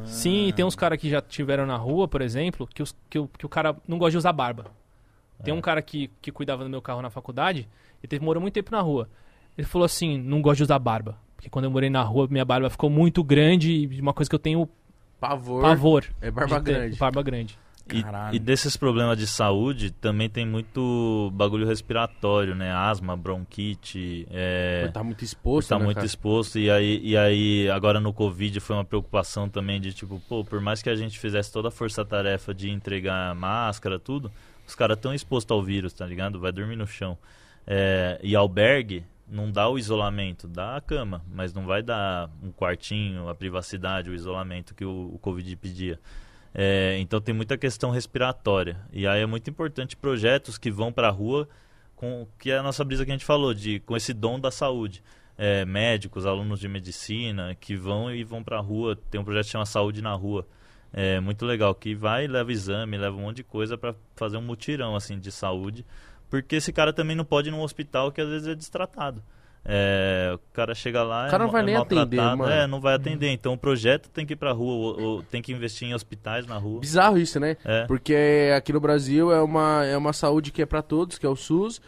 Sim, tem uns caras que já tiveram na rua, por exemplo, que, os, que, o, que o cara não gosta de usar barba. Tem É. um cara que, que cuidava do meu carro na faculdade, ele teve, morou muito tempo na rua. Ele falou assim, não gosto de usar barba. Porque quando eu morei na rua, minha barba ficou muito grande e uma coisa que eu tenho Pavor. pavor. É barba grande. Barba grande. E, Caralho. e desses problemas de saúde, também tem muito bagulho respiratório, né? Asma, bronquite, é... Tá muito exposto, tá né, muito cara? exposto e aí, e aí agora no Covid foi uma preocupação também de tipo, pô, por mais que a gente fizesse toda a força-tarefa de entregar máscara, tudo, os caras estão expostos ao vírus, tá ligado? Vai dormir no chão. É, e albergue não dá o isolamento, dá a cama, mas não vai dar um quartinho, a privacidade, o isolamento que o, o Covid pedia. É, então tem muita questão respiratória. E aí é muito importante projetos que vão para a rua com que é a nossa brisa que a gente falou, de com esse dom da saúde. É, médicos, alunos de medicina que vão e vão para a rua. Tem um projeto que chama Saúde na Rua. É muito legal, que vai, leva exame, leva um monte de coisa pra fazer um mutirão, assim, de saúde. Porque esse cara também não pode ir num hospital que às vezes é destratado. É, o cara chega lá, O cara é, não vai é nem atender, mano. É, não vai atender. Então o projeto tem que ir pra rua, ou, ou tem que investir em hospitais na rua. Bizarro isso, né? É. Porque aqui no Brasil é uma, é uma saúde que é pra todos, que é o SUS.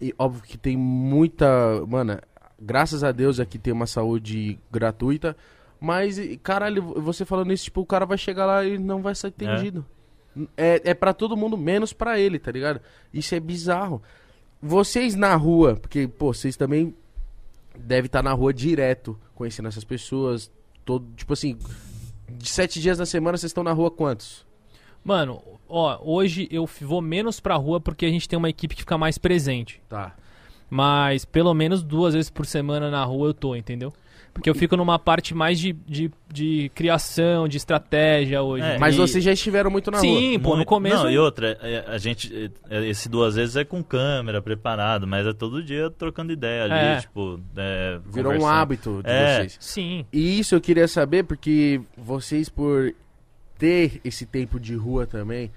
E óbvio que tem muita. Mano, graças a Deus aqui tem uma saúde gratuita. Mas, caralho, você falando isso, tipo, o cara vai chegar lá e não vai ser atendido. É, é para todo mundo, menos pra ele, tá ligado? Isso é bizarro. Vocês na rua, porque, pô, vocês também devem estar na rua direto, conhecendo essas pessoas. Todo, tipo assim, de sete dias na semana, vocês estão na rua quantos? Mano, ó, hoje eu vou menos pra rua porque a gente tem uma equipe que fica mais presente. Tá. Mas pelo menos duas vezes por semana na rua eu tô, entendeu? Porque eu fico numa parte mais de, de, de criação, de estratégia hoje. É, Mas E- vocês já estiveram muito na rua. Sim, pô, no começo. Não, e outra, é, a gente. é, Esse duas vezes é com câmera, preparado, mas é todo dia trocando ideia ali, É. tipo. é, Virou um hábito de É. vocês. Sim. E isso eu queria saber porque vocês, por ter esse tempo de rua também,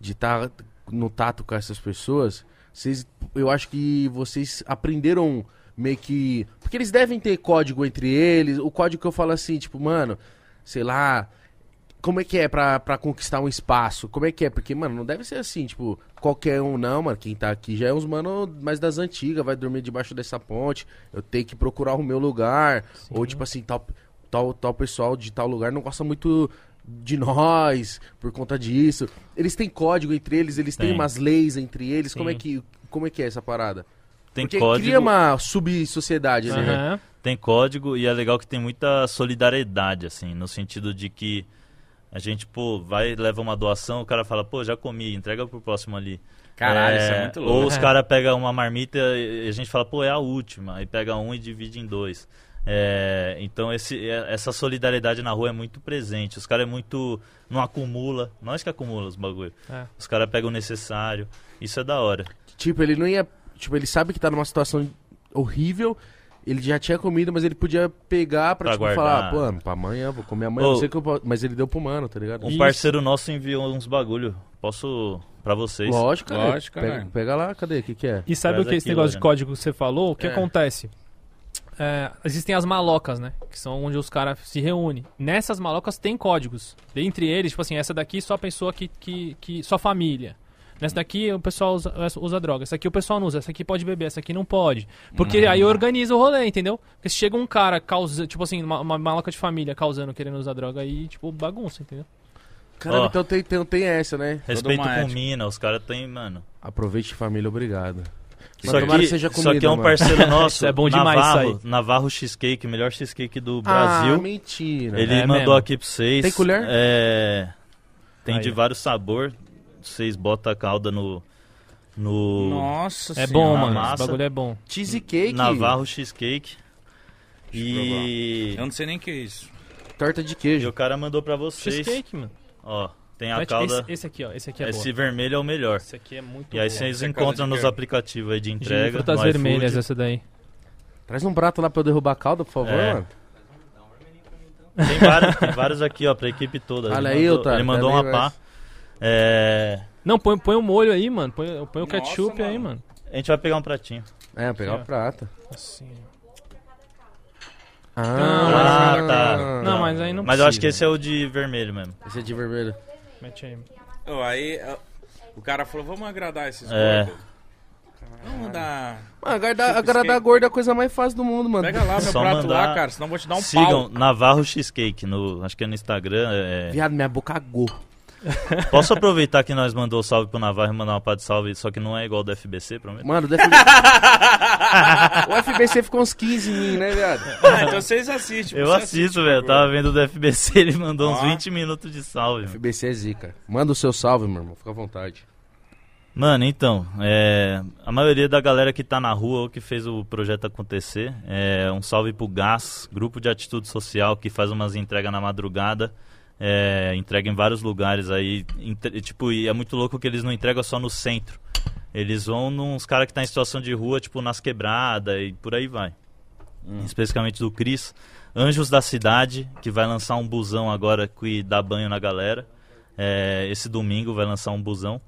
de estar no tato com essas pessoas, vocês, eu acho que vocês aprenderam meio que. Porque eles devem ter código entre eles. O código que eu falo assim, tipo, mano, sei lá. Como é que é pra, pra conquistar um espaço? Como é que é? Porque, mano, não deve ser assim, tipo, qualquer um, não, mano. Quem tá aqui já é uns mano mais das antigas, vai dormir debaixo dessa ponte. Eu tenho que procurar o meu lugar. Ou, tipo assim, tal, tal, tal pessoal de tal lugar não gosta muito de nós por conta disso. Eles têm código entre eles, eles têm Tem. umas leis entre eles. Como é, Sim. que, como é que é essa parada? Tem Porque código. cria uma sub-sociedade, né? Aham. tem código e é legal que tem muita solidariedade, assim, no sentido de que a gente, pô, vai, leva uma doação, o cara fala, pô, já comi, entrega pro próximo ali. Caralho, isso é muito louco. Ou os É. caras pegam uma marmita e a gente fala, pô, é a última, aí pega um e divide em dois. É, então esse, é- essa solidariedade na rua é muito presente. Os caras é muito. não acumula. Nós que acumula os bagulho. É. Os caras pegam o necessário. Isso é da hora. Tipo, ele não ia. Tipo, ele sabe que tá numa situação horrível. Ele já tinha comido, mas ele podia pegar pra, Pra tipo, guardar. falar, pô, pra amanhã, vou comer amanhã. Ô. Não sei o que eu posso... Mas ele deu pro mano, tá ligado? Um Isso. parceiro nosso enviou uns bagulho. Posso. pra vocês. Lógico, cara. Lógico, pega, caralho. pega lá, cadê? O que, que é? E sabe Traz o que esse negócio de Lorena. código que você falou? O que É. acontece? É, existem as malocas, né? Que são onde os caras se reúnem. Nessas malocas tem códigos. Dentre eles, tipo assim, essa daqui só a pessoa que, que, que. só família. Nessa daqui o pessoal usa, usa droga. Essa aqui o pessoal não usa. Essa aqui pode beber. Essa aqui não pode. Porque aí organiza o rolê, entendeu? Porque se chega um cara causando. Tipo assim, uma, uma maloca de família causando, querendo usar droga aí, tipo, bagunça, entendeu? Caramba, Ó. então tem, tem, tem essa, né? Respeito uma com ética. mina, os caras tem, mano. Aproveite família, obrigado. Mas Isso aqui, que seja [laughs] isso comida, aqui é um mano. parceiro nosso. É bom demais, Navarro, isso Navarro Cheesecake, melhor cheesecake do Ah, Brasil. mentira. Ele É mandou mesmo. aqui pra vocês. Tem colher? É. Tem Aí, de vários sabores. Vocês botam a calda no. No. Nossa É senhora. bom, mano. massa. Esse bagulho é bom. Cheesecake. Navarro Cheesecake. Deixa E. Eu não sei nem o que é isso. Torta de E queijo. o cara mandou pra vocês. Cheesecake, mano. Ó, tem a calda. Esse, esse aqui, ó. Esse aqui é Esse bom. vermelho é o melhor. Esse aqui é muito E aí bom. vocês é encontram de nos aplicativos aí de De entrega. frutas no vermelhas, essa daí. Traz um prato lá pra eu derrubar a calda, por favor, É. mano. Tem vários, tem vários aqui, ó, pra equipe toda. Olha ele aí, mandou, Otário, Ele mandou uma pá. É. Não, põe, põe o molho aí, mano. Põe, põe o Nossa, ketchup aí, mano. mano. A gente vai pegar um pratinho. É, vou pegar ó. prato. Assim. Ah, Ah, tá. Não, mas aí não Mas eu acho que precisa. esse é o de vermelho mesmo. Esse é de vermelho. Mete aí. Ô, aí o cara falou, vamos agradar esses É. gordos. Vamos dar... Mano, agradar, agradar gordo é a coisa mais fácil do mundo, mano. Pega lá meu Só prato mandar- lá, cara, senão eu vou te dar um Sigam pau. Navarro Cheesecake, no, acho que é no Instagram. é- Viado, minha boca cagou. [laughs] Posso aproveitar que nós mandou salve pro Navarro e mandar uma pá de salve, só que não é igual do FBC, prometo? Mano, o FBC... [laughs] o FBC ficou uns 15 em mim, né, viado? Ah, então vocês assistem. Eu você assisto, velho. Tava vendo do FBC, [laughs] ele mandou uns Ó. 20 minutos de salve. mano. FBC é zica. Manda o seu salve, meu irmão. Fica à vontade. Mano, então, é, a maioria da galera que tá na rua ou que fez o projeto acontecer, é, um salve pro GAS, Grupo de Atitude Social, que faz umas entregas na madrugada, é, entrega em vários lugares aí, entre- tipo, e é muito louco que eles não entregam só no centro, eles vão nos caras que tá em situação de rua, tipo, nas quebradas e por aí vai. especificamente do Cris. Anjos da Cidade, que vai lançar um busão agora que dá banho na galera. É, esse domingo vai lançar um busão.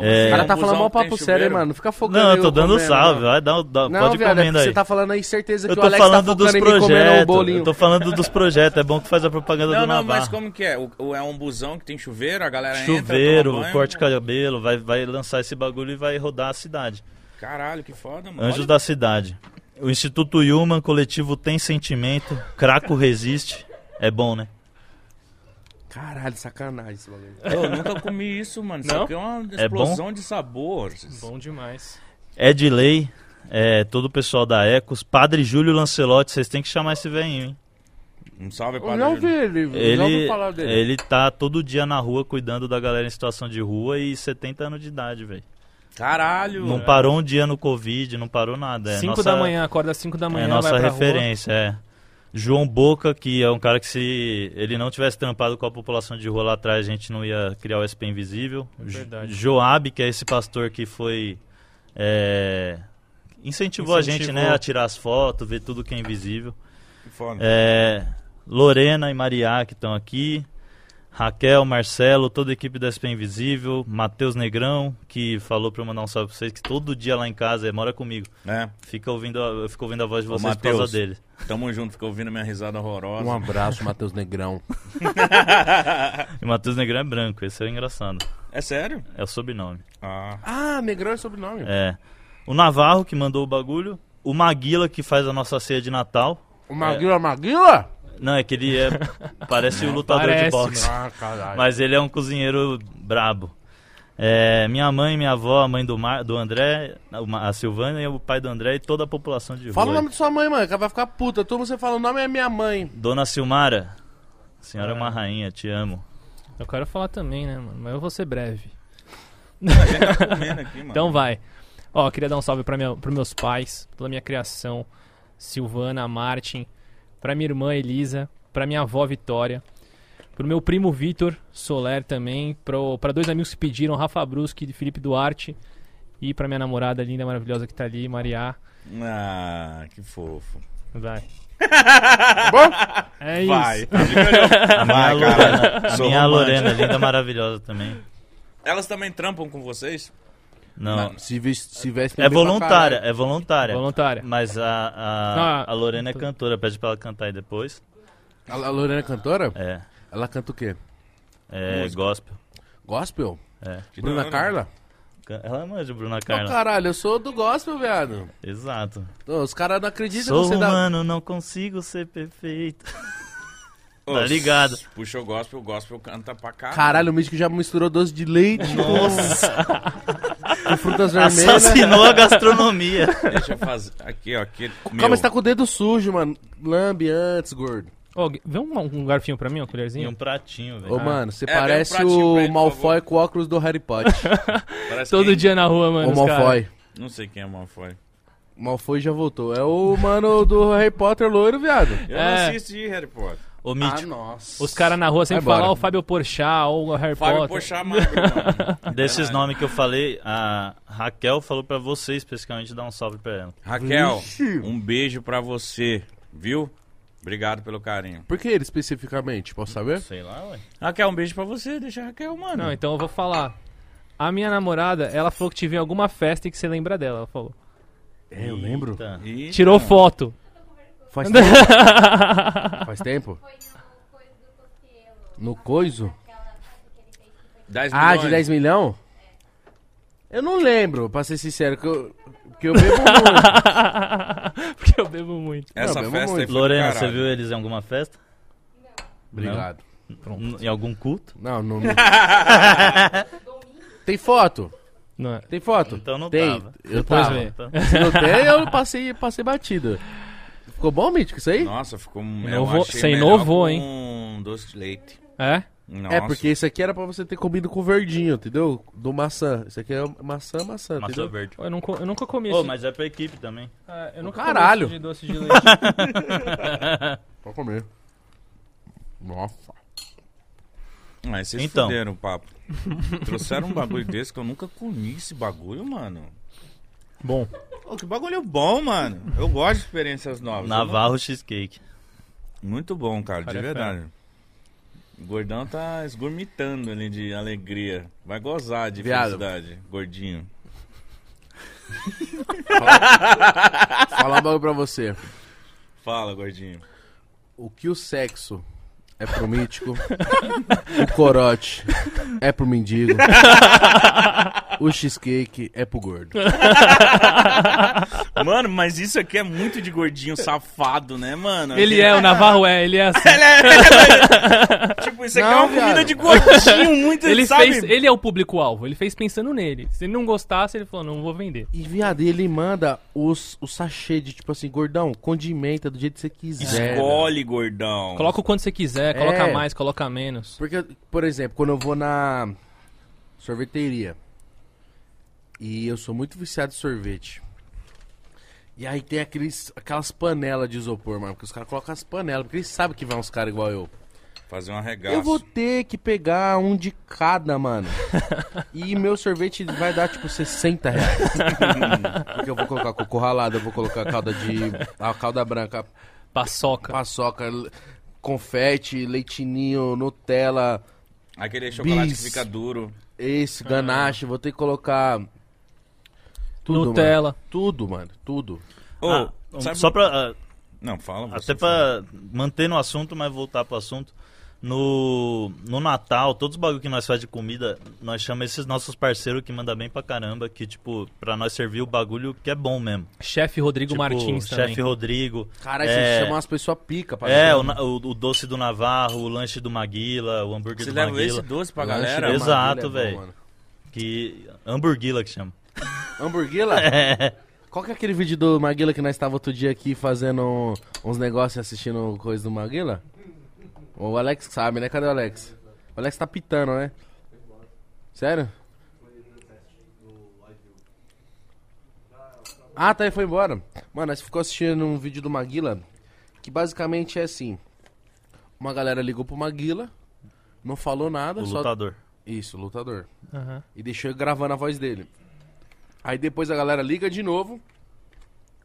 O É, cara tá falando mal papo sério, hein, mano. Não fica focando não, eu tô dando comendo, salve, não. vai, dá, dá, Não, pode viado, é comendo porque aí. você tá falando aí certeza que Eu o tô Alex tá falando focando dos em mim comendo um projetos. Eu tô falando dos projetos. É bom que faz a propaganda Não, do não, Navarro. mas como que é? O, o- é um busão que tem chuveiro, a galera entra, Chuveiro, banho? corte cabelo, vai, vai lançar esse bagulho e vai rodar a cidade. Caralho, que foda, mano. Anjos Olha- da Cidade. O Instituto Human, coletivo Tem Sentimento, Craco Resiste. É bom, né? Caralho, sacanagem esse bagulho. [laughs] Eu nunca comi isso, mano. Isso Não? aqui é uma É bom? explosão de sabores. Bom demais. Edley, é, todo o pessoal da Ecos, Padre Júlio Lancelotti, vocês têm que chamar esse velhinho, hein? Um salve Eu para não vi ele, eu já ouvi Ele, falar dele. ele tá todo dia na rua cuidando da galera em situação de rua e 70 anos de idade, velho. Caralho. Não parou um dia no Covid, não parou nada. É 5 nossa- da manhã, acorda às 5 da manhã, É nossa vai pra referência, é. João Boca, que é um cara que se ele não tivesse trampado com a população de rua lá atrás, a gente não ia criar o SP Invisível. É Joab, que é esse pastor que foi... é, incentivou, a gente, Incentivou. né, a tirar as fotos, ver tudo que é invisível. Que. É, Lorena e Maria, que estão aqui. Raquel, Marcelo, toda a equipe da SP Invisível. Matheus Negrão, que falou pra eu mandar um salve pra vocês, que todo dia lá em casa, ele mora comigo. É, Fica ouvindo, a- eu fico ouvindo a voz de Ô, vocês por causa dele. tamo junto, fica ouvindo minha risada horrorosa. Um abraço, Matheus Negrão. [laughs] E Matheus Negrão é branco, esse é engraçado. É sério? É o sobrenome. Ah. Ah, Negrão é sobrenome. É. O Navarro, que mandou o bagulho. O Maguila, que faz a nossa ceia de Natal. O Maguila Maguila? Não, é que ele é. [laughs] parece o lutador de Parece, boxe. Ah. Mas ele é um cozinheiro brabo. É, minha mãe, minha avó, a mãe do, Mar, do André, a Silvana e o pai do André e toda a população de Fala o nome de sua mãe, mano, que ela vai ficar puta. Todo mundo você fala o nome é minha mãe. Dona Silmara, a senhora é Ah. uma rainha, te amo. Eu quero falar também, né, mano? Mas eu vou ser breve. Tá aqui. [laughs] Então vai. Ó, eu queria dar um salve para minha, pros meus pais, pela minha criação, Silvana, Martin, pra minha irmã Elisa, pra minha avó Vitória, pro meu primo Vitor Soler também, pro, pra dois amigos que pediram, Rafa Bruschi e Felipe Duarte, e pra minha namorada linda, maravilhosa que tá ali, Maria. Ah, que fofo. Vai. [laughs] Bom, É Vai. isso. [laughs] Tá brincando? A minha Vai, Lorena, cara. a Sou minha. Lorena, linda, maravilhosa também. Elas também trampam com vocês? Não, se, ves- se veste é voluntária, é voluntária. Voluntária. Mas a, a, Ah, a Lorena é cantora, pede pra ela cantar aí depois. A, a Lorena é cantora? É, Ela canta o quê? é Música. gospel. Gospel? É. Bruna hora. Carla? Can- Ela manja Bruna Ô, Carla. caralho, eu sou do gospel, viado. Exato. Ô, os caras não acreditam Sou que você dá... humano, não consigo ser perfeito. [laughs] Ô, Tá ligado. Puxa o gospel, o gospel canta pra caralho. Caralho, o Mítico já misturou doce de leite com, com frutas vermelhas. Assassinou a gastronomia. Deixa eu fazer. Aqui, ó. Aqui, Calma, você tá com o dedo sujo, mano. Lambe antes, gordo. Ó, vê um, um garfinho pra mim, uma E colherzinha? um pratinho, Ô, velho. mano, você É, vem um parece pratinho pra o ele, por Malfoy favor. com o óculos do Harry Potter. [laughs] Parece Todo quem? dia na rua, mano. o os. Malfoy. Não sei quem é o Malfoy. O Malfoy já voltou. É o mano do Harry Potter loiro, viado. Eu É. não assisti Harry Potter. Ô, Mítico, nossa. Os caras na rua sempre Vai falam, ó, o Fábio Porchat, ou o Harry Fábio Potter. Pochá Magro, mano. [laughs] desses Caralho. nomes que eu falei, a Raquel falou pra você especificamente dar um salve pra ela. Raquel, Vixe. um beijo pra você, viu? Obrigado pelo carinho. Por que ele especificamente? Posso saber? Sei lá, ué. Raquel, um beijo pra você. Deixa a Raquel, mano. Não, então eu vou falar. A minha namorada, ela falou que tive em alguma festa e que você lembra dela, ela falou. É, eu lembro. Eita. Tirou foto. Faz [laughs] tempo? Faz tempo? No coiso? 10 Ah, milhões. de 10 milhão? Eu não lembro, pra ser sincero, que eu, que eu bebo [laughs] muito. Porque eu bebo muito. Essa Não, bebo festa aí muito. Lorena, você viu eles em alguma festa? Obrigado. N- Em algum culto? Não, não. não. [laughs] Tem foto? Não é. Tem foto? Então não tem. tava. Eu Depois tava. Então- Se não tem, eu passei, passei batido. Ficou bom, Mítico, isso aí? Nossa, ficou... Inovou- você inovou, com hein? doce de leite. É? Nossa. É, porque esse aqui era pra você ter comido com verdinho, entendeu? Do maçã. Esse aqui é maçã, maçã, Maçã entendeu? verde. Eu nunca, eu nunca comi Ô, esse- mas é pra equipe também. É, eu nunca Caralho. comi esse de doce de leite. [laughs] Pode comer. Nossa. Mas vocês Então. fuderam o papo. Trouxeram um bagulho desse que eu nunca comi esse bagulho, mano. Bom. Ô, que bagulho bom, mano. Eu gosto de experiências novas. Navarro Cheesecake. Muito bom, cara, Cara, de é verdade. O gordão tá esgurmitando ali de alegria. Vai gozar de Viado. felicidade, gordinho. Falar um bagulho pra você. Fala, gordinho. O que o sexo é pro mítico, o corote é pro mendigo, [laughs] o cheesecake é pro gordo. [laughs] Mano, mas isso aqui é muito de gordinho safado, né, mano? Ele é, o Navarro é, ele é assim. [laughs] Tipo, isso aqui Não, é uma comida de gordinho muito, Ele sabe? fez, ele é o público-alvo, ele fez pensando nele. Se ele não gostasse, ele falou, não vou vender. E, viado, ele manda os, o sachê de tipo assim, gordão, condimenta do jeito que você quiser. Escolhe, gordão. Coloca o quanto você quiser, coloca É. mais, coloca menos. Porque, por exemplo, quando eu vou na sorveteria e eu sou muito viciado em sorvete. E aí tem aqueles, aquelas panelas de isopor, mano. Porque os caras colocam as panelas, porque eles sabem que vai uns caras igual eu. Fazer um arregaço. Eu vou ter que pegar um de cada, mano. [laughs] e meu sorvete vai dar tipo 60 reais. [laughs] porque eu vou colocar cocô ralado, eu vou colocar calda de. a calda branca, Paçoca. paçoca, confete, leitinho, Nutella, Aquele chocolate Bis. que fica duro. esse, ganache, vou ter que colocar. Tudo, Nutella. Mano. Tudo, mano. Tudo. Ô, Ah, sabe- Só pra. ah, Não, fala você. Até pra manter no assunto, mas voltar pro assunto. No, no Natal, todos os bagulho que nós faz de comida, nós chamamos esses nossos parceiros que mandam bem pra caramba, que, tipo, pra nós servir o bagulho que é bom mesmo. Chefe Rodrigo Tipo, Martins também. Chefe Rodrigo. Caralho, é, você chama umas pessoas pica pra É, o, o, o doce do Navarro, o lanche do Maguila, o hambúrguer Você do leva Maguila. esse doce pra Lanche galera? Exato, é velho. mano. Que. Hamburguila que chama. Hamburguila? [laughs] Qual que é aquele vídeo do Maguila que nós tava outro dia aqui fazendo uns negócios e assistindo coisa do Maguila? O Alex sabe, né? Cadê o Alex? O Alex tá pitando, né? Sério? Ah, tá, ele foi embora. Mano, nós ficou assistindo um vídeo do Maguila que basicamente é assim. Uma galera ligou pro Maguila, não falou nada, O só... lutador. Isso, lutador. Aham. E deixou ele gravando a voz dele. Aí depois a galera liga de novo,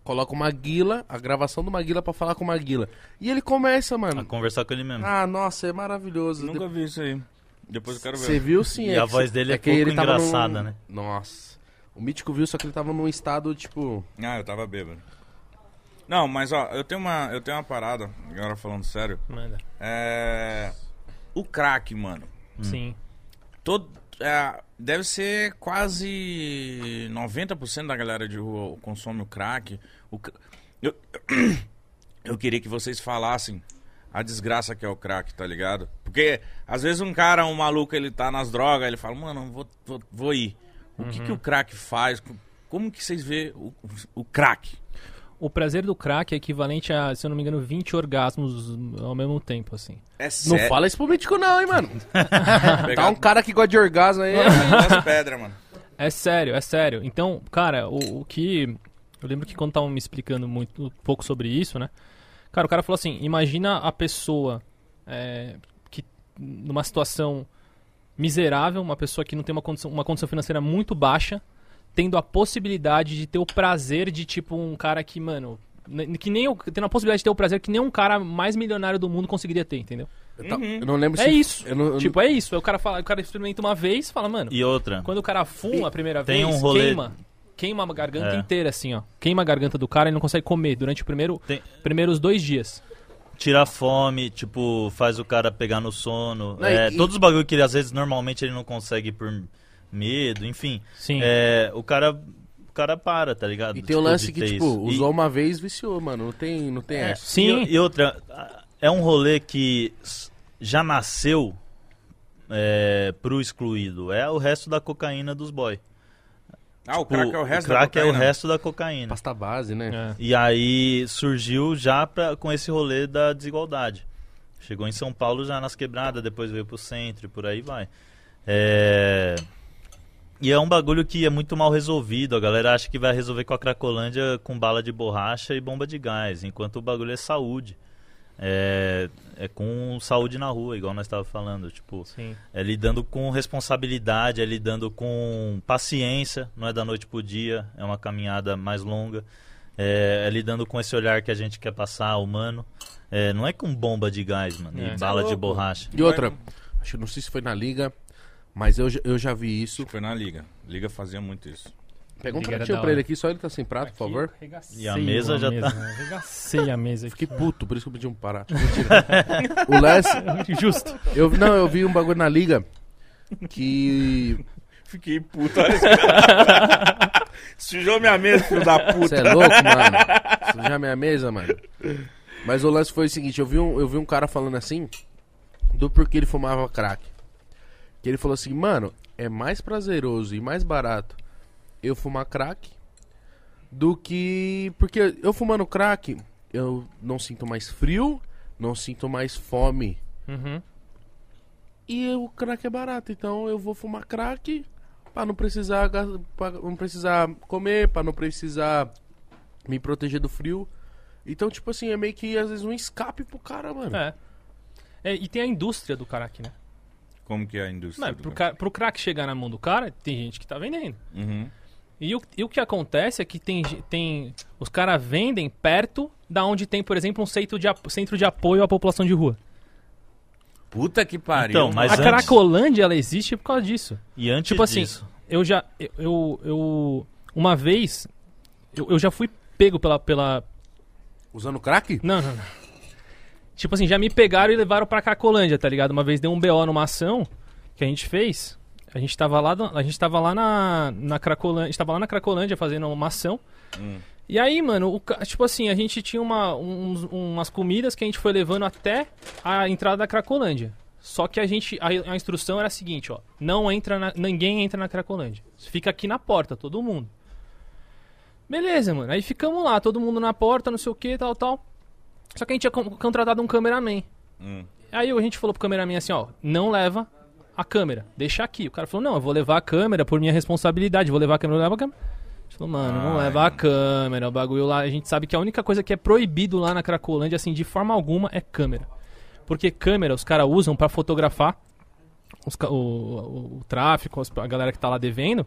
coloca o Maguila, a gravação do Maguila pra falar com o Maguila. E ele começa, A mano. conversar com ele mesmo. Ah, nossa, é maravilhoso. Nunca vi isso aí. Depois eu quero ver. Você viu sim, E é a que voz dele é que pouco ele tava num- engraçada, né? Nossa. O Mítico viu, só que ele tava num estado, tipo. Ah, eu tava bêbado. Não, mas ó, eu tenho uma, eu tenho uma parada, agora falando sério. Manda. É. O crack, mano. Sim. Todo, é, deve ser quase 90% da galera de rua consome o crack. O, eu, [coughs] eu queria que vocês falassem a desgraça que é o crack, tá ligado? Porque às vezes um cara, um maluco, ele tá nas drogas, ele fala, mano, vou, vou, vou ir. O que, que o crack faz? Como que vocês vê o, o crack? O prazer do crack é equivalente a, se eu não me engano, 20 orgasmos ao mesmo tempo, assim. É Não sério. fala isso pro Mítico, não, hein, mano. Pegar [laughs] Tá um cara que gosta de orgasmo aí. das pedras, mano. É sério, é sério. Então, cara, o, o que. Eu lembro que quando estavam me explicando muito um pouco sobre isso, né? Cara, o cara falou assim: imagina a pessoa é, que numa situação miserável, uma pessoa que não tem uma condição, uma condição financeira muito baixa, tendo a possibilidade de ter o prazer de, tipo, um cara que, mano. Que nem o, tendo a possibilidade de ter o prazer que nem um cara mais milionário do mundo conseguiria ter, entendeu? Eu, tá- eu não lembro É se. isso. Eu não, eu Tipo, é isso. Aí o cara fala, o cara experimenta uma vez, fala, mano, E outra. quando o cara fuma a primeira Tem vez, um rolê- queima. Queima a garganta É. inteira, assim, ó. Queima a garganta do cara e não consegue comer durante o primeiro, Tem- primeiros dois dias. Tirar fome, tipo, faz o cara pegar no sono. Não, É, e- Todos os bagulho que ele, às vezes normalmente ele não consegue por medo, enfim. Sim. É, o cara. O cara para, tá ligado? E tem o Tipo, lance de que, tipo, isso. E- usou uma vez, viciou, mano. Não tem, não tem essa. Sim. E, e outra, é um rolê que já nasceu é, pro excluído. É o resto da cocaína dos boy. Ah, o crack é o resto o crack da é o cocaína. resto da cocaína. Pasta base, né? É. E aí surgiu já pra, com esse rolê da desigualdade. Chegou em São Paulo já nas quebradas, depois veio pro centro e por aí vai. É... E é um bagulho que é muito mal resolvido. A galera acha que vai resolver com a Cracolândia com bala de borracha e bomba de gás, enquanto o bagulho é saúde. é, é com saúde na rua, igual nós estávamos falando. Tipo, Sim. é lidando com responsabilidade, é lidando com paciência, não é da noite pro dia, é uma caminhada mais longa. É, é lidando com esse olhar que a gente quer passar, humano. É, não é com bomba de gás, mano, É. e bala Cê é de borracha. E outra, acho que não sei se foi na liga, mas eu, já- eu já vi isso. Foi na Liga. Liga fazia muito isso. Pega um Liga pratinho pra ele aqui, só ele tá sem prato, por favor. E a mesa já tá- Arregacei a mesa aqui. Fiquei puto, por isso que eu pedi um parar. [laughs] O Les, Justo. eu, não, eu vi um bagulho na liga que. Fiquei puto, olha esse cara. [laughs] Sujou minha mesa, filho da puta. Você é louco, mano? Sujar minha mesa, mano. Mas o lance foi o seguinte: eu vi um, eu vi um cara falando assim do porquê ele fumava crack. Que ele falou assim, mano, é mais prazeroso e mais barato eu fumar crack do que. Porque eu fumando crack, eu não sinto mais frio, não sinto mais fome. Uhum. E o crack é barato, então eu vou fumar crack pra não precisar, pra não precisar comer, pra não precisar me proteger do frio. Então, tipo assim, é meio que às vezes um escape pro cara, mano. É. É, E tem a indústria do crack, né? Como que é a indústria? Não, do pro, cara? pro crack chegar na mão do cara, tem gente que tá vendendo. Uhum. E o, e o que acontece é que tem, tem os caras vendem perto da onde tem, por exemplo, um centro de, centro de apoio à população de rua. Puta que pariu. Então. Mas a antes- Cracolândia, ela existe por causa disso. E antes Tipo assim, disso, eu já. Eu, eu, eu- uma vez. Eu, eu já fui pego pela, pela. Usando crack? Não, não, não. Tipo assim, já me pegaram e levaram pra Cracolândia, tá ligado? Uma vez deu um BO numa ação que a gente fez. A gente tava lá, a gente tava lá na, na Cracolândia. A gente tava lá na Cracolândia fazendo uma ação. Hum. E aí, mano, o tipo assim, a gente tinha uma, uns- umas comidas que a gente foi levando até a entrada da Cracolândia. Só que a gente. A, a instrução era a seguinte, ó. Não entra na, ninguém entra na Cracolândia. Fica aqui na porta, todo mundo. Beleza, mano. Aí ficamos lá, todo mundo na porta, não sei o que, tal, tal. Só que a gente tinha con- contratado um cameraman. Hum. Aí a gente falou pro cameraman assim, ó, não leva a câmera, deixa aqui. O cara falou, não, eu vou levar a câmera por minha responsabilidade, vou levar a câmera, eu levo a câmera. A gente falou, mano, não Ai, leva a câmera, o bagulho lá. A gente sabe que a única coisa que é proibido lá na Cracolândia, assim, de forma alguma, é câmera. Porque câmera os caras usam pra fotografar os o, o- o tráfico, a galera que tá lá devendo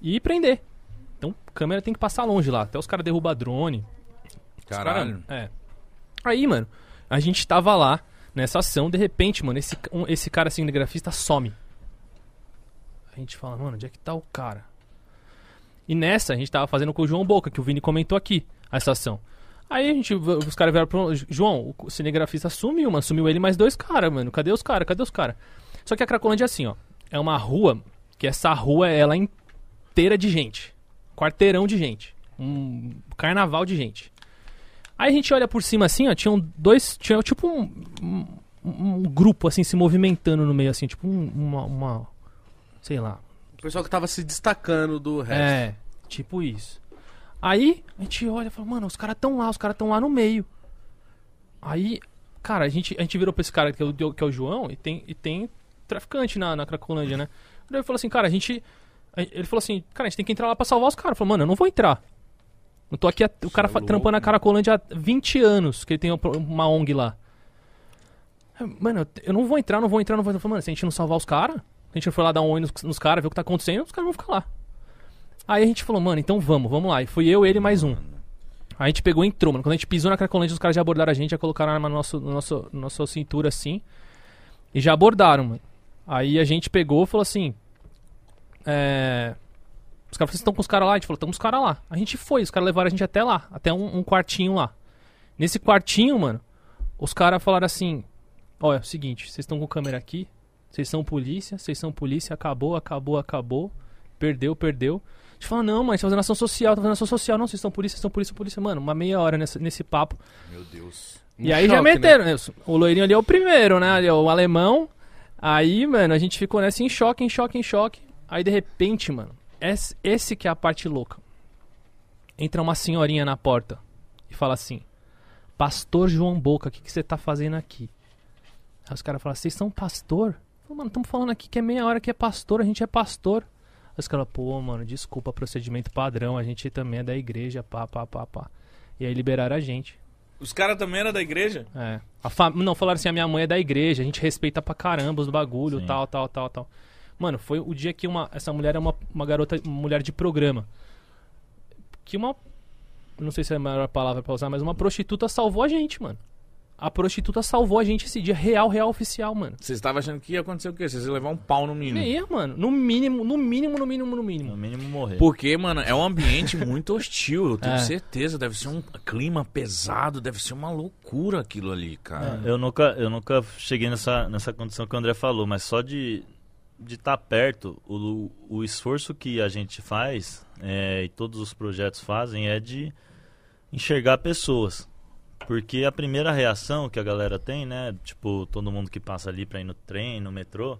e prender. Então, câmera tem que passar longe lá. Até os caras derrubam drone. Caralho. cara- é. Aí, mano, a gente tava lá nessa ação, de repente, mano, esse, um- esse cara cinegrafista some. A gente fala, mano, onde é que tá o cara? E nessa, a gente tava fazendo com o João Boca, que o Vini comentou aqui, essa ação. Aí a gente, os caras vieram pro. João, o cinegrafista sumiu, mano. Sumiu ele mais dois caras, mano. Cadê os caras? Cadê os caras? Só que a Cracolândia é assim, ó. É uma rua, que essa rua, ela é inteira de gente. Quarteirão de gente. Um carnaval de gente. Aí a gente olha por cima assim, ó, tinham dois, tinha tipo um, um, um grupo assim se movimentando no meio assim, tipo um- uma, uma sei lá. O pessoal que tava se destacando do resto. É, tipo isso. Aí a gente olha e fala, mano, os caras tão lá, os caras tão lá no meio. Aí, cara, a gente, a gente virou pra esse cara que é o, que é o João e tem, e tem traficante na, na Cracolândia, né? Ele falou assim, cara, a gente. Ele falou assim, cara, a gente tem que entrar lá pra salvar os caras. Falei, mano, eu não vou entrar. Eu tô aqui, o cara é trampando a. Caracolândia há 20 anos, que ele tem uma- ONG lá. Mano, eu, não vou entrar, não vou entrar, não vou entrar. Mano, se a gente não salvar os caras, a gente não for lá dar um oi nos, nos caras, ver o que tá acontecendo, os caras vão ficar lá. Aí a gente falou, mano, então vamos, vamos lá. E fui eu, ele e mais um. Aí a gente pegou e entrou, mano. Quando a gente pisou na Cracolândia, os caras já abordaram a gente, já colocaram a arma no nosso, no nosso, na nossa cintura assim. E já abordaram, mano. Aí a gente pegou e falou assim. É. Os caras falaram, vocês estão com os caras lá? A gente falou, estamos com os caras lá. A gente foi, os caras levaram a gente até lá, até um, um quartinho lá. Nesse quartinho, mano, os caras falaram assim: Olha, é o seguinte, vocês estão com câmera aqui, vocês são polícia, vocês são polícia, acabou, acabou, acabou, perdeu, perdeu. A gente fala, não, mas tá fazendo ação social, tá fazendo ação social, não, vocês estão polícia, vocês estão polícia, polícia, mano, uma meia hora nessa- nesse papo. Meu Deus. E aí já choque, né? meteram, né? O loirinho ali é o primeiro, né? Ali é o alemão. Aí, mano, a gente ficou nessa em choque, em choque, em choque. Aí, de repente, mano, esse, esse que é a parte louca. Entra uma senhorinha na porta e fala assim: Pastor João Boca, o que que você tá fazendo aqui? Aí os caras falam: Vocês são pastor? Falo, mano, estamos falando aqui que é meia hora que é pastor, a gente é pastor. Aí os caras, pô, mano, desculpa, procedimento padrão, a gente também é da igreja, pá, pá, pá, pá. E aí liberaram a gente. Os caras também eram da igreja? É. A fa- Não, falaram assim, a minha mãe é da igreja, a gente respeita pra caramba os bagulho, Sim. tal, tal, tal, tal. Mano, foi o dia que uma, essa mulher é uma, uma garota, uma mulher de programa. Que uma. Não sei se é a melhor palavra pra usar, mas uma prostituta salvou a gente, mano. A prostituta salvou a gente esse dia, real, real oficial, mano. Vocês estavam achando que ia acontecer o quê? Vocês iam levar um pau no mínimo. Meia, mano. No mínimo, no mínimo, no mínimo, no No mínimo. mínimo morrer. Porque, mano, é um ambiente muito hostil, eu tenho [laughs] É. certeza. Deve ser um clima pesado, deve ser uma loucura aquilo ali, cara. Eu nunca, eu nunca cheguei nessa, nessa condição que o André falou, mas só de de estar perto, o, o esforço que a gente faz é, e todos os projetos fazem é de enxergar pessoas. Porque a primeira reação que a galera tem, né, tipo, todo mundo que passa ali pra ir no trem, no metrô,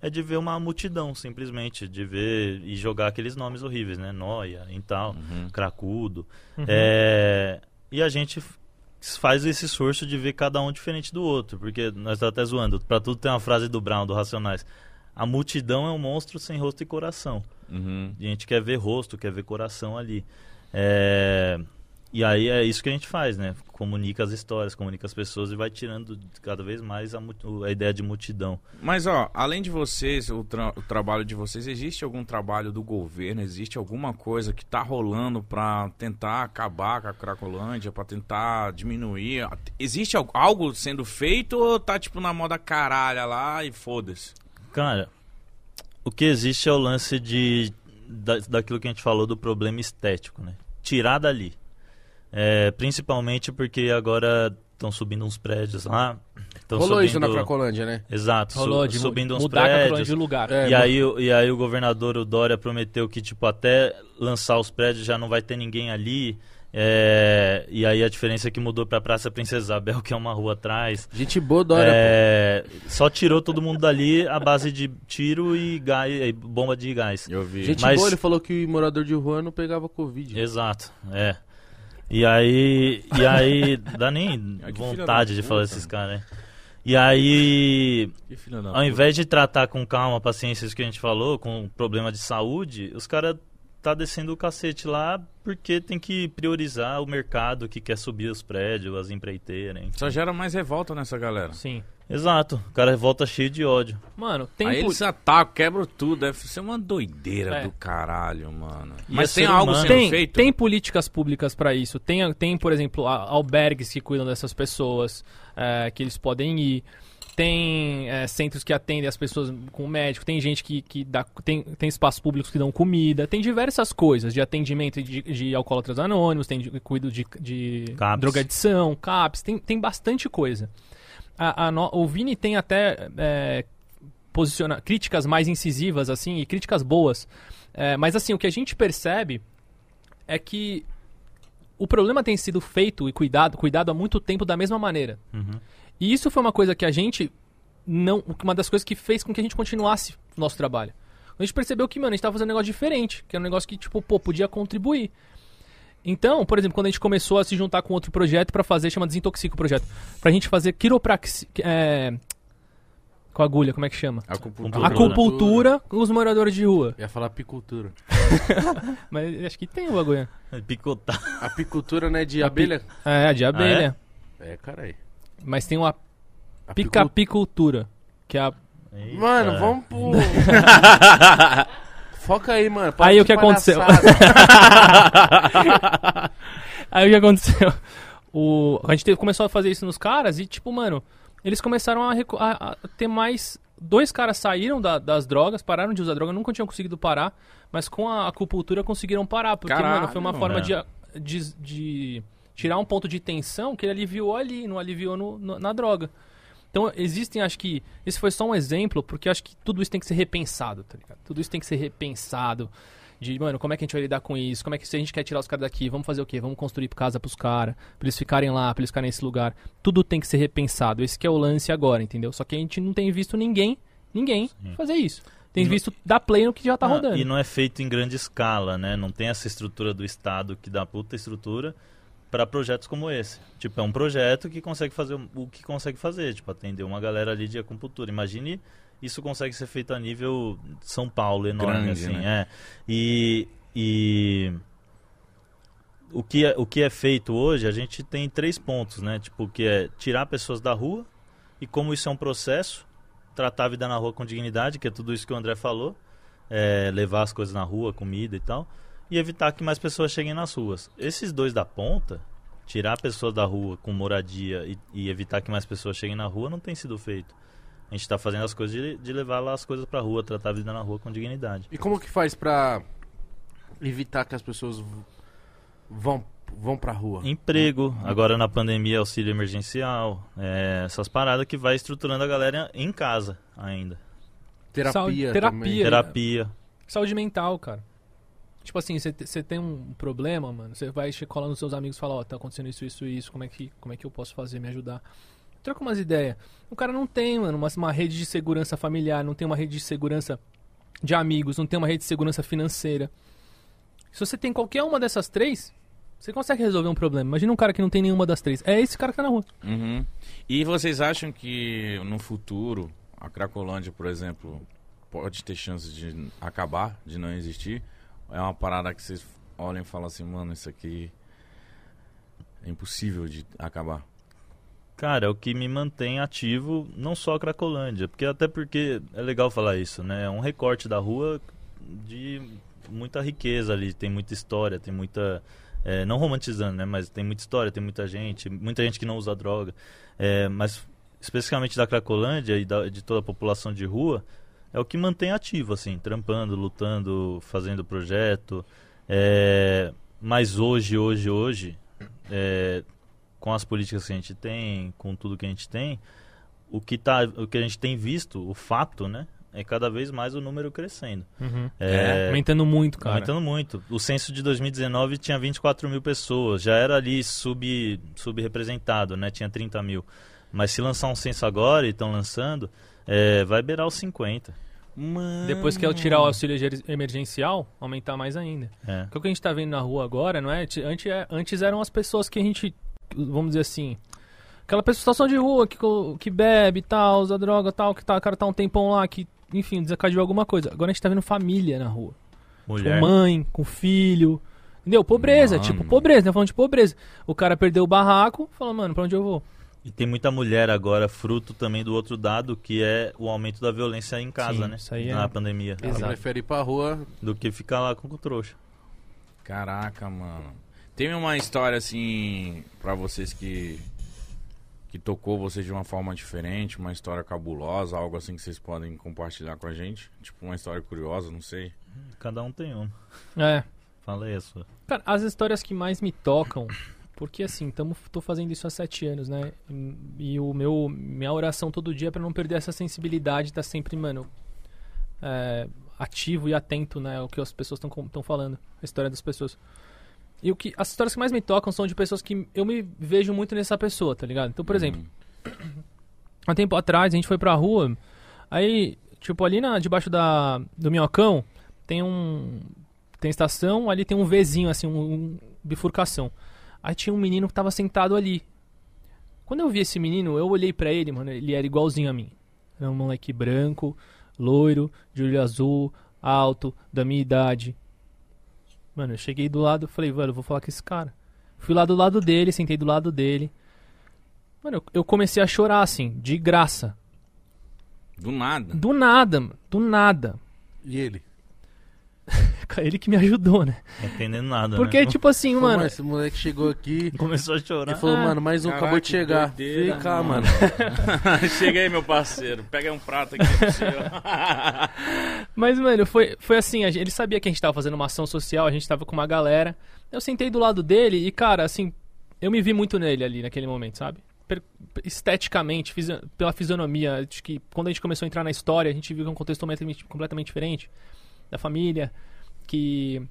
é de ver uma multidão, simplesmente, de ver e jogar aqueles nomes horríveis, né, Noia, e tal, Uhum. Cracudo. É, e a gente faz esse esforço de ver cada um diferente do outro, porque nós estamos até zoando, pra tudo tem uma frase do Brown, do Racionais. A multidão é um monstro sem rosto e coração. Uhum. E a gente quer ver rosto, quer ver coração ali. É, E aí é isso que a gente faz, né? Comunica as histórias, comunica as pessoas e vai tirando cada vez mais a, a ideia de multidão. Mas, ó, além de vocês, o, tra- o trabalho de vocês, existe algum trabalho do governo? Existe alguma coisa que tá rolando pra tentar acabar com a Cracolândia, pra tentar diminuir? Existe al- algo sendo feito ou tá, tipo, na moda caralha lá e foda-se? Cara, o que existe é o lance de da, daquilo que a gente falou do problema estético, né? Tirar dali. É, principalmente porque agora estão subindo uns prédios lá. Rolou isso na subindo- Cracolândia, né? Exato, su- Rolou de mu- subindo uns mudar prédios. de lugar. É, e, aí, o- e aí o governador, o Dória, prometeu que, tipo, até lançar os prédios já não vai ter ninguém ali. É, e aí a diferença é que mudou pra Praça Princesa Isabel, [laughs] que é uma rua atrás. Gente boa, Dória, É, só tirou todo mundo dali a base de tiro e, gás, e bomba de gás. Eu vi. Gente mas- boa, ele falou que o morador de rua não pegava Covid. Exato, é. E aí, e aí dá nem [laughs] filha vontade de falar puta. desses caras, né? E aí, ao invés de tratar com calma, paciência, isso que a gente falou, com problema de saúde, os caras tá descendo o cacete lá porque tem que priorizar o mercado que quer subir os prédios, as empreiteiras. enfim. Só gera mais revolta nessa galera. Sim. Exato, o cara volta cheio de ódio. Mano, tem Aí eles atacam, quebram tudo. Deve ser uma doideira É. do caralho, mano. E Mas é tem algo humano. sendo tem, feito? tem políticas públicas pra isso. Tem, tem, por exemplo, albergues que cuidam dessas pessoas, é, que eles podem ir. Tem é, centros que atendem as pessoas com médico. Tem gente que, que dá. Tem, tem espaços públicos que dão comida. Tem diversas coisas de atendimento de, de alcoólatras anônimos. Tem de, cuido de, de CAPS. drogadição, CAPS. Tem, tem bastante coisa. A, a no- o Vini tem até é, posiciona, críticas mais incisivas, assim, e críticas boas. É, mas assim, o que a gente percebe é que o problema tem sido feito e cuidado, cuidado há muito tempo da mesma maneira. Uhum. E isso foi uma coisa que a gente não, uma das coisas que fez com que a gente continuasse o nosso trabalho. A gente percebeu que, mano, a gente tava fazendo um negócio diferente, que era um negócio que tipo, pô, podia contribuir. Então, por exemplo, quando a gente começou a se juntar com outro projeto pra fazer, chama Desintoxica o projeto, pra gente fazer quiropraxia, é, com agulha, como é que chama? Acupuntura. Acupuntura com os moradores de rua. Eu ia falar apicultura. [laughs] Mas acho que tem o bagulho. Picotar. Apicultura, né, de abelha? É, de abelha. É, caralho. Mas tem uma Apicul- picapicultura, que é a Mano, Eita. vamos pro... [laughs] Foca aí, mano. para Aí o que aconteceu? [laughs] Aí o que aconteceu? O, a gente teve- começou a fazer isso nos caras e, tipo, mano, eles começaram a, recu- a- a ter mais. Dois caras saíram da- das drogas, pararam de usar droga, nunca tinham conseguido parar, mas com a acupuntura conseguiram parar, porque, Caralho, mano, foi uma mano. forma É. de, de, de tirar um ponto de tensão que ele aliviou ali, não aliviou no- no- na droga. Então, existem, acho que. Esse foi só um exemplo, porque acho que tudo isso tem que ser repensado, tá ligado? Tudo isso tem que ser repensado. De, mano, como é que a gente vai lidar com isso? Como é que se a gente quer tirar os caras daqui, vamos fazer o quê? Vamos construir casa pros caras, pra eles ficarem lá, pra eles ficarem nesse lugar. Tudo tem que ser repensado. Esse que é o lance agora, entendeu? Só que a gente não tem visto ninguém, ninguém fazer isso. Tem visto dar play no que já tá Ah, rodando. E não é feito em grande escala, né? Não tem essa estrutura do Estado que dá puta estrutura para projetos como esse. Tipo, é um projeto que consegue fazer o- que consegue fazer, tipo, atender uma galera ali de acupuntura. Imagine isso consegue ser feito a nível São Paulo, enorme, Grande, assim. né? É. E, e o que, é, o que é feito hoje, a gente tem três pontos, né? Tipo, que é tirar pessoas da rua e como isso é um processo, tratar a vida na rua com dignidade, que é tudo isso que o André falou, é, levar as coisas na rua, comida e tal, e evitar que mais pessoas cheguem nas ruas. Esses dois da ponta, tirar pessoas da rua com moradia e, e evitar que mais pessoas cheguem na rua, não tem sido feito. A gente está fazendo as coisas de, de levar lá as coisas pra rua, tratar a vida na rua com dignidade. E como que faz pra evitar que as pessoas vão, vão pra rua? Emprego, agora na pandemia, auxílio emergencial, é, essas paradas que vai estruturando a galera em casa ainda. Terapia, Saúde- terapia. Terapia. Saúde mental, cara. Tipo assim, você tem um problema, mano, você vai colar nos seus amigos e fala, ó, tá acontecendo isso, isso e isso, como é, que, como é que eu posso fazer, me ajudar? Troca umas ideias. O cara não tem, mano, uma, uma rede de segurança familiar, não tem uma rede de segurança de amigos, não tem uma rede de segurança financeira. Se você tem qualquer uma dessas três, você consegue resolver um problema. Imagina um cara que não tem nenhuma das três. É esse cara que tá na rua. Uhum. E vocês acham que no futuro a Cracolândia, por exemplo, pode ter chance de acabar, de não existir? É uma parada que vocês olham e falam assim, mano, isso aqui é impossível de acabar. Cara, é o que me mantém ativo, não só a Cracolândia, porque até porque é legal falar isso, né? É um recorte da rua de muita riqueza ali, tem muita história, tem muita. é, não romantizando, né? Mas tem muita história, tem muita gente, muita gente que não usa droga. É, mas especificamente da Cracolândia e da- de toda a população de rua, é o que mantém ativo, assim, trampando, lutando, fazendo projeto. É, mas hoje, hoje, hoje, é, com as políticas que a gente tem, com tudo que a gente tem, o que, tá, o que a gente tem visto, o fato, né? É cada vez mais o número crescendo. É, Aumentando muito, cara. Aumentando muito. O censo de 2019 tinha 24 mil pessoas, já era ali sub, subrepresentado, né? Tinha 30 mil. Mas se lançar um censo agora, e estão lançando, é, vai beirar os 50. Mano. Depois que eu tirar o auxílio emergencial, aumentar mais ainda. É. Porque o que a gente tá vendo na rua agora, não é? Antes, é- antes eram as pessoas que a gente, vamos dizer assim, aquela pessoa situação de rua que, que bebe e tal, usa droga e tal, que tá, o cara tá um tempão lá, que, enfim, desencadeou alguma coisa. Agora a gente tá vendo família na rua. Mulher. Com mãe, com filho. Entendeu? Pobreza, Mano. tipo, pobreza, né? Falando de pobreza. O cara perdeu o barraco, fala, mano, pra onde eu vou? E tem muita mulher agora, fruto também do outro dado, que é o aumento da violência em casa, Sim, né? isso aí é- Na pandemia. Ela Exato. prefere ir pra rua. Do que ficar lá com o trouxa. Caraca, mano. Tem uma história assim pra vocês que que tocou vocês de uma forma diferente, uma história cabulosa, algo assim que vocês podem compartilhar com a gente? Tipo uma história curiosa, não sei. Cada um tem uma. É. Fala aí a sua. Cara, as histórias que mais me tocam, porque assim, tamo, tô fazendo isso há sete anos, né? E o meu, minha oração todo dia é pra não perder essa sensibilidade, tá sempre, mano, é, ativo e atento, né? Ao que as pessoas estão falando, a história das pessoas. E o que, as histórias que mais me tocam são de pessoas que eu me vejo muito nessa pessoa, tá ligado? Então, por exemplo, há tempo atrás a gente foi pra rua, aí, tipo, ali na, debaixo da, do minhocão tem um. Tem estação, ali tem um Vzinho, assim, um, um bifurcação. Aí tinha um menino que tava sentado ali. Quando eu vi esse menino, eu olhei pra ele, mano, ele era igualzinho a mim. Era um moleque branco, loiro, de olho azul, alto, da minha idade. Mano, eu cheguei do lado, falei, velho, eu vou falar com esse cara. Fui lá do lado dele, sentei do lado dele. Mano, eu, eu comecei a chorar, assim, de graça. Do nada. Do nada, mano, do nada. E ele? Ele que me ajudou, né? Não entendendo nada, Porque, né? tipo assim, Pô, mano. esse moleque chegou aqui Começou a chorar. e falou, Ah, mano, mais um caraca, acabou de chegar. doideira, Vem cá, mano. mano. [laughs] Chega aí, meu parceiro. Pega um prato aqui pro. [laughs] Mas, mano, foi, foi assim, a gente- ele sabia que a gente tava fazendo uma ação social, a gente tava com uma galera. Eu sentei do lado dele e, cara, assim, eu me vi muito nele ali naquele momento, sabe? Esteticamente, fisi- pela fisionomia, acho que quando a gente começou a entrar na história, a gente viu que é um contexto completamente, completamente diferente da família, que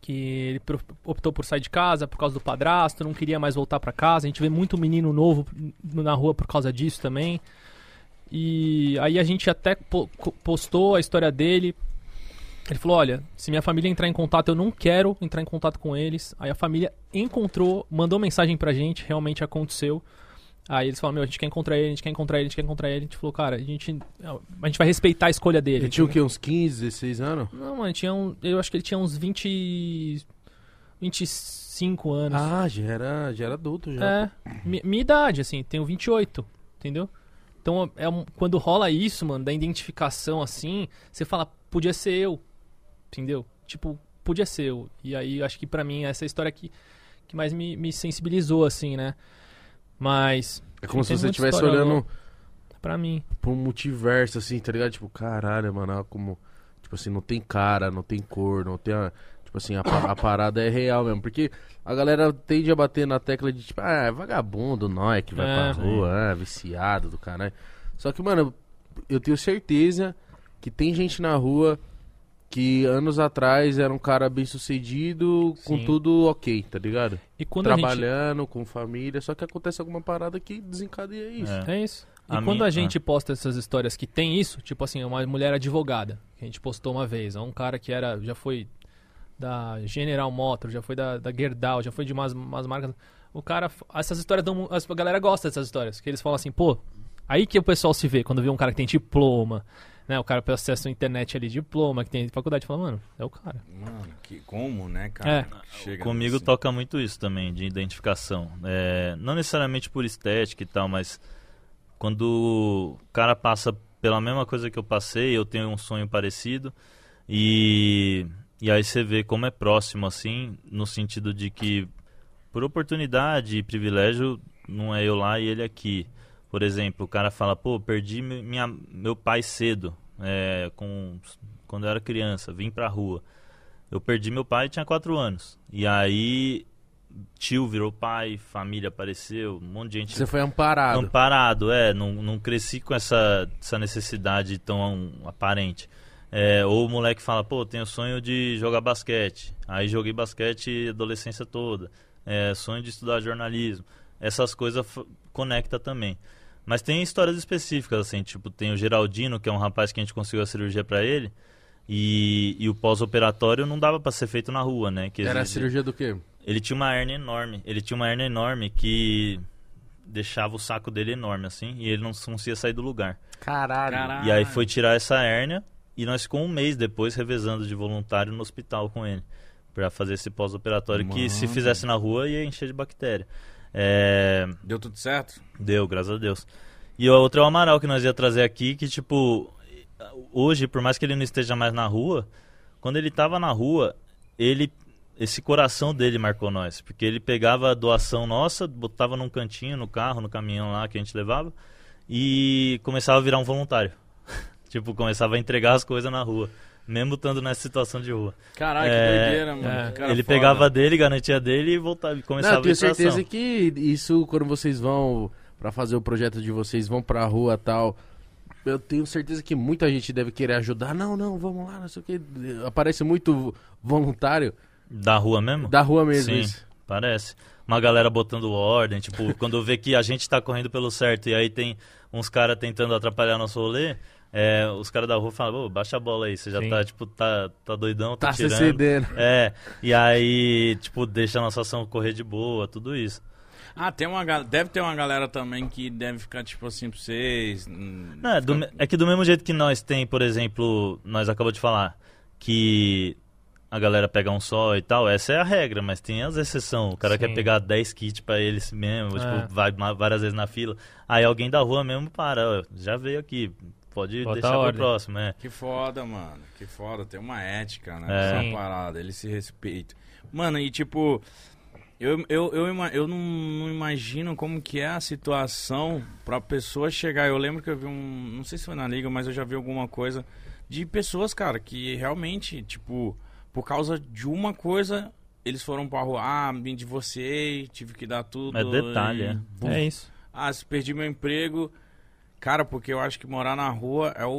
que ele optou por sair de casa por causa do padrasto, não queria mais voltar pra casa. A gente vê muito menino novo na rua por causa disso também. E aí a gente até postou a história dele. Ele falou: Olha, se minha família entrar em contato, eu não quero entrar em contato com eles. Aí a família encontrou, mandou mensagem pra gente, realmente aconteceu. Aí eles falaram: Meu, a gente quer encontrar ele, a gente quer encontrar ele, a gente quer encontrar ele. A gente falou: Cara, a gente, a gente vai respeitar a escolha dele. Ele tinha o quê? Uns 15, 16 anos? Não, mano, tinha um, eu acho que ele tinha uns 20. 25 anos. Ah, já era, já era adulto já. É, mi- minha idade, assim, tenho 28, entendeu? Então, é um- quando rola isso, mano, da identificação assim, você fala, podia ser eu, entendeu? Tipo, podia ser eu. E aí, acho que pra mim, essa é a história que, que mais me, me sensibilizou, assim, né? Mas, É como se você estivesse olhando pra mim, pro multiverso, assim, tá ligado? Tipo, caralho, mano, como. Tipo assim, não tem cara, não tem cor, não tem. A, tipo assim, a, a parada é real mesmo. Porque a galera tende a bater na tecla de tipo, ah, é vagabundo, nóis que vai É. pra rua, ah, viciado do caralho. Só que, mano, eu tenho certeza que tem gente na rua que anos atrás era um cara bem sucedido, com Sim. tudo ok, tá ligado? e quando a gente... Trabalhando, com família, só que acontece alguma parada que desencadeia isso. É. É isso. E A quando minha- a gente posta essas histórias que tem isso, tipo assim, uma mulher advogada, que a gente postou uma vez, um cara que era, já foi da General Motors, já foi da, da Gerdau, já foi de umas, umas marcas. O cara, essas histórias dão, as- a galera gosta dessas histórias, que eles falam assim, pô, aí que o pessoal se vê, quando vê um cara que tem diploma, né, o cara tem acesso à internet ali, diploma, que tem faculdade, fala, mano, é o cara. Mano, que, como, né, cara? É. Chega Comigo nesse- toca muito isso também, de identificação. É, não necessariamente por estética e tal, mas quando o cara passa pela mesma coisa que eu passei, eu tenho um sonho parecido e, e aí você vê como é próximo, assim, no sentido de que por oportunidade e privilégio não é eu lá e ele aqui. Por exemplo, o cara fala, pô, perdi mi- minha, meu pai cedo, é, com, quando eu era criança, vim pra rua. Eu perdi meu pai tinha quatro anos. E aí, tio virou pai, família apareceu, um monte de gente Você foi amparado. amparado. É, não, não cresci com essa, essa necessidade tão aparente. É, ou o moleque fala, pô, tenho sonho de jogar basquete. Aí joguei basquete a adolescência toda. É, sonho de estudar jornalismo. Essas coisas conecta também. Mas tem histórias específicas, assim, tipo, tem o Geraldino, que é um rapaz que a gente conseguiu a cirurgia pra ele. E, e o pós-operatório não dava pra ser feito na rua, né? Que Era a cirurgia do quê? ele tinha uma hernia enorme. Ele tinha uma hernia enorme que deixava o saco dele enorme, assim, e ele não conseguia sair do lugar. Caralho. Caralho. E aí foi tirar essa hérnia e nós ficamos um mês depois revezando de voluntário no hospital com ele. Pra fazer esse pós-operatório que se fizesse na rua ia encher de bactéria. É, Deu tudo certo? Deu, graças a Deus. E a outra é o Amaral que nós ia trazer aqui, que tipo, hoje, por mais que ele não esteja mais na rua, quando ele tava na rua, ele esse coração dele marcou nós, porque ele pegava a doação nossa, botava num cantinho, no carro, no caminhão lá que a gente levava e começava a virar um voluntário. [laughs] tipo, começava a entregar as coisas na rua, mesmo estando nessa situação de rua. Caralho, É, que doideira, mano. é. ele foda. pegava dele, garantia dele e voltava, e começava Não, eu tenho a certeza que isso, quando vocês vão pra fazer o projeto de vocês, vão pra rua e tal. Eu tenho certeza que muita gente deve querer ajudar. Não, não, vamos lá, não sei o que. Aparece muito voluntário Da rua mesmo? da rua mesmo. Sim. isso. Parece. Uma galera botando ordem, tipo, [laughs] quando vê que a gente tá correndo pelo certo e aí tem uns caras tentando atrapalhar nosso rolê, é, os caras da rua falam, "Ô, baixa a bola aí, você já Sim. tá, tipo, tá, tá doidão, tá, Tá se tirando. cedendo. É, e aí, tipo, deixa a nossa ação correr de boa, tudo isso. Ah, tem uma, deve ter uma galera também que deve ficar tipo assim pra vocês. hum, Não, é, do é que do mesmo jeito que nós tem, por exemplo, nós acabamos de falar, que a galera pega um só e tal, essa é a regra, mas tem as exceções. O cara Sim. quer pegar 10 kits pra ele mesmo, É. tipo, vai várias vezes na fila. Aí alguém da rua mesmo para, ó, já veio aqui, pode Bota deixar pro próximo, é. Que foda, mano. Que foda. Tem uma ética, né? É. Essa parada. Eles se respeitam. Mano, e tipo. Eu, eu, eu, eu não, não imagino como que é a situação pra pessoa chegar. Eu lembro que eu vi um. Não sei se foi na liga, mas eu já vi alguma coisa de pessoas, cara, que realmente, tipo, por causa de uma coisa, eles foram pra rua. Ah, me divorciei, tive que dar tudo. É detalhe, e é. É isso. Ah, se perdi meu emprego. Cara, porque eu acho que morar na rua é o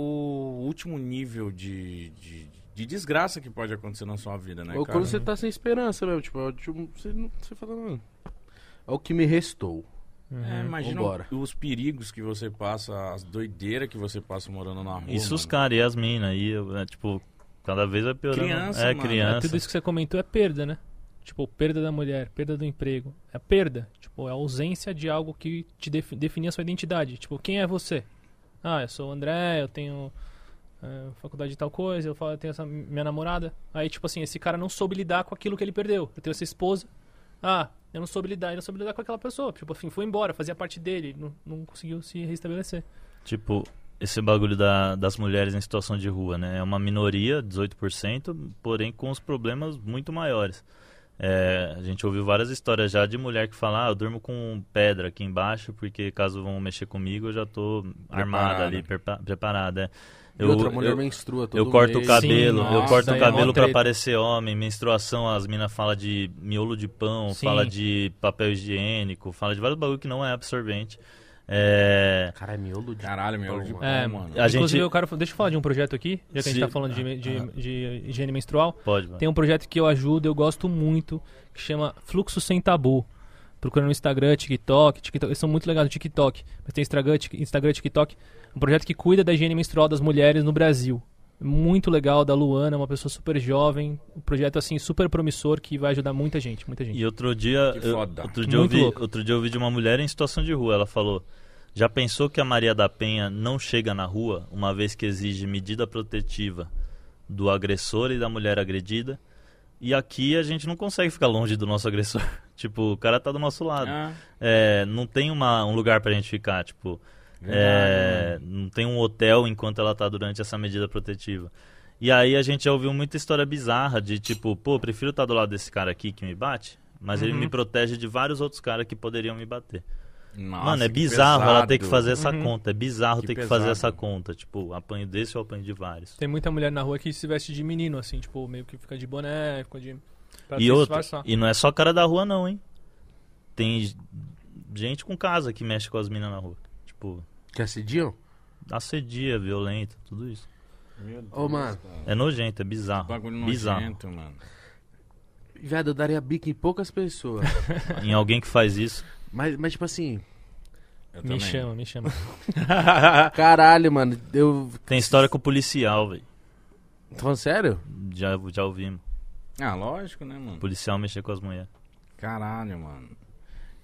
último nível de, de, de desgraça que pode acontecer na sua vida, né, Ou cara? quando você tá sem esperança mesmo. Tipo, é o tipo, você, não- você fala, mano. É o que me restou. Uhum. É, imagina Vambora. os perigos que você passa, as doideiras que você passa morando na rua. Isso os mano. caras e as minas, aí, é, tipo, cada vez vai piorando. Criança, é, mano. É, criança. tudo isso que você comentou é perda, né? Tipo, perda da mulher, perda do emprego. É perda. Tipo, é ausência de algo que te defi- definia a sua identidade. Tipo, quem é você? Ah, eu sou o André, eu tenho é, faculdade de tal coisa, eu falo, tenho essa minha namorada. Aí, tipo assim, esse cara não soube lidar com aquilo que ele perdeu. Eu tenho essa esposa. Ah, eu não soube lidar, eu não soube lidar com aquela pessoa. Tipo assim, foi embora, fazia parte dele, não, não conseguiu se restabelecer. Tipo, esse bagulho da, das mulheres em situação de rua, né? É uma minoria, 18%, porém com os problemas muito maiores. É, a gente ouviu várias histórias já de mulher que fala, ah, eu durmo com pedra aqui embaixo, porque caso vão mexer comigo, eu já tô armada ali, prepa- preparada. é. E outra mulher menstrua todo eu corto mês. o cabelo, Sim, eu nossa, corto o é cabelo pra treta. parecer homem, menstruação, as minas falam de miolo de pão, Sim. fala de papel higiênico, fala de vários bagulho que não é absorvente. É, Cara, é miolo de Caralho, pão, de mano. É, mano. A Inclusive, gente- eu quero, deixa eu falar de um projeto aqui, já que a gente tá falando de, de, de higiene menstrual. pode, mano. Tem um projeto que eu ajudo, eu gosto muito, que chama Fluxo Sem Tabu. Procura no Instagram, TikTok, TikTok, eles são muito legais no TikTok, mas tem Instagram, TikTok. Um projeto que cuida da higiene menstrual das mulheres no Brasil. Muito legal, da Luana, uma pessoa super jovem. Um projeto, assim, super promissor que vai ajudar muita gente, muita gente. E outro dia, Que eu, foda. outro, dia eu vi, louco. outro dia eu vi de uma mulher em situação de rua. Ela falou: Já pensou que a Maria da Penha não chega na rua, uma vez que exige medida protetiva do agressor e da mulher agredida? E aqui a gente não consegue ficar longe do nosso agressor. [laughs] tipo, o cara tá do nosso lado. Ah, É, não tem uma, um lugar pra gente ficar, tipo. É, não tem um hotel enquanto ela tá durante essa medida protetiva. E aí a gente já ouviu muita história bizarra de tipo, pô, prefiro estar do lado desse cara aqui que me bate, mas ele Uhum. me protege de vários outros caras que poderiam me bater. nossa, Mano, é bizarro ela ter que pesado. fazer essa Uhum. conta. É bizarro Que ter que pesado. fazer essa conta. Tipo, apanho desse ou apanho de vários. Tem muita mulher na rua que se veste de menino, assim, tipo, meio que fica de boné, fica de... pra E outra, disfarçar. e não é só cara da rua não, hein? Tem gente com casa que mexe com as minas na rua. Tipo, Que assediam? assedia, violenta, tudo isso. Meu Deus, Ô, mano. cara. É nojento, é bizarro. Bagulho bizarro. nojento, mano. Viado, eu daria bico em poucas pessoas. [laughs] em alguém que faz isso. mas, mas, tipo assim, Eu Me também. chama, me chama. [laughs] caralho, mano. Eu. Tem história com policial, velho. Tô falando sério? Já, já ouvimos. Ah, lógico, né, mano? Policial mexer com as mulheres. Caralho, mano.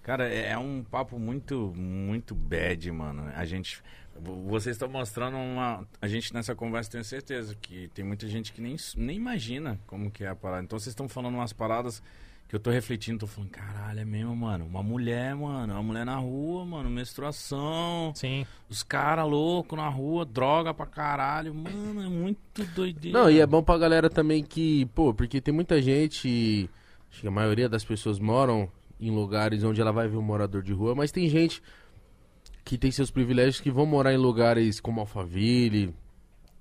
Cara, é é um papo muito, muito bad, mano. A gente. vo- Vocês estão mostrando uma. A gente nessa conversa tenho certeza que tem muita gente que nem, nem imagina como que é a parada. Então vocês estão falando umas paradas que eu tô refletindo, tô falando, caralho, é mesmo, mano. Uma mulher, mano. Uma mulher na rua, mano. Menstruação. Sim. Os caras loucos na rua, droga pra caralho. Mano, é muito doideira. Não, e é bom pra galera também que, pô, porque tem muita gente, acho que a maioria das pessoas moram em lugares onde ela vai ver um morador de rua, mas tem gente que tem seus privilégios que vão morar em lugares como Alphaville,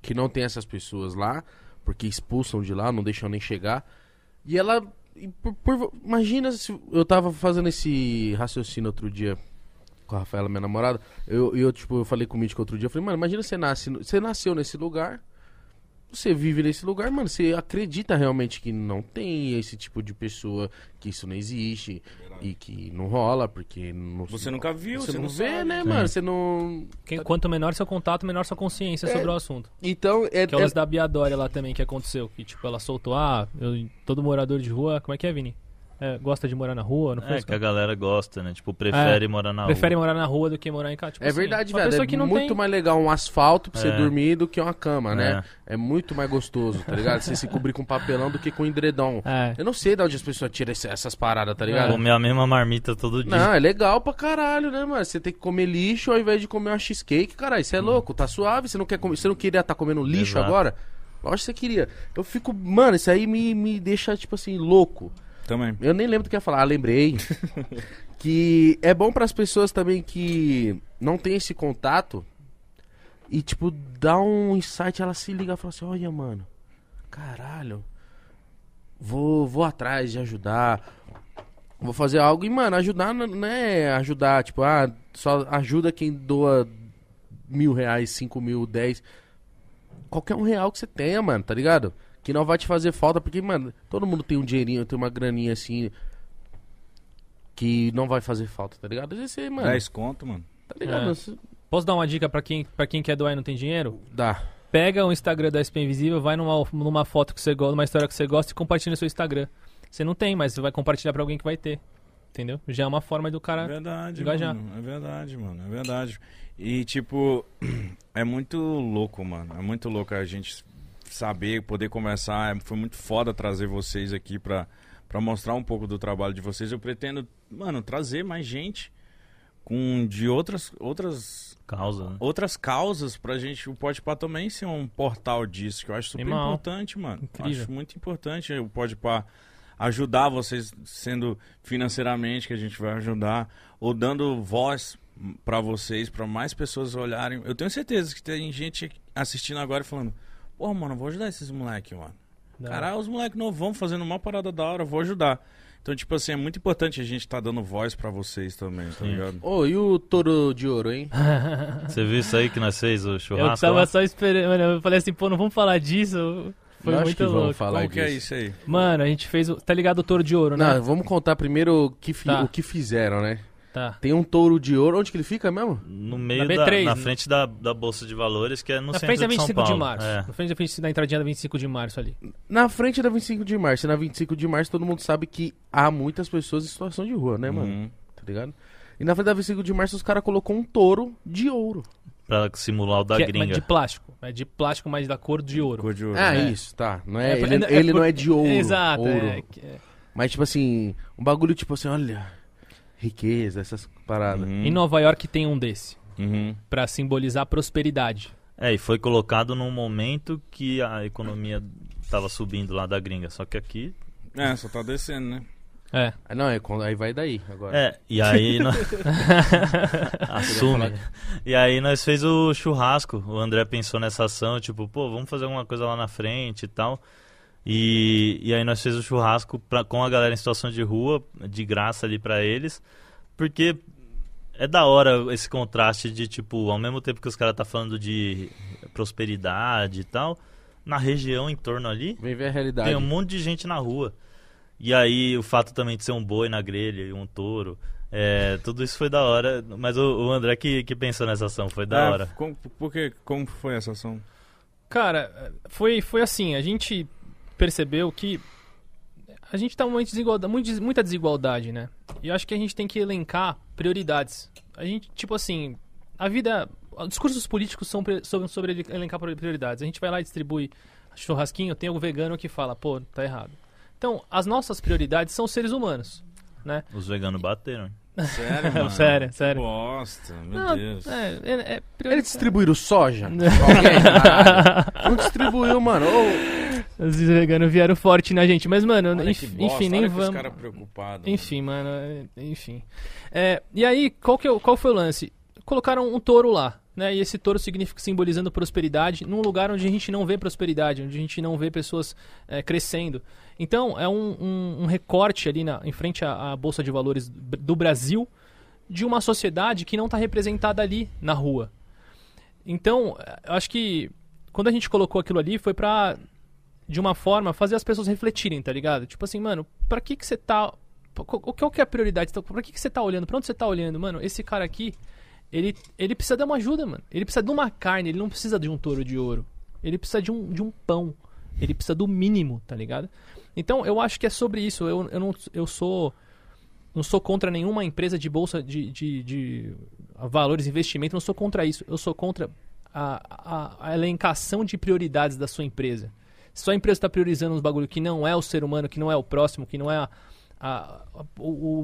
que não tem essas pessoas lá, porque expulsam de lá, não deixam nem chegar. E ela, e por- por- imagina se eu tava fazendo esse raciocínio outro dia com a Rafaela, minha namorada, eu, eu tipo, eu falei com o Mítico outro dia, eu falei, mano, imagina você nasce, você nasceu nesse lugar, você vive nesse lugar, mano, você acredita realmente que não tem esse tipo de pessoa, que isso não existe e que não rola, porque não, Você nunca viu, você, você não, não vê, sabe. né, Sim. mano? Você não. Quem- quanto menor seu contato, menor sua consciência É. sobre o assunto. Então, é, Que é o é- da Biadória lá também que aconteceu. Que, tipo, ela soltou, ah, eu- todo morador de rua, como é que é, Vini? É, gosta de morar na rua, não foi É, isso? que a galera gosta, né? Tipo, prefere morar na Prefere rua. morar na rua do que morar em casa. Tipo é assim, verdade, velho. pessoa É que não muito tem... mais legal um asfalto pra você É. dormir do que uma cama, né? É. É muito mais gostoso, tá ligado? você se cobrir com papelão do que com edredom. [laughs] É. Eu não sei de onde as pessoas tiram esse- essas paradas, tá ligado? Comer a mesma marmita todo dia. Não, é legal pra caralho, né, mano? Você tem que comer lixo ao invés de comer uma cheesecake, caralho. Isso é louco, tá suave. Você não quer comer, você não queria estar comendo lixo Exato. agora? Lógico que você queria. Eu fico, mano, isso aí me, me deixa, tipo assim, louco. Também. Eu nem lembro do que ia falar, ah, lembrei. [laughs] que é bom pras pessoas também que não tem esse contato e, tipo, dá um insight, ela se liga e fala assim: olha, mano, caralho, vou, vou atrás de ajudar. Vou fazer algo e, mano, ajudar não não é ajudar, tipo, ah, só ajuda quem doa mil reais, cinco mil, dez. Qualquer um real que você tenha, mano, tá ligado? Que não vai te fazer falta, porque, mano, todo mundo tem um dinheirinho, tem uma graninha assim. Que não vai fazer falta, tá ligado? Às vezes você, mano, 10 conto, mano. tá ligado? É. Você- Posso dar uma dica pra quem, pra quem quer doar e não tem dinheiro? Dá. Pega o Instagram da SP Invisível, vai numa, numa foto que você gosta, numa história que você gosta e compartilha no seu Instagram. Você não tem, mas você vai compartilhar pra alguém que vai ter. entendeu? Já é uma forma do É cara. verdade, engajar. mano. É verdade, mano. É verdade. E, tipo, [clears throat] é muito louco, mano. É muito louco a gente saber, poder conversar. É- Foi muito foda trazer vocês aqui pra, pra mostrar um pouco do trabalho de vocês. Eu pretendo, mano, trazer mais gente com de outras outras Causa, né? outras causas pra gente, o Podpah também ser um portal disso, que eu acho super Animal. importante, mano. Incrível. Acho muito importante o Podpah ajudar vocês, sendo financeiramente, que a gente vai ajudar, ou dando voz pra vocês, pra mais pessoas olharem. Eu tenho certeza que tem gente assistindo agora e falando, pô, mano, eu vou ajudar esses moleques, mano. Da- Caralho, os moleques não vão fazendo uma parada da hora, eu vou ajudar. Então, tipo assim, é muito importante a gente tá dando voz pra vocês também, tá Sim. ligado? Ô, e o touro de ouro, hein? [laughs] Você viu isso aí que nós fez, o Eu churrasco? tava lá? só esperando, mano, eu falei assim, pô, não vamos falar disso. Foi Lógico muito que vamos louco. falar Qual que é disso. isso aí? Mano, a gente fez o. Tá ligado o touro de ouro, né? Não, vamos contar primeiro o que, fi- Tá. o que fizeram, né? Tá. Tem um touro de ouro. Onde que ele fica mesmo? No meio Na da, B3, na né? frente da, da Bolsa de Valores, que é no Na centro frente da de São 25 de Paulo. março. É. Na frente da, frente da entradinha da 25 de março ali. Na frente da 25 de março. E na 25 de março todo mundo sabe que há muitas pessoas em situação de rua, né, mano? Uhum. Tá ligado? E na frente da 25 de março os caras colocou um touro de ouro. Pra simular o da Que é- gringa. mas de plástico. É de plástico, mas da cor de ouro. Cor de ouro. Ah, né? isso, tá. Não é, É, ele é- é ele por- não é de ouro. Exato. ouro. É, que- é. Mas, tipo assim, um bagulho tipo assim, olha, riqueza, essas paradas. Uhum. Em Nova York tem um desse. Uhum. Pra simbolizar prosperidade. É, e foi colocado num momento que a economia tava subindo lá da gringa. Só que aqui. É, só tá descendo, né? É. Ah, não, é, quando- aí vai daí agora. É, e aí. [laughs] nó- Assume. E aí nós fez o churrasco. O André pensou nessa ação, tipo, pô, vamos fazer alguma coisa lá na frente e tal. E, e aí nós fez o churrasco pra, com a galera em situação de rua, de graça ali pra eles. Porque é da hora esse contraste de, tipo, ao mesmo tempo que os caras tá falando de prosperidade e tal, na região em torno ali, Vem ver a realidade. tem um monte de gente na rua. E aí o fato também de ser um boi na grelha e um touro. é, tudo isso foi da hora. Mas o, o André que, que pensou nessa ação, foi da É, hora. Como, por que, como foi essa ação? Cara, foi, foi assim, a gente percebeu que a gente tá momento de desigualdade, muita desigualdade, né? E eu acho que a gente tem que elencar prioridades. A gente, tipo assim, a vida. Os discursos políticos são sobre, sobre ele- elencar prioridades. A gente vai lá e distribui churrasquinho, tem o vegano que fala, pô, tá errado. Então, as nossas prioridades são seres humanos, né? Os veganos bateram. Sério, [laughs] mano? Sério, sério. Bosta, meu Não, Deus. é, é, é Eles distribuíram soja? [laughs] Alguém? Caralho. Não distribuiu, mano. Ô, Os veganos vieram forte na gente, mas, mano, Olha enf- que bosta, enfim, nem vamos. Preocupados. Enfim, mano, é- enfim. É, e aí, qual, que é qual foi o lance? Colocaram um touro lá, né? E esse touro significa simbolizando prosperidade num lugar onde a gente não vê prosperidade, onde a gente não vê pessoas é, crescendo. Então, é um, um- um recorte ali na, em frente à, à Bolsa de Valores do Brasil de uma sociedade que não está representada ali na rua. Então, eu acho que quando a gente colocou aquilo ali foi pra, de uma forma, fazer as pessoas refletirem, tá ligado? Tipo assim, mano, pra que que você tá... Qual que é a prioridade? Então, Pra que que você tá olhando? Pra onde você tá olhando? Mano, esse cara aqui, ele, ele precisa de uma ajuda, mano. Ele precisa de uma carne, ele não precisa de um touro de ouro. Ele precisa de um, de um pão. Ele precisa do mínimo, tá ligado? Então, eu acho que é sobre isso. Eu, eu, não, eu sou... Não sou contra nenhuma empresa de bolsa de, de, de valores, investimento. Não sou contra isso. Eu sou contra a, a, a elencação de prioridades da sua empresa. Se sua empresa está priorizando uns bagulho que não é o ser humano, que não é o próximo, que não é a, a, a,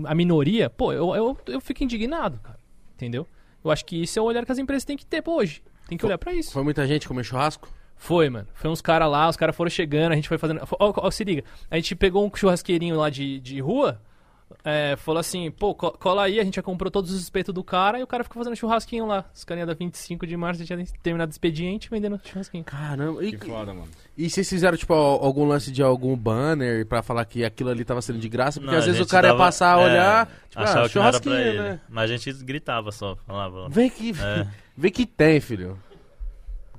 a minoria, pô, eu, eu, eu fico indignado, cara. Entendeu? Eu acho que isso é o olhar que as empresas têm que ter pô, hoje. Tem que olhar pra isso. foi muita gente comer churrasco? Foi, mano. Foi uns caras lá, os caras foram chegando, a gente foi fazendo. Ó, ó, se liga. A gente pegou um churrasqueirinho lá de, de rua, é, falou assim, pô, co- cola aí, a gente já comprou todos os espetos do cara e o cara ficou fazendo churrasquinho lá. Os carinha da 25 de março já tinha terminado o expediente vendendo churrasquinho. Caramba. E, Que foda, mano. e vocês fizeram, tipo, al- algum lance de algum banner pra falar que aquilo ali tava sendo de graça? Porque Não, às vezes o cara ia dava- passar a é, olhar, tipo, achava ah, churrasquinho, ele. né? Mas a gente gritava só, falava. Vem que, É. vem que tem, filho.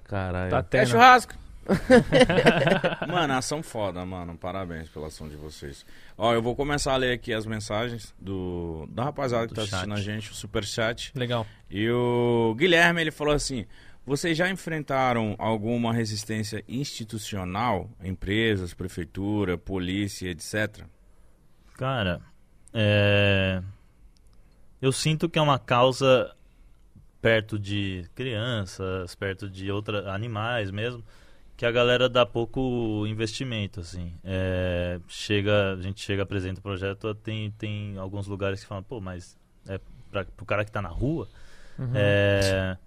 Caralho. Tá É churrasco. [laughs] mano, ação foda, mano. Parabéns pela ação de vocês. Ó, eu vou começar a ler aqui as mensagens do da rapaziada que Do tá assistindo chat. a gente, o superchat. Legal. E o Guilherme, ele falou assim: Vocês já enfrentaram alguma resistência institucional? Empresas, prefeitura, polícia, etc? Cara, é, eu sinto que é uma causa perto de crianças, perto de outros animais mesmo, que a galera dá pouco investimento, assim. É, chega, a gente chega, apresenta o projeto, tem, tem alguns lugares que falam, pô, mas é para o cara que está na rua. Uhum. É,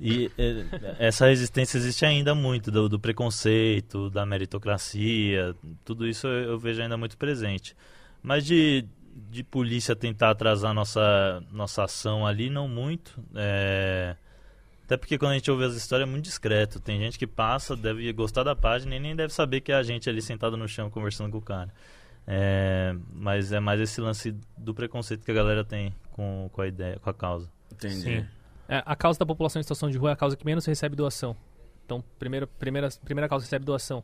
e é, essa resistência existe ainda muito, do, do, preconceito, da meritocracia, tudo isso eu, eu vejo ainda muito presente. Mas de, de polícia tentar atrasar nossa, nossa ação ali, não muito. É, até porque quando a gente ouve as histórias é muito discreto. Tem gente que passa, deve gostar da página e nem deve saber que é a gente ali sentado no chão conversando com o cara. É, mas é mais esse lance do preconceito que a galera tem com, com a ideia, com a causa. Entendi. Sim. É, a causa da população em situação de rua é a causa que menos recebe doação. Então, primeiro, primeira, primeira causa que recebe doação: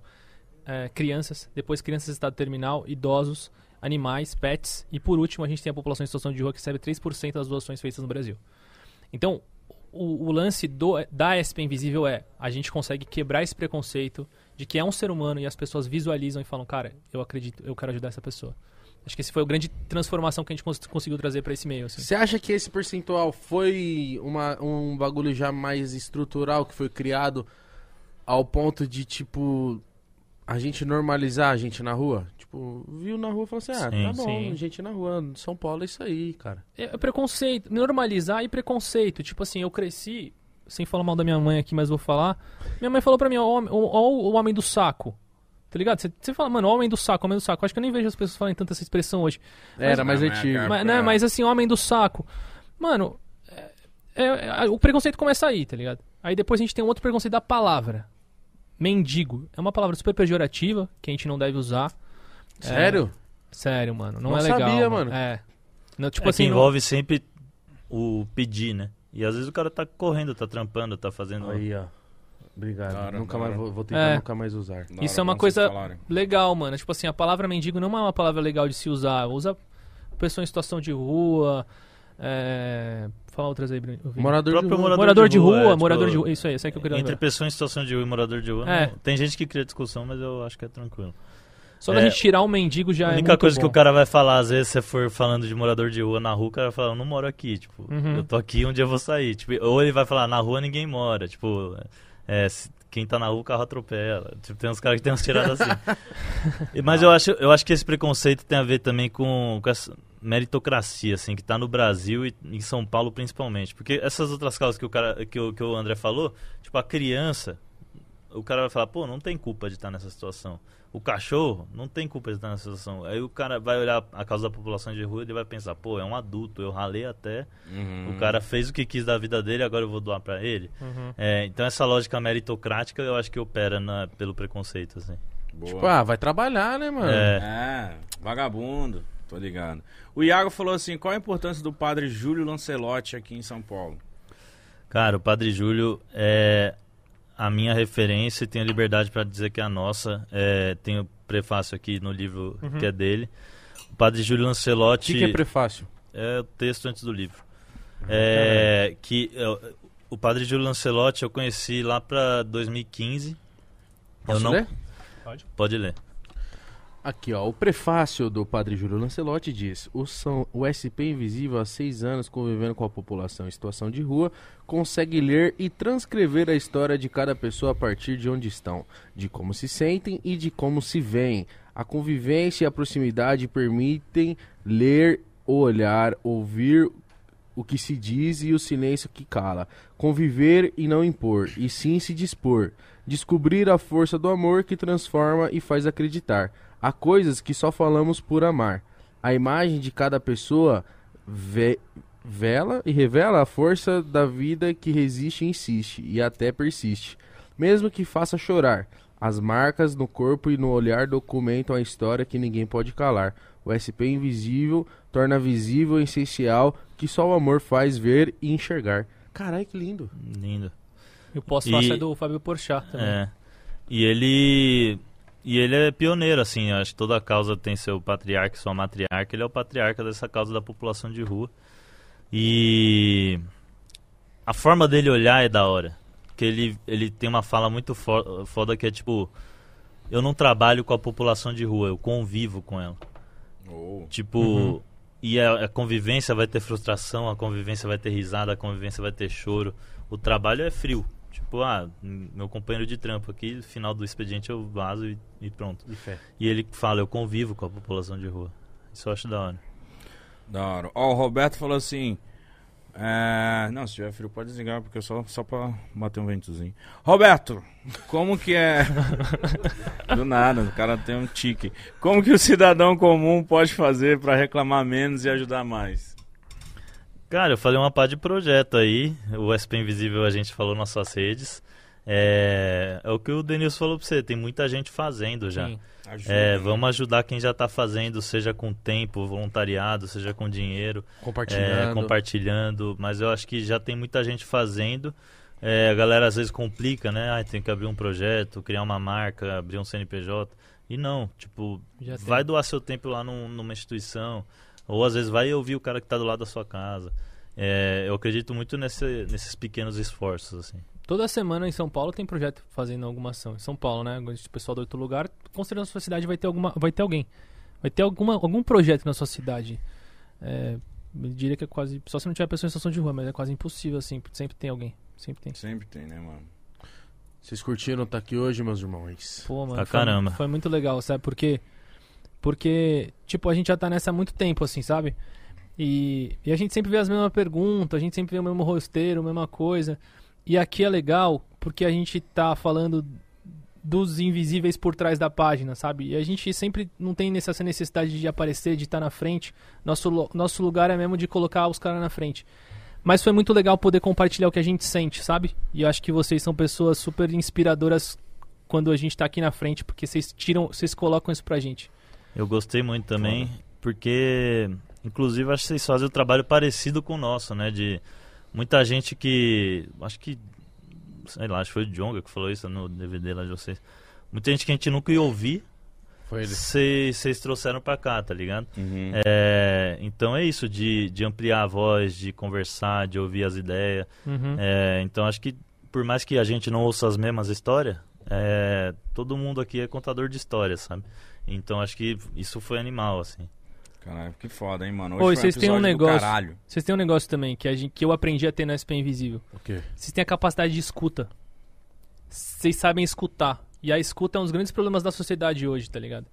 é, crianças, depois crianças em estado terminal, idosos, animais, pets, e por último a gente tem a população em situação de rua que recebe 3% das doações feitas no Brasil. Então, o, o, lance do, da SP Invisível é a gente consegue quebrar esse preconceito de que é um ser humano e as pessoas visualizam e falam, cara, eu acredito, eu quero ajudar essa pessoa. Acho que esse foi a grande transformação que a gente cons conseguiu trazer para esse meio. Assim. Você acha que esse percentual foi uma, um bagulho já mais estrutural que foi criado ao ponto de, tipo, a gente normalizar a gente na rua? Tipo, viu na rua e falou assim: ah, Sim, tá bom, sim. gente na rua, São Paulo é isso aí, cara. É, preconceito, normalizar e preconceito. Tipo assim, eu cresci, sem falar mal da minha mãe aqui, mas vou falar. Minha mãe falou pra mim, ó, ó, ó o homem do saco. Tá ligado? Você- fala, mano, homem do saco, homem do saco. Acho que eu nem vejo as pessoas falarem tanto essa expressão hoje. Era mais Ah, mas, antigo. Mas, né, mas assim, homem do saco. Mano, é- é- é- o preconceito começa aí, tá ligado? Aí depois a gente tem um outro preconceito da palavra. Mendigo. É uma palavra super pejorativa, que a gente não deve usar. É, Sério? sério, mano. Não, Não é legal. sabia, mano. É. Não, tipo é assim, que não- envolve sempre o pedir, né? E às vezes o cara tá correndo, tá trampando, tá fazendo. Aí, ó. Obrigado. Da hora, nunca da mais vou, vou tentar É. nunca mais usar. Da Isso hora é uma coisa- legal, mano. Tipo assim, a palavra mendigo não é uma palavra legal de se usar. Usa pessoa em situação de rua. É... Fala outras aí, Bruno. Morador de rua. morador Morador de de rua, rua, é, tipo, morador de rua. Isso aí, isso aí que eu queria Entre lembrar. pessoa em situação de rua e morador de rua. É. não- Tem gente que cria discussão, mas eu acho que é tranquilo. Só da é, gente tirar o mendigo já a é única muito coisa que bom. o cara vai falar, às vezes, se você for falando de morador de rua na rua, o cara vai falar, eu não moro aqui, tipo, Uhum. eu tô aqui, um dia eu vou sair. Tipo, ou ele vai falar, na rua ninguém mora, tipo, é, se- quem tá na rua o carro atropela. Tipo, tem uns caras que tem umas tiradas assim. [laughs] Mas eu acho, eu acho que esse preconceito tem a ver também com, com essa meritocracia, assim, que tá no Brasil e em São Paulo principalmente. Porque essas outras causas que o, cara, que o, que o André falou, tipo, a criança, o cara vai falar, pô, não tem culpa de estar nessa situação. O cachorro não tem culpa de estar nessa situação. Aí o cara vai olhar a causa da população de rua e ele vai pensar, pô, é um adulto, eu ralei até, Uhum. o cara fez o que quis da vida dele, agora eu vou doar pra ele. Uhum. É, então essa lógica meritocrática eu acho que opera na- pelo preconceito, assim. Boa. Tipo, ah, vai trabalhar, né, mano? É. É, vagabundo, tô ligado. O Iago falou assim: qual a importância do padre Júlio Lancelotti aqui em São Paulo? Cara, o Padre Júlio é a minha referência e tenho liberdade para dizer que é a nossa. É, tem o prefácio aqui no livro que é dele. O Padre Júlio O Lancelotti que, que é prefácio? é o texto antes do livro. É, que é, o Padre Júlio Lancelotti eu conheci lá para 2015. Posso eu não ler? pode ler. Aqui, ó. O prefácio do Padre Júlio Lancelotti diz: o, São, o SP Invisível, há seis anos convivendo com a população em situação de rua, consegue ler e transcrever a história de cada pessoa a partir de onde estão, de como se sentem e de como se veem. A convivência e a proximidade permitem ler olhar, ouvir o que se diz e o silêncio que cala. Conviver e não impor, e sim se dispor. Descobrir a força do amor que transforma e faz acreditar. Há coisas que só falamos por amar. A imagem de cada pessoa ve- vela e revela a força da vida que resiste e insiste, e até persiste. Mesmo que faça chorar. As marcas no corpo e no olhar documentam a história que ninguém pode calar. O SP invisível torna visível o essencial que só o amor faz ver e enxergar. Caralho, que lindo. Lindo. E o pós-fácil E- é do Fábio Porchat também. É. E ele e ele é pioneiro assim, eu acho que toda causa tem seu patriarca e sua matriarca, ele é o patriarca dessa causa da população de rua. E a forma dele olhar é da hora. Porque ele ele tem uma fala muito fo- foda que é tipo eu não trabalho com a população de rua, eu convivo com ela. Oh. Tipo, Uhum. e a, a convivência vai ter frustração, a convivência vai ter risada, a convivência vai ter choro. O trabalho é frio. Tipo, ah, meu companheiro de trampo aqui, no final do expediente eu vazo e, e pronto. Fé. E ele fala, eu convivo com a população de rua. Isso eu acho da hora. Da hora. Ó, o Roberto falou assim. é, Não, se tiver frio pode desligar, porque é só, só pra bater um ventozinho. Roberto, como que é. [laughs] Do nada, o cara tem um tique. Como que o cidadão comum pode fazer pra reclamar menos e ajudar mais? Cara, eu falei uma pá de projeto aí. O SP Invisível a gente falou nas suas redes. É, é o que o Denilson falou pra você, tem muita gente fazendo já. Sim. Ajuda, É, vamos ajudar quem já tá fazendo, seja com tempo, voluntariado, seja com dinheiro, Compartilhando. é, compartilhando. Mas eu acho que já tem muita gente fazendo. É, a galera às vezes complica, né? Ah, tem que abrir um projeto, criar uma marca, abrir um CNPJ. E não, tipo, vai doar seu tempo lá num- numa instituição. Ou às vezes vai ouvir o cara que tá do lado da sua casa. É, eu acredito muito nesse- nesses pequenos esforços, assim. Toda semana em São Paulo tem projeto fazendo alguma ação. Em São Paulo, né? O pessoal do outro lugar, certeza na sua cidade vai ter, alguma, vai ter alguém. Vai ter alguma, algum projeto na sua cidade. É, eu diria que é quase. Só se não tiver pessoa em situação de rua, mas é quase impossível, assim. Sempre tem alguém. Sempre tem. Sempre tem, né, mano? Vocês curtiram estar aqui hoje, meus irmãos? Pô, mano. Foi, caramba. Foi muito legal, sabe? Porque. Porque, tipo, a gente já tá nessa há muito tempo, assim, sabe? E, e a gente sempre vê as mesmas perguntas, a gente sempre vê o mesmo rosteiro, a mesma coisa. E aqui é legal porque a gente tá falando dos invisíveis por trás da página, sabe? E a gente sempre não tem essa necessidade de aparecer, de estar na frente. Nosso, nosso lugar é mesmo de colocar os caras na frente. Mas foi muito legal poder compartilhar o que a gente sente, sabe? E eu acho que vocês são pessoas super inspiradoras quando a gente tá aqui na frente, porque vocês tiram, vocês colocam isso pra gente. Eu gostei muito também, porque, inclusive, acho que vocês fazem um trabalho parecido com o nosso, né? De muita gente que. Acho que. Sei lá, acho que foi o Jonga que falou isso no DVD lá de vocês. Muita gente que a gente nunca ia ouvir, Foi ele. vocês vocês trouxeram pra cá, tá ligado? Uhum. É, então é isso, de, de ampliar a voz, de conversar, de ouvir as ideias. Uhum. É, então acho que, por mais que a gente não ouça as mesmas histórias, é, todo mundo aqui é contador de histórias, sabe? Então acho que isso foi animal, assim. Caralho, que foda, hein, mano? Oi, foi vocês têm um episódio do negócio- Caralho. Vocês têm um negócio também que, a gente, que eu aprendi a ter no SP Invisível. O quê? Vocês têm a capacidade de escuta. Vocês sabem escutar. E a escuta é um dos grandes problemas da sociedade hoje, tá ligado?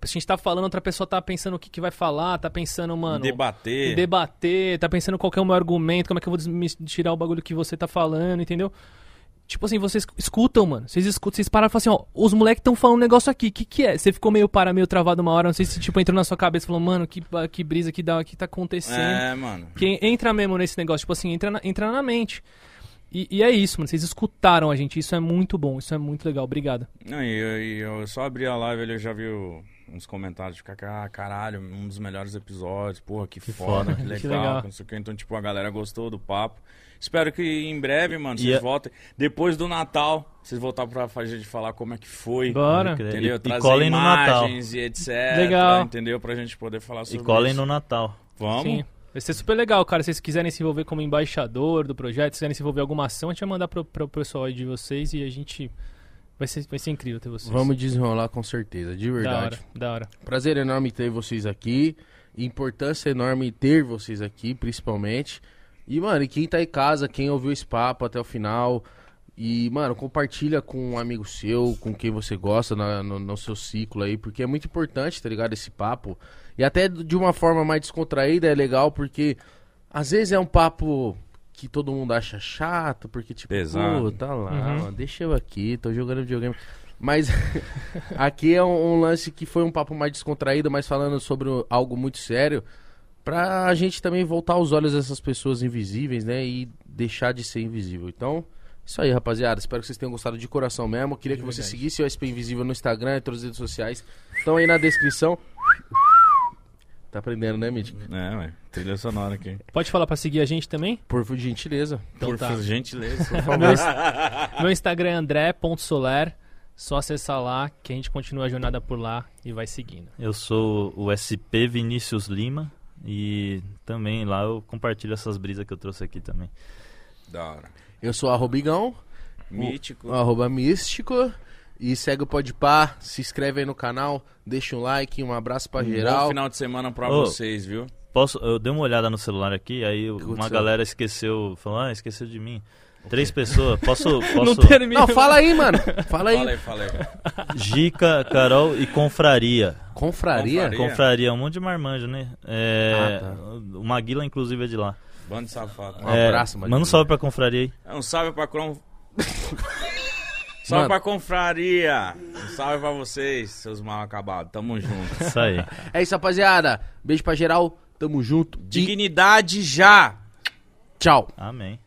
A gente tá falando, outra pessoa tá pensando o que, que vai falar, tá pensando, mano. Debater. debater, tá pensando qual que é o meu argumento, como é que eu vou tirar o bagulho que você tá falando, entendeu? Tipo assim, vocês escutam, mano. Vocês escutam, vocês param e falam assim, ó, os moleques tão falando um negócio aqui, o que que é? Você ficou meio para, meio travado uma hora, não sei se tipo entrou na sua cabeça e falou, mano, que, que brisa que dá, que tá acontecendo. É, mano. Que entra mesmo nesse negócio, tipo assim, entra na, entra na mente. E, e é isso, mano. Vocês escutaram a gente. Isso é muito bom, isso é muito legal. Obrigado. Não, e eu, e eu só abri a live ali, eu já vi o- uns comentários de ah, caralho, um dos melhores episódios, porra, que, foda, foda. que Que legal, legal. não sei o que. Então, tipo, a galera gostou do papo. Espero que em breve, mano, E vocês voltem. Depois do Natal, vocês voltar pra fazer de falar como é que foi. Bora. Entendeu? E, e Trazer colhem no Natal. imagens e etc. Legal. Entendeu? Pra gente poder falar E sobre colhem isso. no Natal. Vamos? Sim. Vai ser super legal, cara. Se vocês quiserem se envolver como embaixador do projeto, se quiserem se envolver em alguma ação, a gente vai mandar pro, pro pessoal aí de vocês e a gente. Vai ser, vai ser incrível ter vocês. Vamos desenrolar com certeza, de Da verdade. hora, da hora. Prazer enorme ter vocês aqui. Importância enorme ter vocês aqui, principalmente. E, mano, e quem tá em casa, quem ouviu esse papo até o final. E, mano, compartilha com um amigo seu, com quem você gosta na- no, no seu ciclo aí, porque é muito importante, tá ligado? Esse papo. E até de uma forma mais descontraída é legal, porque às vezes é um papo que todo mundo acha chato, porque tipo, Pesado. pô, tá lá, Uhum. mano, deixa eu aqui, tô jogando videogame. Mas [laughs] aqui é um, um lance que foi um papo mais descontraído, mas falando sobre algo muito sério, pra gente também voltar os olhos dessas pessoas invisíveis, né, e deixar de ser invisível. Então, isso aí, rapaziada. Espero que vocês tenham gostado de coração mesmo. Queria que você seguisse o SP Invisível no Instagram e todas as redes sociais. Estão aí na descrição. Tá aprendendo, né, Mítico? É, ué. Trilha sonora aqui. Pode falar pra seguir a gente também? Por gentileza. Então Por tá. gentileza. [laughs] Meu, ins- meu Instagram é andré.soler. Só acessar lá que a gente continua a jornada por lá e vai seguindo. Eu sou o SP Vinícius Lima e também lá eu compartilho essas brisas que eu trouxe aqui também. da hora. Eu sou arroba Igão, Mítico. arroba místico. E segue o Podpah, se inscreve aí no canal, deixa um like, um abraço pra geral. bom final de semana pra Ô. vocês, viu? Posso, eu dei uma olhada no celular aqui, aí uma galera esqueceu, falou, ah, esqueceu de mim. Três pessoas, posso, [laughs] Não posso termina. Não, fala aí, mano. Fala aí. Fala aí, fala aí. Gica, Carol e Confraria. Confraria? Confraria. Confraria, um monte de marmanjo, né? É, Ah, O Maguila, inclusive, é de lá. Bando de safado. Um é, abraço, Maguila. Manda um salve pra Confraria aí. É um salve pra Crom... [laughs] salve Mano. pra confraria. Um salve pra vocês, seus mal acabados. Tamo junto. Isso aí. É isso, rapaziada. Beijo pra geral. Tamo junto. E Dignidade já! tchau. Amém.